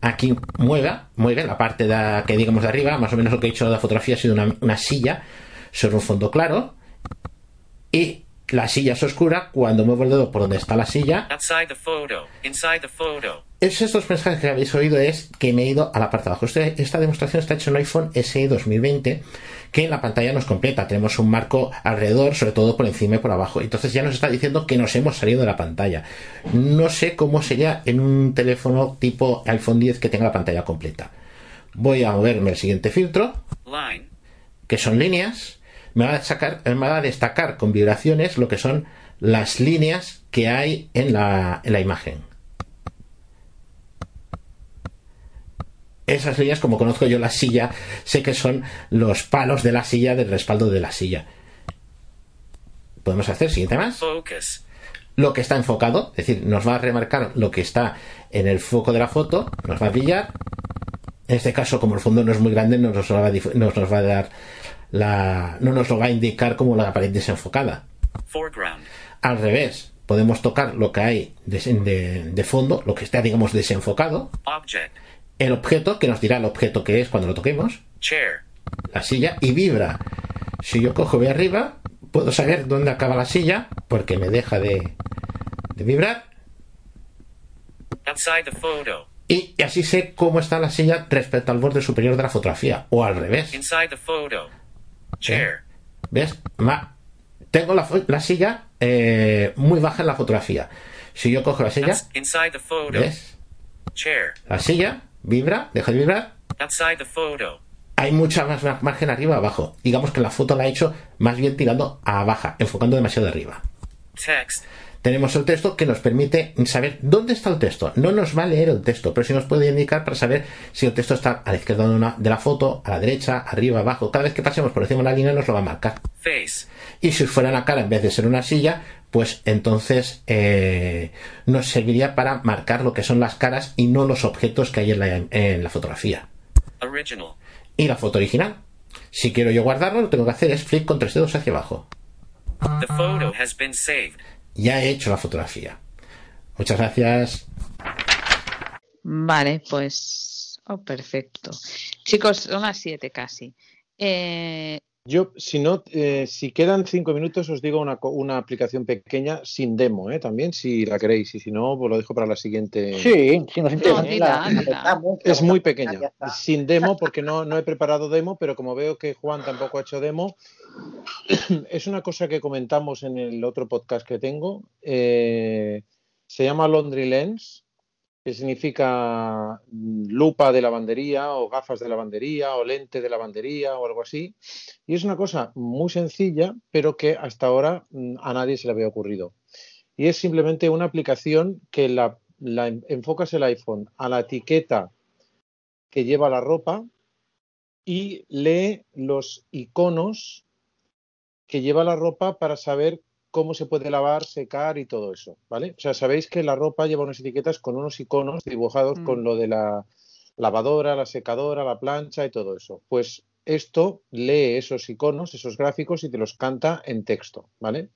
aquí mueva, mueve la parte de, que digamos de arriba, más o menos lo que he hecho de la fotografía ha sido una, una silla sobre un fondo claro. Y la silla es oscura. Cuando muevo el dedo por donde está la silla outside the photo, inside the photo, es estos mensajes que habéis oído es que me he ido a la parte de abajo. Este- esta demostración está hecha en un iPhone SE 2020 que en la pantalla nos completa. Tenemos un marco alrededor, sobre todo por encima y por abajo. Entonces ya nos está diciendo que nos hemos salido de la pantalla. No sé cómo sería en un teléfono tipo iPhone 10 que tenga la pantalla completa. Voy a moverme el siguiente filtro, Line. que son líneas. Me va a, sacar, me va a destacar con vibraciones lo que son las líneas que hay en la, en la imagen. Esas líneas, como conozco yo la silla, sé que son los palos de la silla, del respaldo de la silla. Podemos hacer siguiente más. Focus. Lo que está enfocado, es decir, nos va a remarcar lo que está en el foco de la foto, nos va a brillar. En este caso, como el fondo no es muy grande, no nos va a, dif- nos, nos va a dar la, no nos lo va a indicar como la pared desenfocada. Foreground. Al revés, podemos tocar lo que hay de, de- de fondo, lo que está, digamos, desenfocado. Object. El objeto, que nos dirá el objeto que es cuando lo toquemos. Chair. La silla y vibra. Si yo cojo de arriba, puedo saber dónde acaba la silla porque me deja de, de vibrar. Outside the photo. Y así sé cómo está la silla respecto al borde superior de la fotografía. O al revés. Inside the photo. Chair. ¿Ves? Ma- tengo la, la silla eh, muy baja en la fotografía. Si yo cojo la silla, Inside the photo. ¿ves? Chair. La silla vibra, deja de vibrar. Outside the photo. Hay mucha más ma- margen arriba abajo. Digamos que la foto la he hecho más bien tirando a baja, enfocando demasiado arriba. Text. Tenemos el texto que nos permite saber dónde está el texto. No nos va a leer el texto, pero sí nos puede indicar para saber si el texto está a la izquierda de, una- de la foto, a la derecha, arriba, abajo. Cada vez que pasemos por encima de la línea nos lo va a marcar. Face. Y si fuera una cara en vez de ser una silla, pues entonces eh, nos serviría para marcar lo que son las caras y no los objetos que hay en la, en la fotografía. Original. Y la foto original. Si quiero yo guardarlo, lo que tengo que hacer es flick con tres dedos hacia abajo. The photo has been saved. Ya he hecho la fotografía. Muchas gracias. Vale, pues. Oh, perfecto. Chicos, son las 7 casi. Eh, Yo, si no, eh, si quedan cinco minutos, os digo una, una aplicación pequeña sin demo, ¿eh? también, si la queréis, y si no, pues lo dejo para la siguiente. Sí, si nos interesa, No, la- Es muy pequeña, sin demo, porque no, no he preparado demo, pero como veo que Juan tampoco ha hecho demo, es una cosa que comentamos en el otro podcast que tengo. eh, se llama Laundry Lens, que significa mm, lupa de lavandería o gafas de lavandería o lente de lavandería o algo así. Y es una cosa muy sencilla, pero que hasta ahora mm, a nadie se le había ocurrido. Y es simplemente una aplicación que la, la en- enfocas el iPhone a la etiqueta que lleva la ropa y lee los iconos que lleva la ropa para saber cómo se puede lavar, secar y todo eso, ¿vale? O sea, sabéis que la ropa lleva unas etiquetas con unos iconos dibujados Mm. con lo de la lavadora, la secadora, la plancha y todo eso. Pues esto lee esos iconos, esos gráficos y te los canta en texto, ¿vale?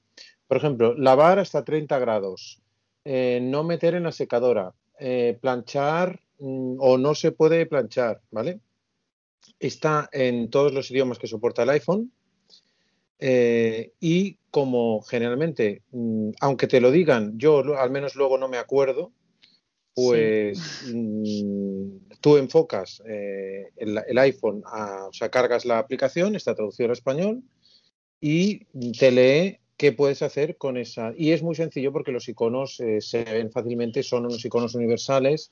Por ejemplo, lavar hasta 30 grados, eh, no meter en la secadora, eh, planchar mm, o no se puede planchar, ¿vale? Está en todos los idiomas que soporta el iPhone. Eh, y como generalmente, mm, aunque te lo digan, yo al menos luego no me acuerdo, pues mm, tú enfocas eh, el, el iPhone, a- o sea, cargas la aplicación, está traducido al español, y te lee qué puedes hacer con esa. Y es muy sencillo porque los iconos eh, se ven fácilmente, son unos iconos universales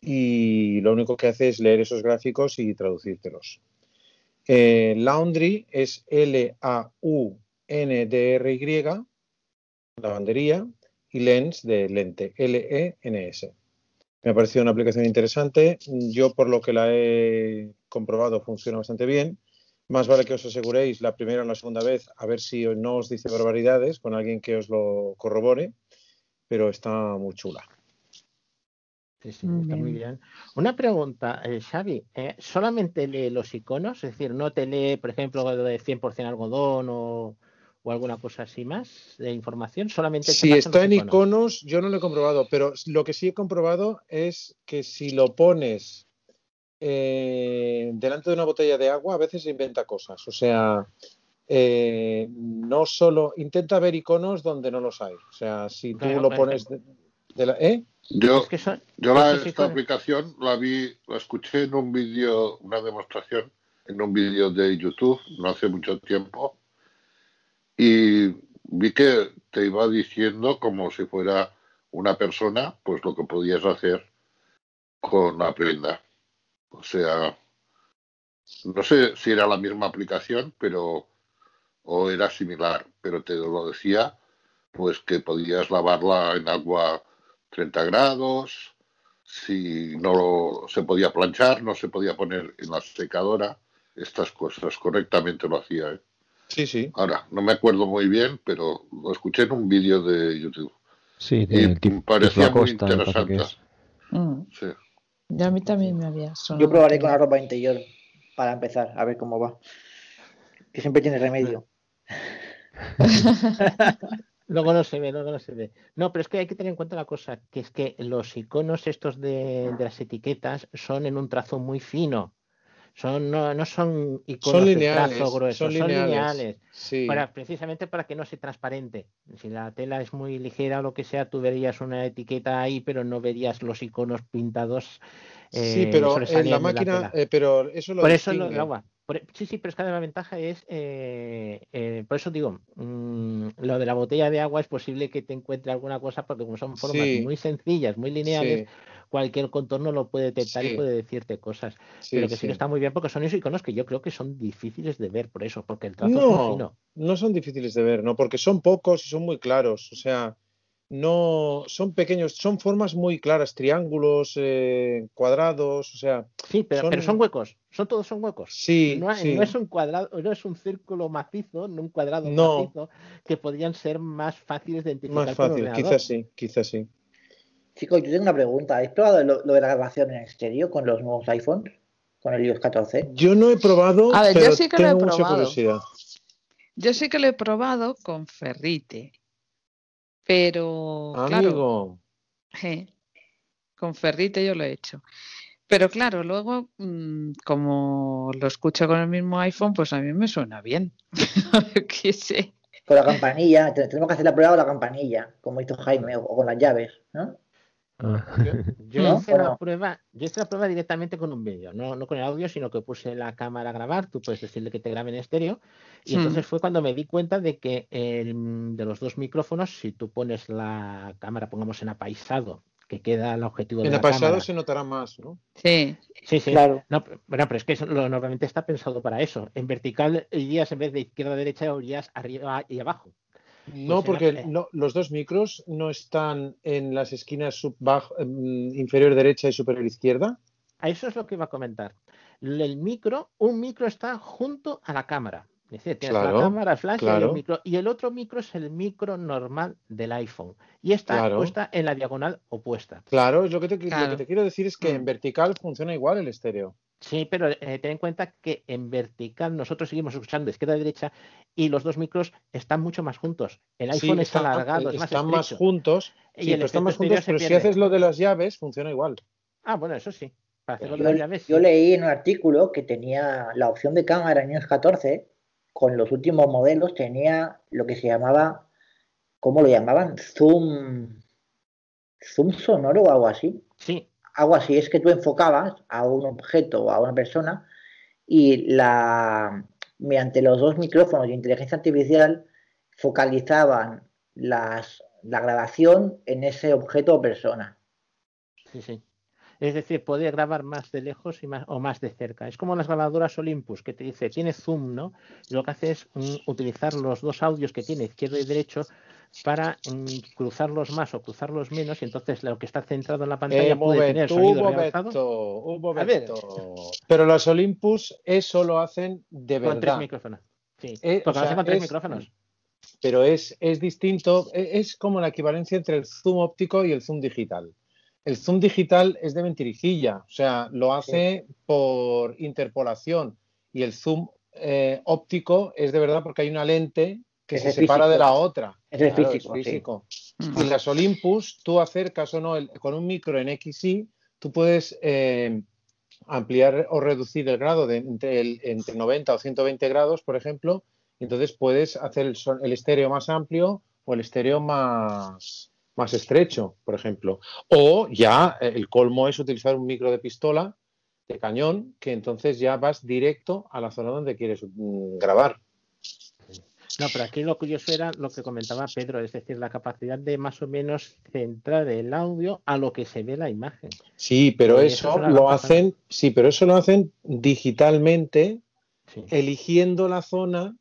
y lo único que hace es leer esos gráficos y traducírtelos. Eh, Laundry es L-A-U-N-D-R-Y, lavandería, y Lens de lente, L-E-N-S. Me ha parecido una aplicación interesante. Yo, por lo que la he comprobado, funciona bastante bien. Más vale que os aseguréis la primera o la segunda vez, a ver si no os dice barbaridades con alguien que os lo corrobore, pero está muy chula. Sí, sí, está muy bien. Una pregunta, eh, Xavi, eh, ¿solamente lee los iconos? Es decir, ¿no te lee, por ejemplo, lo de 100% algodón o, o alguna cosa así más de información? Solamente se Si está en iconos. iconos, yo no lo he comprobado, pero lo que sí he comprobado es que si lo pones eh, delante de una botella de agua, a veces inventa cosas. O sea, eh, no solo intenta ver iconos donde no los hay. O sea, si tú Claro, lo pones de, de la- ¿eh? Yo, Es que son- yo la- esta aplicación la vi, la escuché en un vídeo, una demostración, en un vídeo de YouTube, no hace mucho tiempo, y vi que te iba diciendo como si fuera una persona, pues lo que podías hacer con la prenda. O sea, no sé si era la misma aplicación, pero o era similar, pero te lo decía, pues que podías lavarla en agua 30 grados, si no lo- se podía planchar, no se podía poner en la secadora, estas cosas correctamente lo hacía. ¿eh? Sí, sí. Ahora, no me acuerdo muy bien, pero lo escuché en un vídeo de YouTube. Sí, Y parecía muy interesante. es. Mm. Sí. Y a mí también me había sonado. Yo probaré con la ropa interior para empezar, a ver cómo va. Que siempre tiene remedio. Luego no se ve, luego no se ve. No, pero es que hay que tener en cuenta una cosa, que es que los iconos estos de, de las etiquetas son en un trazo muy fino. Son, no, no son iconos Son de lineales, trazo grueso, son son lineales. Sí. Para, precisamente para que no se transparente. Si la tela es muy ligera o lo que sea, tú verías una etiqueta ahí, pero no verías los iconos pintados. Sí, eh, pero en la de máquina, eh, pero eso lo Por eso lo distingue. Por- e, sí, sí, pero es que la ventaja es, eh, eh, por eso digo, mm, lo de la botella de agua es posible que te encuentre alguna cosa, porque como son formas Sí. muy sencillas, muy lineales, Sí. cualquier contorno lo puede detectar Sí. y puede decirte cosas. Pero que sí. que está muy bien porque son esos iconos que yo creo que son difíciles de ver por eso, porque el trazo es muy No, fino. no son difíciles de ver, ¿no? Porque son pocos y son muy claros. O sea, no son pequeños, son formas muy claras, triángulos, eh, cuadrados, o sea. Sí, pero, pero son huecos, son todos son huecos. Sí, no, hay- sí. no es un cuadrado, no es un círculo macizo, no un cuadrado No. macizo, que podrían ser más fáciles de identificar Más fácil, quizás sí, quizás sí. Chicos, yo tengo una pregunta. ¿Habéis probado lo, lo de la grabación en estéreo con los nuevos iPhones? Con el iOS 14. Yo no he probado, A ver, yo sí que lo he mucha probado. curiosidad. Yo sí que lo he probado con ferrite. Pero, claro, con ferrite yo lo he hecho. Pero claro, luego, mm, como lo escucho con el mismo iPhone, pues a mí me suena bien. ¿Qué sé? Con la campanilla. te- Tenemos que hacer la prueba con la campanilla, como hizo Jaime, o con las llaves, ¿no? Yo ¿No? hice ¿O la prueba, yo hice la prueba directamente con un vídeo, no, no con el audio, sino que puse la cámara a grabar, tú puedes decirle que te grabe en estéreo, y Hmm. entonces fue cuando me di cuenta de que el- de los dos micrófonos, si tú pones la cámara, pongamos en apaisado, que queda el objetivo de en la el pasado cámara. se notará más, ¿no? Sí. Sí, sí. Claro. No, bueno, pero es que eso lo- normalmente está pensado para eso. En vertical irías en vez de izquierda a derecha, irías arriba y abajo. No, Pues porque no- los dos micros no están en las esquinas sub- bajo- em, inferior derecha y superior izquierda. A eso es lo que iba a comentar. El micro, un micro está junto a la cámara. Es decir, tienes Claro, la cámara, el flash y un micro. Y el otro micro es el micro normal del iPhone. Y está Claro. puesta en la diagonal opuesta. Claro, es lo que te, lo Claro. que te quiero decir es que Mm. en vertical funciona igual el estéreo. Sí, pero eh, ten en cuenta que en vertical nosotros seguimos escuchando de izquierda a derecha y los dos micros están mucho más juntos. El Sí, iPhone está están- alargado, es más están más juntos. Y Sí, el pero están más juntos, pero si haces lo de las llaves, funciona igual. Ah, bueno, eso sí. Para hacerlo de Yo, las llaves, yo sí. leí en un artículo que tenía la opción de cámara en iOS 14, con los últimos modelos tenía lo que se llamaba, ¿cómo lo llamaban? Zoom, zoom sonoro o algo así. Sí. Algo así, es que tú enfocabas a un objeto o a una persona y la mediante los dos micrófonos de inteligencia artificial focalizaban las, la grabación en ese objeto o persona. Sí, sí. Es decir, puede grabar más de lejos y más, o más de cerca. Es como las grabadoras Olympus, que te dice, tiene zoom, ¿no? Y lo que hace es mm, utilizar los dos audios que tiene, izquierdo y derecho, para mm, cruzarlos más o cruzarlos menos, y entonces lo que está centrado en la pantalla Eh, puede tener sonido. Beto. Pero los Olympus eso lo hacen de Con tres verdad. micrófonos. Sí, Eh, porque o lo sea, hacen con tres es- micrófonos. Pero es, es distinto, e- es como la equivalencia entre el zoom óptico y el zoom digital. El zoom digital es de mentirijilla, o sea, lo hace por interpolación y el zoom eh, óptico es de verdad porque hay una lente que se separa físico. de la otra. Es físico, sí. físico. Y las Olympus, tú acercas o no, el- con un micro en XY, tú puedes eh, ampliar o reducir el grado de entre, el- entre 90 o 120 grados, por ejemplo, y entonces puedes hacer el, el estéreo más amplio o el estéreo más, más estrecho, por ejemplo. O ya eh, el colmo es utilizar un micro de pistola, de cañón, que entonces ya vas directo a la zona donde quieres mm, grabar. No, pero aquí lo curioso era lo que comentaba Pedro, es decir, la capacidad de más o menos centrar el audio a lo que se ve la imagen. Sí, pero Y eso lo hacen, sí, pero eso lo hacen digitalmente, eligiendo la zona,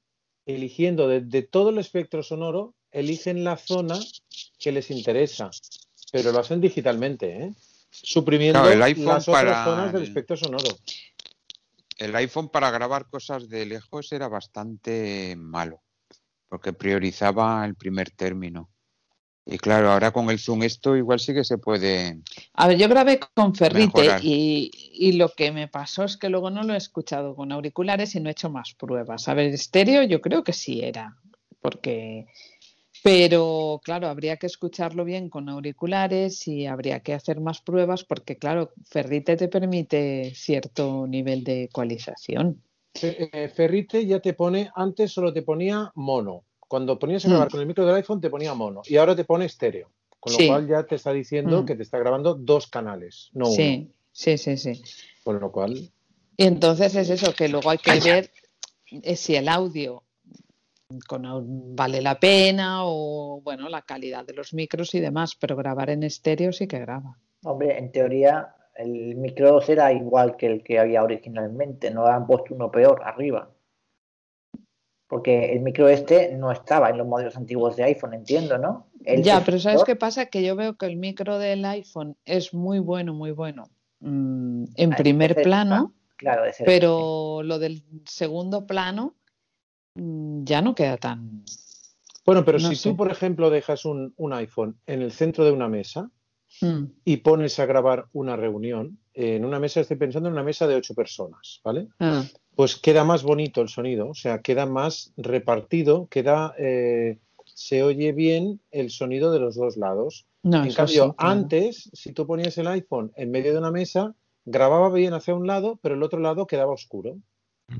eligiendo de, de todo el espectro sonoro, eligen la zona que les interesa, pero lo hacen digitalmente, ¿eh? suprimiendo Claro, el iPhone las otras para zonas del el- espectro sonoro. El iPhone para grabar cosas de lejos era bastante malo, porque priorizaba el primer término. Y claro, ahora con el zoom esto igual sí que se puede. A ver, yo grabé con Ferrite y, y lo que me pasó es que luego no lo he escuchado con auriculares y no he hecho más pruebas. A ver, estéreo yo creo que sí era, porque... Pero claro, habría que escucharlo bien con auriculares y habría que hacer más pruebas porque claro, Ferrite te permite cierto nivel de ecualización. Eh, Ferrite ya te pone, antes solo te ponía mono. Cuando ponías a grabar Mm. con el micro del iPhone te ponía mono y ahora te pone estéreo. Con lo Sí. cual ya te está diciendo Mm. que te está grabando dos canales, no uno. Sí, sí, sí, sí. Con lo cual, Y entonces es eso, que luego hay que ver eh, si el audio con vale la pena o bueno, la calidad de los micros y demás, pero grabar en estéreo sí que graba. Hombre, en teoría el micro será igual que el que había originalmente, no han puesto uno peor arriba. Porque el micro este no estaba en los modelos antiguos de iPhone, entiendo, ¿no? El ya, que- pero ¿sabes qué pasa? Que yo veo que el micro del iPhone es muy bueno, muy bueno mm, en Ah, primer plano, Claro, de cerca. pero lo del segundo plano mm, ya no queda tan... bueno, pero No si sé. tú, por ejemplo, dejas un, un iPhone en el centro de una mesa Mm, y pones a grabar una reunión, en una mesa, estoy pensando en una mesa de ocho personas, ¿vale? ah, Pues queda más bonito el sonido, o sea, queda más repartido, queda, eh, se oye bien el sonido de los dos lados. No, en cambio, sí, claro. antes, si tú ponías el iPhone en medio de una mesa, grababa bien hacia un lado, pero el otro lado quedaba oscuro.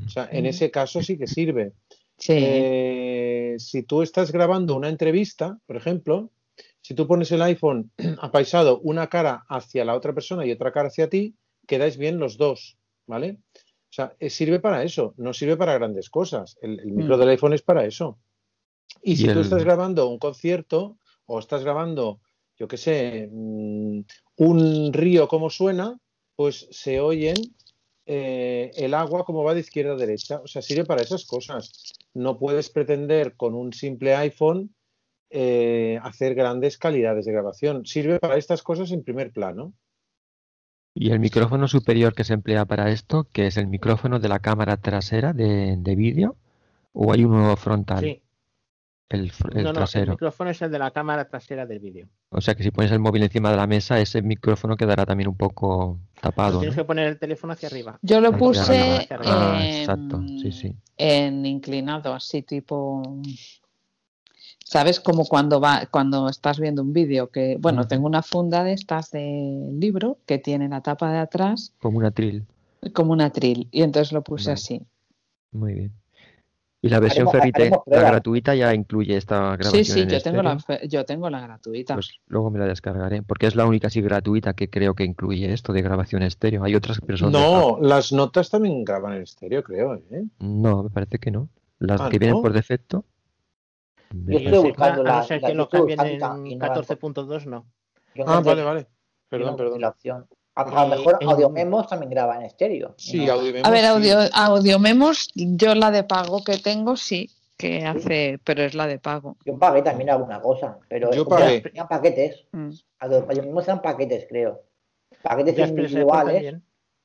O sea, en ese caso sí que sirve. Sí. Eh, si tú estás grabando una entrevista, por ejemplo, si tú pones el iPhone apaisado una cara hacia la otra persona y otra cara hacia ti, quedáis bien los dos, ¿vale? O sea, eh, sirve para eso, no sirve para grandes cosas. El, el micro Mm. del iPhone es para eso. Y Y si tú el- estás grabando un concierto o estás grabando, yo qué sé, mm, un río como suena, pues se oyen eh, el agua como va de izquierda a derecha. O sea, sirve para esas cosas. No puedes pretender con un simple iPhone eh, hacer grandes calidades de grabación. Sirve para estas cosas en primer plano. Y el micrófono superior que se emplea para esto, que es el micrófono de la cámara trasera de, de vídeo, o hay uno frontal, Sí. el, fr- el no, no, el trasero. micrófono es el de la cámara trasera del vídeo. O sea que si pones el móvil encima de la mesa, ese micrófono quedará también un poco tapado. Tienes ¿no? que poner el teléfono hacia arriba. Yo lo Hacia puse arriba. hacia arriba. Ah, en- exacto, sí, sí. en inclinado, así tipo, ¿sabes? Como cuando va, cuando estás viendo un vídeo que, bueno, tengo una funda de estas de libro que tiene la tapa de atrás Como un atril. como un atril y entonces lo puse Vale. así. Muy bien. Y la versión Ferrite, la gratuita, ya incluye esta Sí, grabación sí, en yo tengo la, yo tengo la gratuita. Pues luego me la descargaré, porque es la única así gratuita que creo que incluye esto de grabación estéreo. Hay otras que son de No, las notas también graban en estéreo, creo. ¿eh? No, me parece que no. Las Ah, que vienen por defecto. Yo estoy buscando a la, no ser la- que lo cambien en y no la- 14.2, no. yo Ah, vale, vale. Perdón, perdón. la opción. A, lo mejor en- Audio Memos también graba en estéreo. Sí, ¿no? audio A ver, sí. audio, audio memos, yo la de pago que tengo sí, que hace, pero es la de pago. Yo pagué también alguna cosa, pero Yo pagué. eran paquetes. Mm. Audio Audio Memos eran paquetes, creo. Paquetes individuales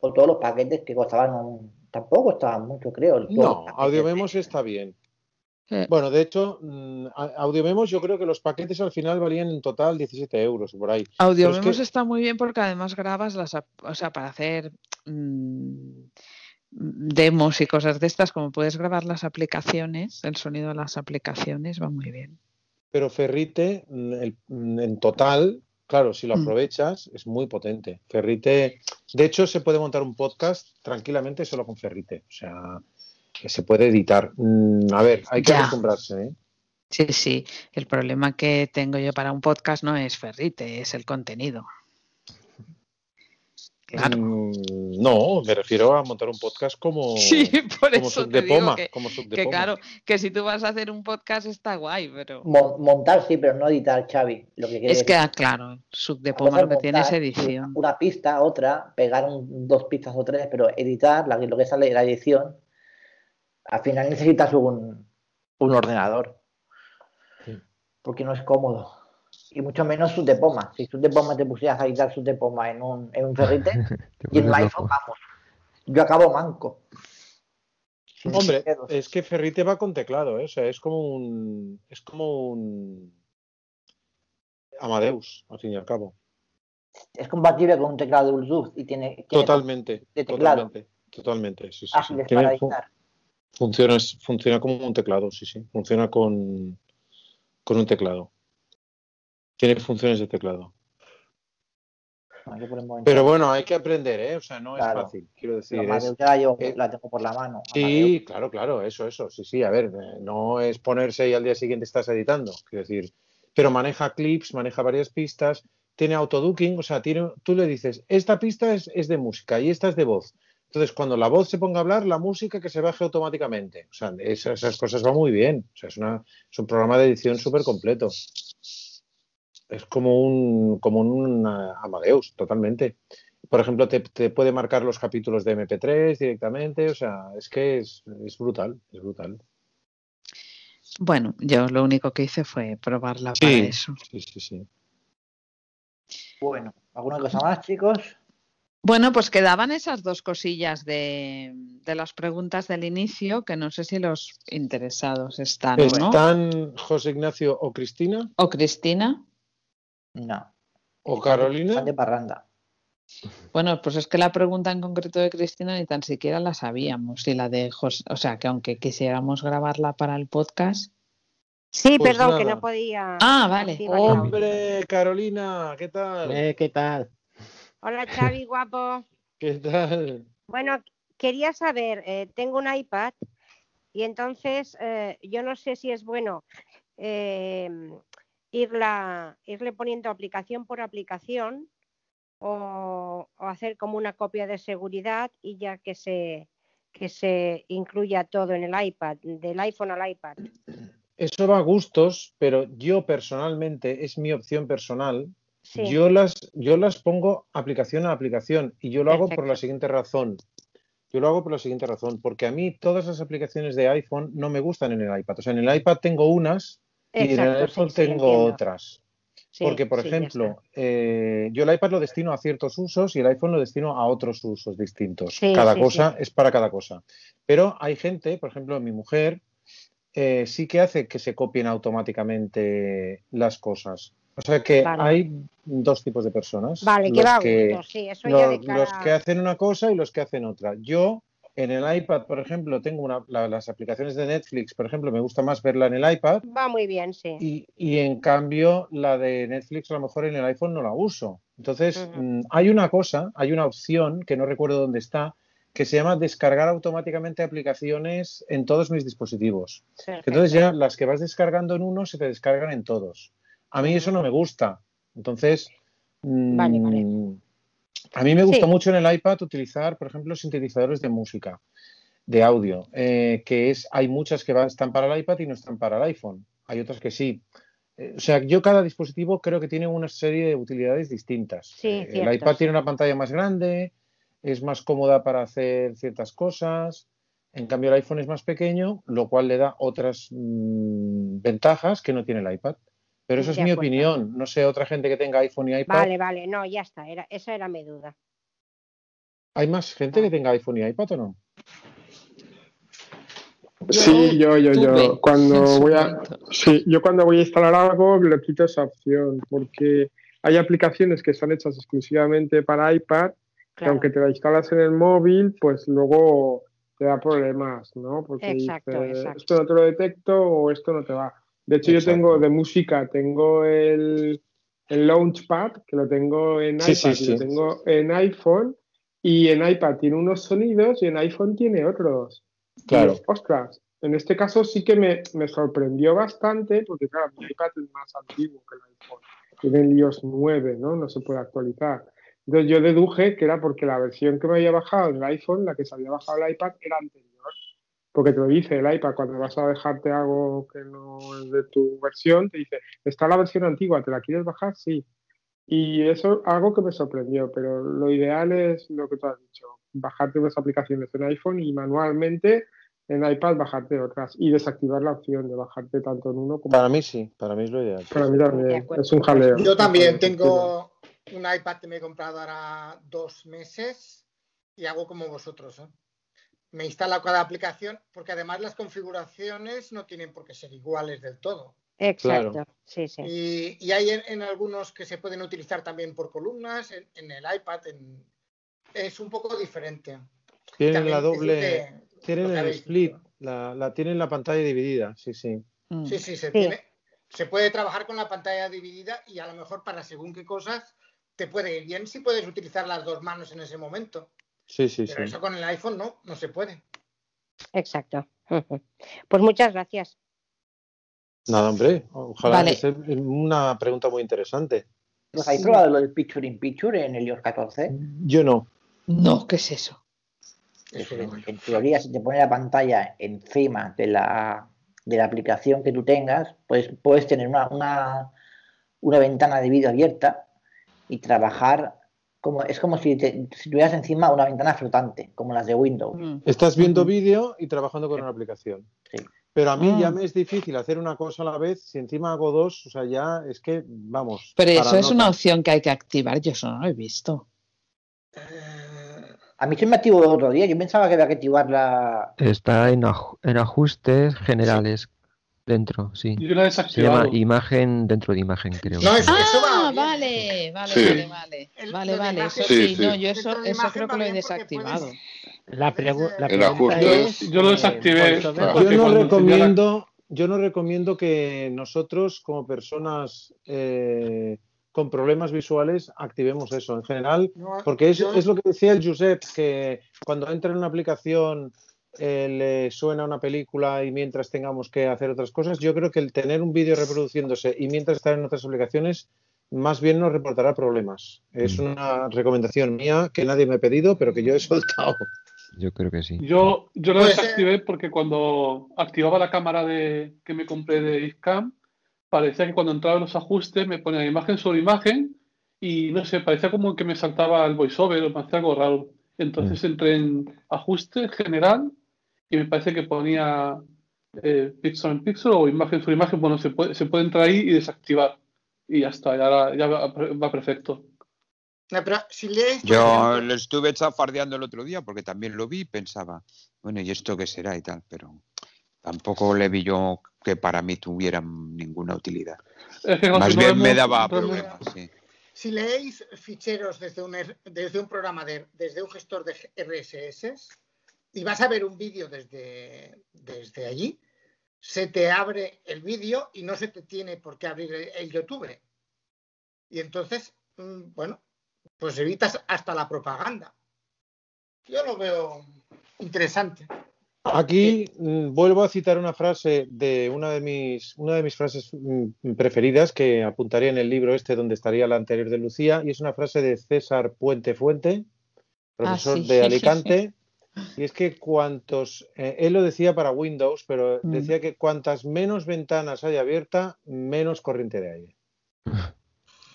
o todos los paquetes que costaban un... Tampoco costaban mucho, creo. No, paquetes. Audio Memos está bien. Bueno, de hecho, mm, a- Audio Memos yo creo que los paquetes al final valían en total 17 euros por ahí. Audio Pero es Memos que- está muy bien porque además grabas las, o sea, para hacer mm, demos y cosas de estas, como puedes grabar las aplicaciones, el sonido de las aplicaciones va muy bien. Pero Ferrite, mm, el- en total, claro, si lo Mm. aprovechas, es muy potente. Ferrite, de hecho, se puede montar un podcast tranquilamente solo con Ferrite. O sea, que se puede editar. Mm, a ver, hay que Ya. acostumbrarse, ¿eh? Sí, sí. El problema que tengo yo para un podcast no es Ferrite, es el contenido. Claro. Mm, no, me refiero a montar un podcast como, Sí, por como eso sub te de digo poma, que, como sub de que poma. claro, que si tú vas a hacer un podcast está guay, pero Mo- Montar sí, pero no editar, Xavi. Lo que quiere es que, decir. claro, sub de poma lo que tiene es montar edición. Una pista, otra, pegar un- dos pistas o tres, pero editar, la, lo que sale la edición, al final necesitas un, un ordenador. Porque no es cómodo. Y mucho menos sub de poma. Si sub de poma te pusieras a editar sub de poma en un, en un ferrite y en vuelves iPhone, vamos. Yo acabo manco. Sin Hombre, dedos. es que Ferrite va con teclado, ¿eh? o sea, es como un, es como un Amadeus, al fin y al cabo. Es compatible con un teclado de Bluetooth y tiene, tiene Totalmente, de teclado. totalmente, totalmente, sí, sí, sí. ágiles Tiene para editar. Funciona, funciona como un teclado, sí, sí, funciona con, con un teclado. Tiene funciones de teclado. Momento- Pero bueno, hay que aprender, ¿eh? O sea, no Claro. es fácil, quiero decir. Pero es- ya yo eh, la tengo por la mano. Sí, claro, claro, eso, eso, sí, sí, a ver, eh, no es ponerse y al día siguiente estás editando, quiero decir, pero maneja clips, maneja varias pistas, tiene autoducking, o sea, tiene, tú le dices, esta pista es, es de música y esta es de voz. Entonces, cuando la voz se ponga a hablar, la música que se baje automáticamente. O sea, esas, esas cosas van muy bien. O sea, es, una, es un programa de edición súper completo. Es como un, como un Amadeus, totalmente. Por ejemplo, te, te puede marcar los capítulos de MP3 directamente. O sea, es que es, es brutal, es brutal. Bueno, yo lo único que hice fue probarla para eso. sí, sí, sí. Bueno, ¿alguna cosa más, chicos? Bueno, pues quedaban esas dos cosillas de, de las preguntas del inicio, que no sé si los interesados están o no. ¿Están José Ignacio o Cristina? ¿O Cristina? No. ¿O Carolina? Están de parranda. Bueno, pues es que la pregunta en concreto de Cristina ni tan siquiera la sabíamos. Y la de José, o sea, que aunque quisiéramos grabarla para el podcast. Sí, Pues perdón, que no podía. Ah, vale. Hombre, Carolina, ¿qué tal? Eh, ¿Qué tal? Hola, Xavi, guapo. ¿Qué tal? Bueno, quería saber, eh, tengo un iPad y entonces eh, yo no sé si es bueno eh, irla, irle poniendo aplicación por aplicación o, o hacer como una copia de seguridad y ya que se, que se incluya todo en el iPad, del iPhone al iPad. Eso va a gustos, pero yo personalmente, es mi opción personal, Sí. yo, las, yo las pongo aplicación a aplicación y yo lo hago por la siguiente razón. Yo lo hago por la siguiente razón, porque a mí todas las aplicaciones de iPhone no me gustan en el iPad. O sea, en el iPad tengo unas y en el iPhone sí, tengo entiendo. otras. Sí, Porque, por sí, ejemplo, eh, yo el iPad lo destino a ciertos usos y el iPhone lo destino a otros usos distintos. Sí, cada cosa es para cada cosa. Pero hay gente, por ejemplo, mi mujer, eh, sí que hace que se copien automáticamente las cosas. O sea que Vale. hay dos tipos de personas. Vale, que los va a que, gusto, sí, eso ya de los, cara los que hacen una cosa y los que hacen otra. Yo en el iPad, por ejemplo, tengo una, la- las aplicaciones de Netflix, por ejemplo, me gusta más verla en el iPad Va muy bien, sí. y, y en cambio la de Netflix a lo mejor en el iPhone no la uso. Entonces, mm, hay una cosa, hay una opción que no recuerdo dónde está, que se llama descargar automáticamente aplicaciones en todos mis dispositivos. Entonces ya las que vas descargando en uno se te descargan en todos. A mí eso no me gusta. Entonces, mm, Vale, vale. a mí me gusta Sí. mucho en el iPad utilizar, por ejemplo, sintetizadores de música, de audio, eh, que es, hay muchas que están para el iPad y no están para el iPhone. Hay otras que sí. Eh, o sea, yo cada dispositivo creo que tiene una serie de utilidades distintas. Sí, Eh, cierto, el iPad sí. tiene una pantalla más grande, es más cómoda para hacer ciertas cosas. En cambio, el iPhone es más pequeño, lo cual le da otras mm, ventajas que no tiene el iPad. Pero eso es mi acuerdo. opinión. No sé, otra gente que tenga iPhone y iPad. Vale, vale, no, ya está, era, esa era mi duda. ¿Hay más gente que tenga iPhone y iPad o no? Sí, yo, yo, yo. Cuando voy a, sí, yo cuando voy a instalar algo le quito esa opción porque hay aplicaciones que están hechas exclusivamente para iPad que Claro. aunque te la instalas en el móvil, pues luego te da problemas, ¿no? Porque Exacto, dice, exacto. esto no te lo detecto o esto no te va. De hecho, yo tengo de música, tengo el, el Launchpad, que lo tengo en Sí, iPad sí, y lo tengo en iPhone, y en iPad tiene unos sonidos y en iPhone tiene otros. Claro. Ostras, en este caso sí que me, me sorprendió bastante, porque claro, mi iPad es más antiguo que el iPhone. Tiene el iOS 9, ¿no? No se puede actualizar. Entonces yo deduje que era porque la versión que me había bajado en el iPhone, la que se había bajado el iPad, era anterior. Porque te lo dice el iPad cuando vas a dejarte algo que no es de tu versión, te dice, está la versión antigua, ¿te la quieres bajar? Sí. Y eso algo que me sorprendió, pero lo ideal es lo que tú has dicho, bajarte unas aplicaciones en iPhone y manualmente en iPad bajarte otras y desactivar la opción de bajarte tanto en uno como Para mí sí, para mí es lo ideal. Para mí también, es un jaleo. Yo también tengo un iPad que me he comprado ahora dos meses y hago como vosotros. ¿eh? Me instalo cada aplicación porque además las configuraciones no tienen por qué ser iguales del todo. Exacto, sí, sí. Y, y hay en, en algunos que se pueden utilizar también por columnas, en, en el iPad en- es un poco diferente. Tienen la doble, tienen el split, la, la tienen la pantalla dividida, sí, sí. Sí, sí, se, Tiene, se puede trabajar con la pantalla dividida y a lo mejor para según qué cosas te puede ir bien si puedes utilizar las dos manos en ese momento. Sí, sí, Pero sí. eso con el iPhone no, no se puede. Exacto. Pues muchas gracias. Nada, hombre, ojalá Vale. que sea una pregunta muy interesante. ¿Los habéis probado lo del Picture in Picture en el iOS 14? Yo no. No, ¿qué es eso? En, en teoría, si te pone la pantalla encima de la, de la aplicación que tú tengas, pues puedes tener una, una, una ventana de vídeo abierta y trabajar como es como si, te, si tuvieras encima una ventana flotante, como las de Windows. Estás viendo vídeo y trabajando con una aplicación. Sí. Pero a mí ya Mm. me es difícil hacer una cosa a la vez. Si encima hago dos, o sea, ya es que, vamos. Pero eso es nota. una opción que hay que activar, yo eso no lo he visto. A mí se me activó el otro día, yo pensaba que había que activarla. Está en, aj- en ajustes generales dentro, sí. Yo la he Se llama imagen dentro de imagen, creo. No, eso, eso va Ah, bien. vale, vale, Sí. vale, vale. El- Vale, vale, imagen- eso Sí, sí, sí. no, yo eso, eso creo que lo he desactivado. La, pregu- la En pregunta es, Yo lo eh, desactivé. Ah, Yo no recomiendo, yo no recomiendo que nosotros, como personas eh, con problemas visuales, activemos eso. En general, porque es, es lo que decía el Josep, que cuando entra en una aplicación eh, le suena una película y mientras tengamos que hacer otras cosas, yo creo que el tener un vídeo reproduciéndose y mientras estar en otras aplicaciones, más bien nos reportará problemas. Es una recomendación mía que nadie me ha pedido, pero que yo he soltado. Yo creo que sí. Yo, yo lo desactivé porque cuando activaba la cámara de, que me compré de Iscam, parecía que cuando entraba en los ajustes me ponía imagen sobre imagen y no sé, parecía como que me saltaba el voiceover o me hacía algo raro. Entonces entré en ajuste general y me parece que ponía eh, pixel en pixel o imagen sobre imagen. Bueno, se puede, se puede entrar ahí y desactivar. Y ya está, ya, la- ya va, va perfecto. No, pero si lees, por Yo lo estuve chafardeando el otro día porque también lo vi y pensaba, bueno, ¿y esto qué será y tal? Pero tampoco le vi yo que para mí tuvieran ninguna utilidad. Es que Más bien me daba problemas, sí. si leéis ficheros desde un, R- desde un programa, de, desde un gestor de RSS y vas a ver un vídeo desde, desde allí, se te abre el vídeo y no se te tiene por qué abrir el, el YouTube. Y entonces, mm, bueno, pues evitas hasta la propaganda. Yo lo veo interesante. Aquí mm, vuelvo a citar una frase de una de mis, una de mis frases mm, preferidas que apuntaría en el libro este donde estaría la anterior de Lucía y es una frase de César Puente Fuente, profesor Ah, sí. de Alicante. Y es que cuantos, eh, él lo decía para Windows, pero Mm. decía que cuantas menos ventanas haya abierta, menos corriente de aire.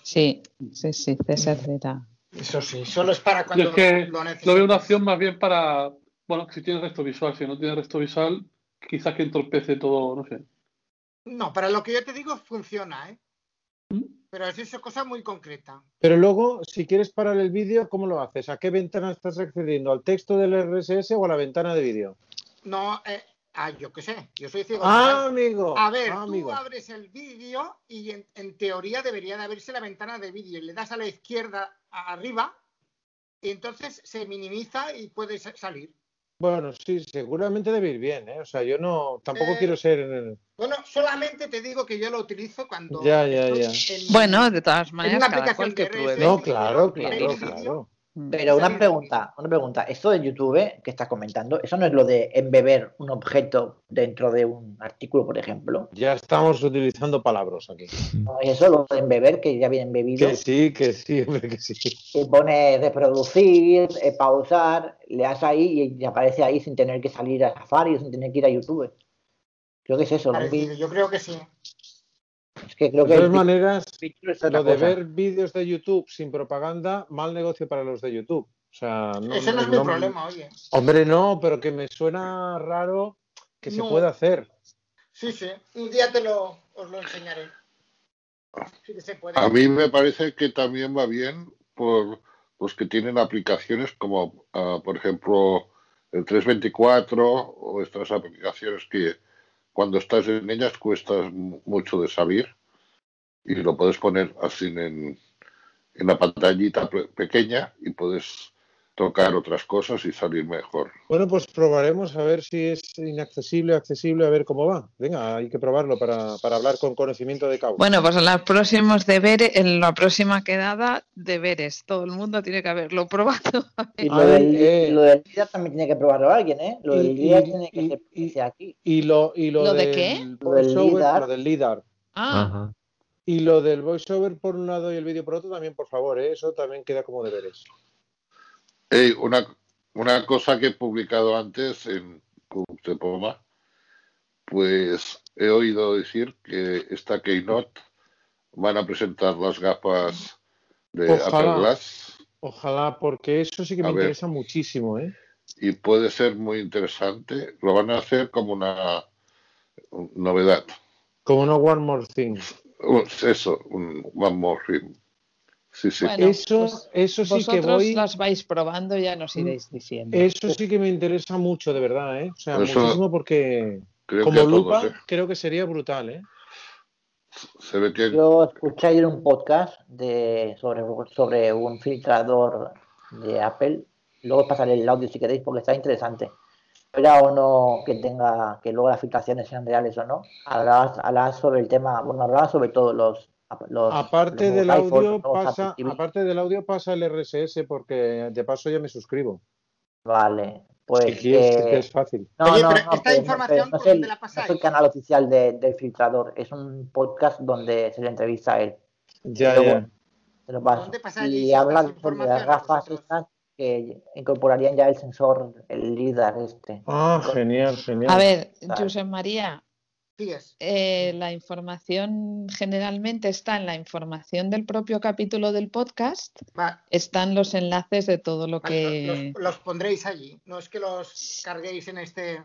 Sí, sí, sí, César era. Eso sí, solo es para cuando es que lo lo necesitas. veo una opción más bien para, bueno, si tienes resto visual, si no tienes resto visual, quizás que entorpece todo, no sé. No, para lo que yo te digo funciona, ¿eh? Pero es eso cosa muy concreta. Pero luego, si quieres parar el vídeo, ¿cómo lo haces? ¿A qué ventana estás accediendo? ¿Al texto del RSS o a la ventana de vídeo? No, eh, ah, yo qué sé, yo soy ciego. Ah, amigo. A ver, Ah, tú abres el vídeo y en, en teoría debería de abrirse la ventana de vídeo le das a la izquierda a- arriba y entonces se minimiza y puedes salir. Bueno, sí, seguramente debe ir bien, ¿eh? O sea, yo no, tampoco Eh, quiero ser... Bueno, solamente te digo que yo lo utilizo cuando Ya, ya, ya. en- Bueno, de todas en maneras, una cada aplicación cual que pruebe. No, claro, claro, claro. Pero una pregunta, una pregunta. Esto de YouTube que estás comentando, ¿eso no es lo de embeber un objeto dentro de un artículo, por ejemplo? Ya estamos utilizando palabras aquí. ¿No es eso lo de embeber, que ya viene embebido? Que sí, que sí, hombre, que sí. Y pone reproducir, eh, pausar, le das ahí y aparece ahí sin tener que salir a Safari, sin tener que ir a YouTube. Creo que es eso, ¿no? Yo creo que sí. Es que creo De todas maneras, lo de cosa. ver vídeos de YouTube sin propaganda, mal negocio para los de YouTube. O sea, no, Ese no es mi problema, oye. Hombre, no, pero que me suena raro que se pueda hacer. Sí, sí. Un día te lo, os lo enseñaré. Sí que se puede. A mí me parece que también va bien por los que tienen aplicaciones como, ah, por ejemplo, el 324 o estas aplicaciones que cuando estás en ellas cuesta mu- mucho de salir y lo puedes poner así en, en la pantallita pe- pequeña y puedes tocar otras cosas y salir mejor. Bueno, pues probaremos a ver si es inaccesible, accesible, a ver cómo va. Venga, hay que probarlo para, para hablar con conocimiento de causa. Bueno, pues en los próximos deberes, en la próxima quedada, deberes. Todo el mundo tiene que haberlo probado. Y lo, del, lo del líder también tiene que probarlo alguien, ¿eh? Lo del y- tiene que ser aquí. Y lo, y lo, ¿Lo de qué? Lo del LIDAR. lo del LIDAR. Ah, Y lo del voiceover por un lado y el vídeo por otro también, por favor, ¿eh? eso también queda como deberes. Ey, una, una cosa que he publicado antes en Club de Poma, pues he oído decir que esta Keynote van a presentar las gafas de Apple Ojalá. Glass Ojalá, porque eso sí que A me ver. interesa muchísimo, ¿eh? y puede ser muy interesante. Lo van a hacer como una novedad. Como no One More Thing. Uh, Eso, un One More Thing. Sí, sí. Bueno, Eso, pues eso sí que vosotros voy. las vais probando, ya nos iréis diciendo. Eso sí que me interesa mucho, de verdad, ¿eh? O sea, Eso muchísimo porque creo como que a todos, lupa ¿eh? creo que sería brutal, ¿eh? Se ve que Yo escuché ayer un podcast de, sobre, sobre un filtrador de Apple. Luego os pasaré el audio si queréis porque está interesante. Era o no que tenga, que luego las filtraciones sean reales o no. Hablaba, hablaba sobre el tema, bueno, hablaba sobre todos los, los Aparte los del nuevos audio pasa, aparte del audio pasa el RSS porque de paso ya me suscribo. Vale, pues quieres- que- que es fácil. No, Oye, no, pero no, esta no, información, ¿por es el, la no es pasáis? el canal oficial de- del filtrador, es un podcast donde se le entrevista a él. Ya, Luego ya. te lo paso. ¿Dónde pasáis Y habla sobre las gafas estas que incorporarían ya el sensor, el LIDAR este. Ah, genial, genial. A ver. José María. Eh, la información generalmente está en la información del propio capítulo del podcast. Están los enlaces de todo lo vale, que. los, los pondréis allí. No es que los carguéis en este.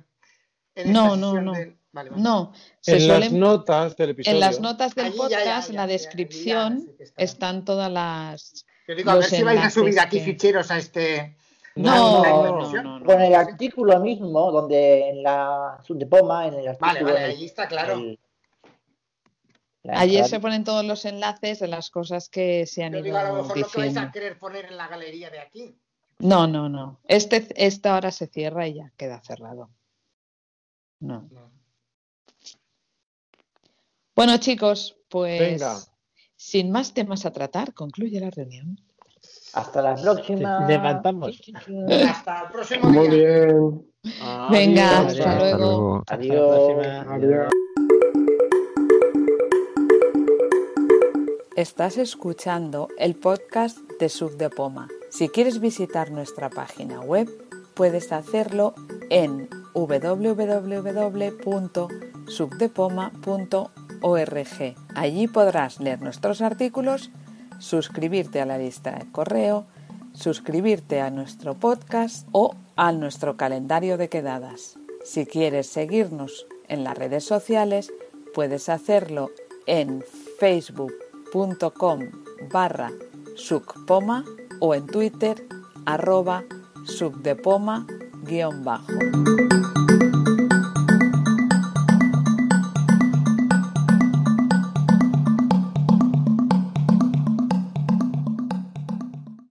En No, no, no. de- Vale, vale. No, se En las notas del episodio. en las notas del Allí ya, ya, podcast, en la ya, descripción, están todas las. Yo digo, a ver los si vais a subir aquí que- ficheros a este. No, no, no, no. Con el artículo mismo, donde en la subdepoma, en el artículo. Vale, vale, allí está claro. el- Ayer se ponen todos los enlaces de las cosas que se han Yo ido digo, a lo mejor lo que vais diciendo. a querer poner en la galería de aquí. No, no, no. Este, esta hora se cierra y ya queda cerrado. No. Bueno, chicos, pues Venga. sin más temas a tratar, concluye la reunión. Hasta la próxima. Levantamos. Hasta el próximo Muy día. bien. Venga, hasta Hasta luego. luego. Hasta la Adiós. Estás escuchando el podcast de Subdepoma. Si quieres visitar nuestra página web, puedes hacerlo en www.subdepoma.org. Allí podrás leer nuestros artículos, suscribirte a la lista de correo, suscribirte a nuestro podcast o a nuestro calendario de quedadas. Si quieres seguirnos en las redes sociales, puedes hacerlo en facebook.com barra sucpoma o en twitter arroba subdepoma guion bajo.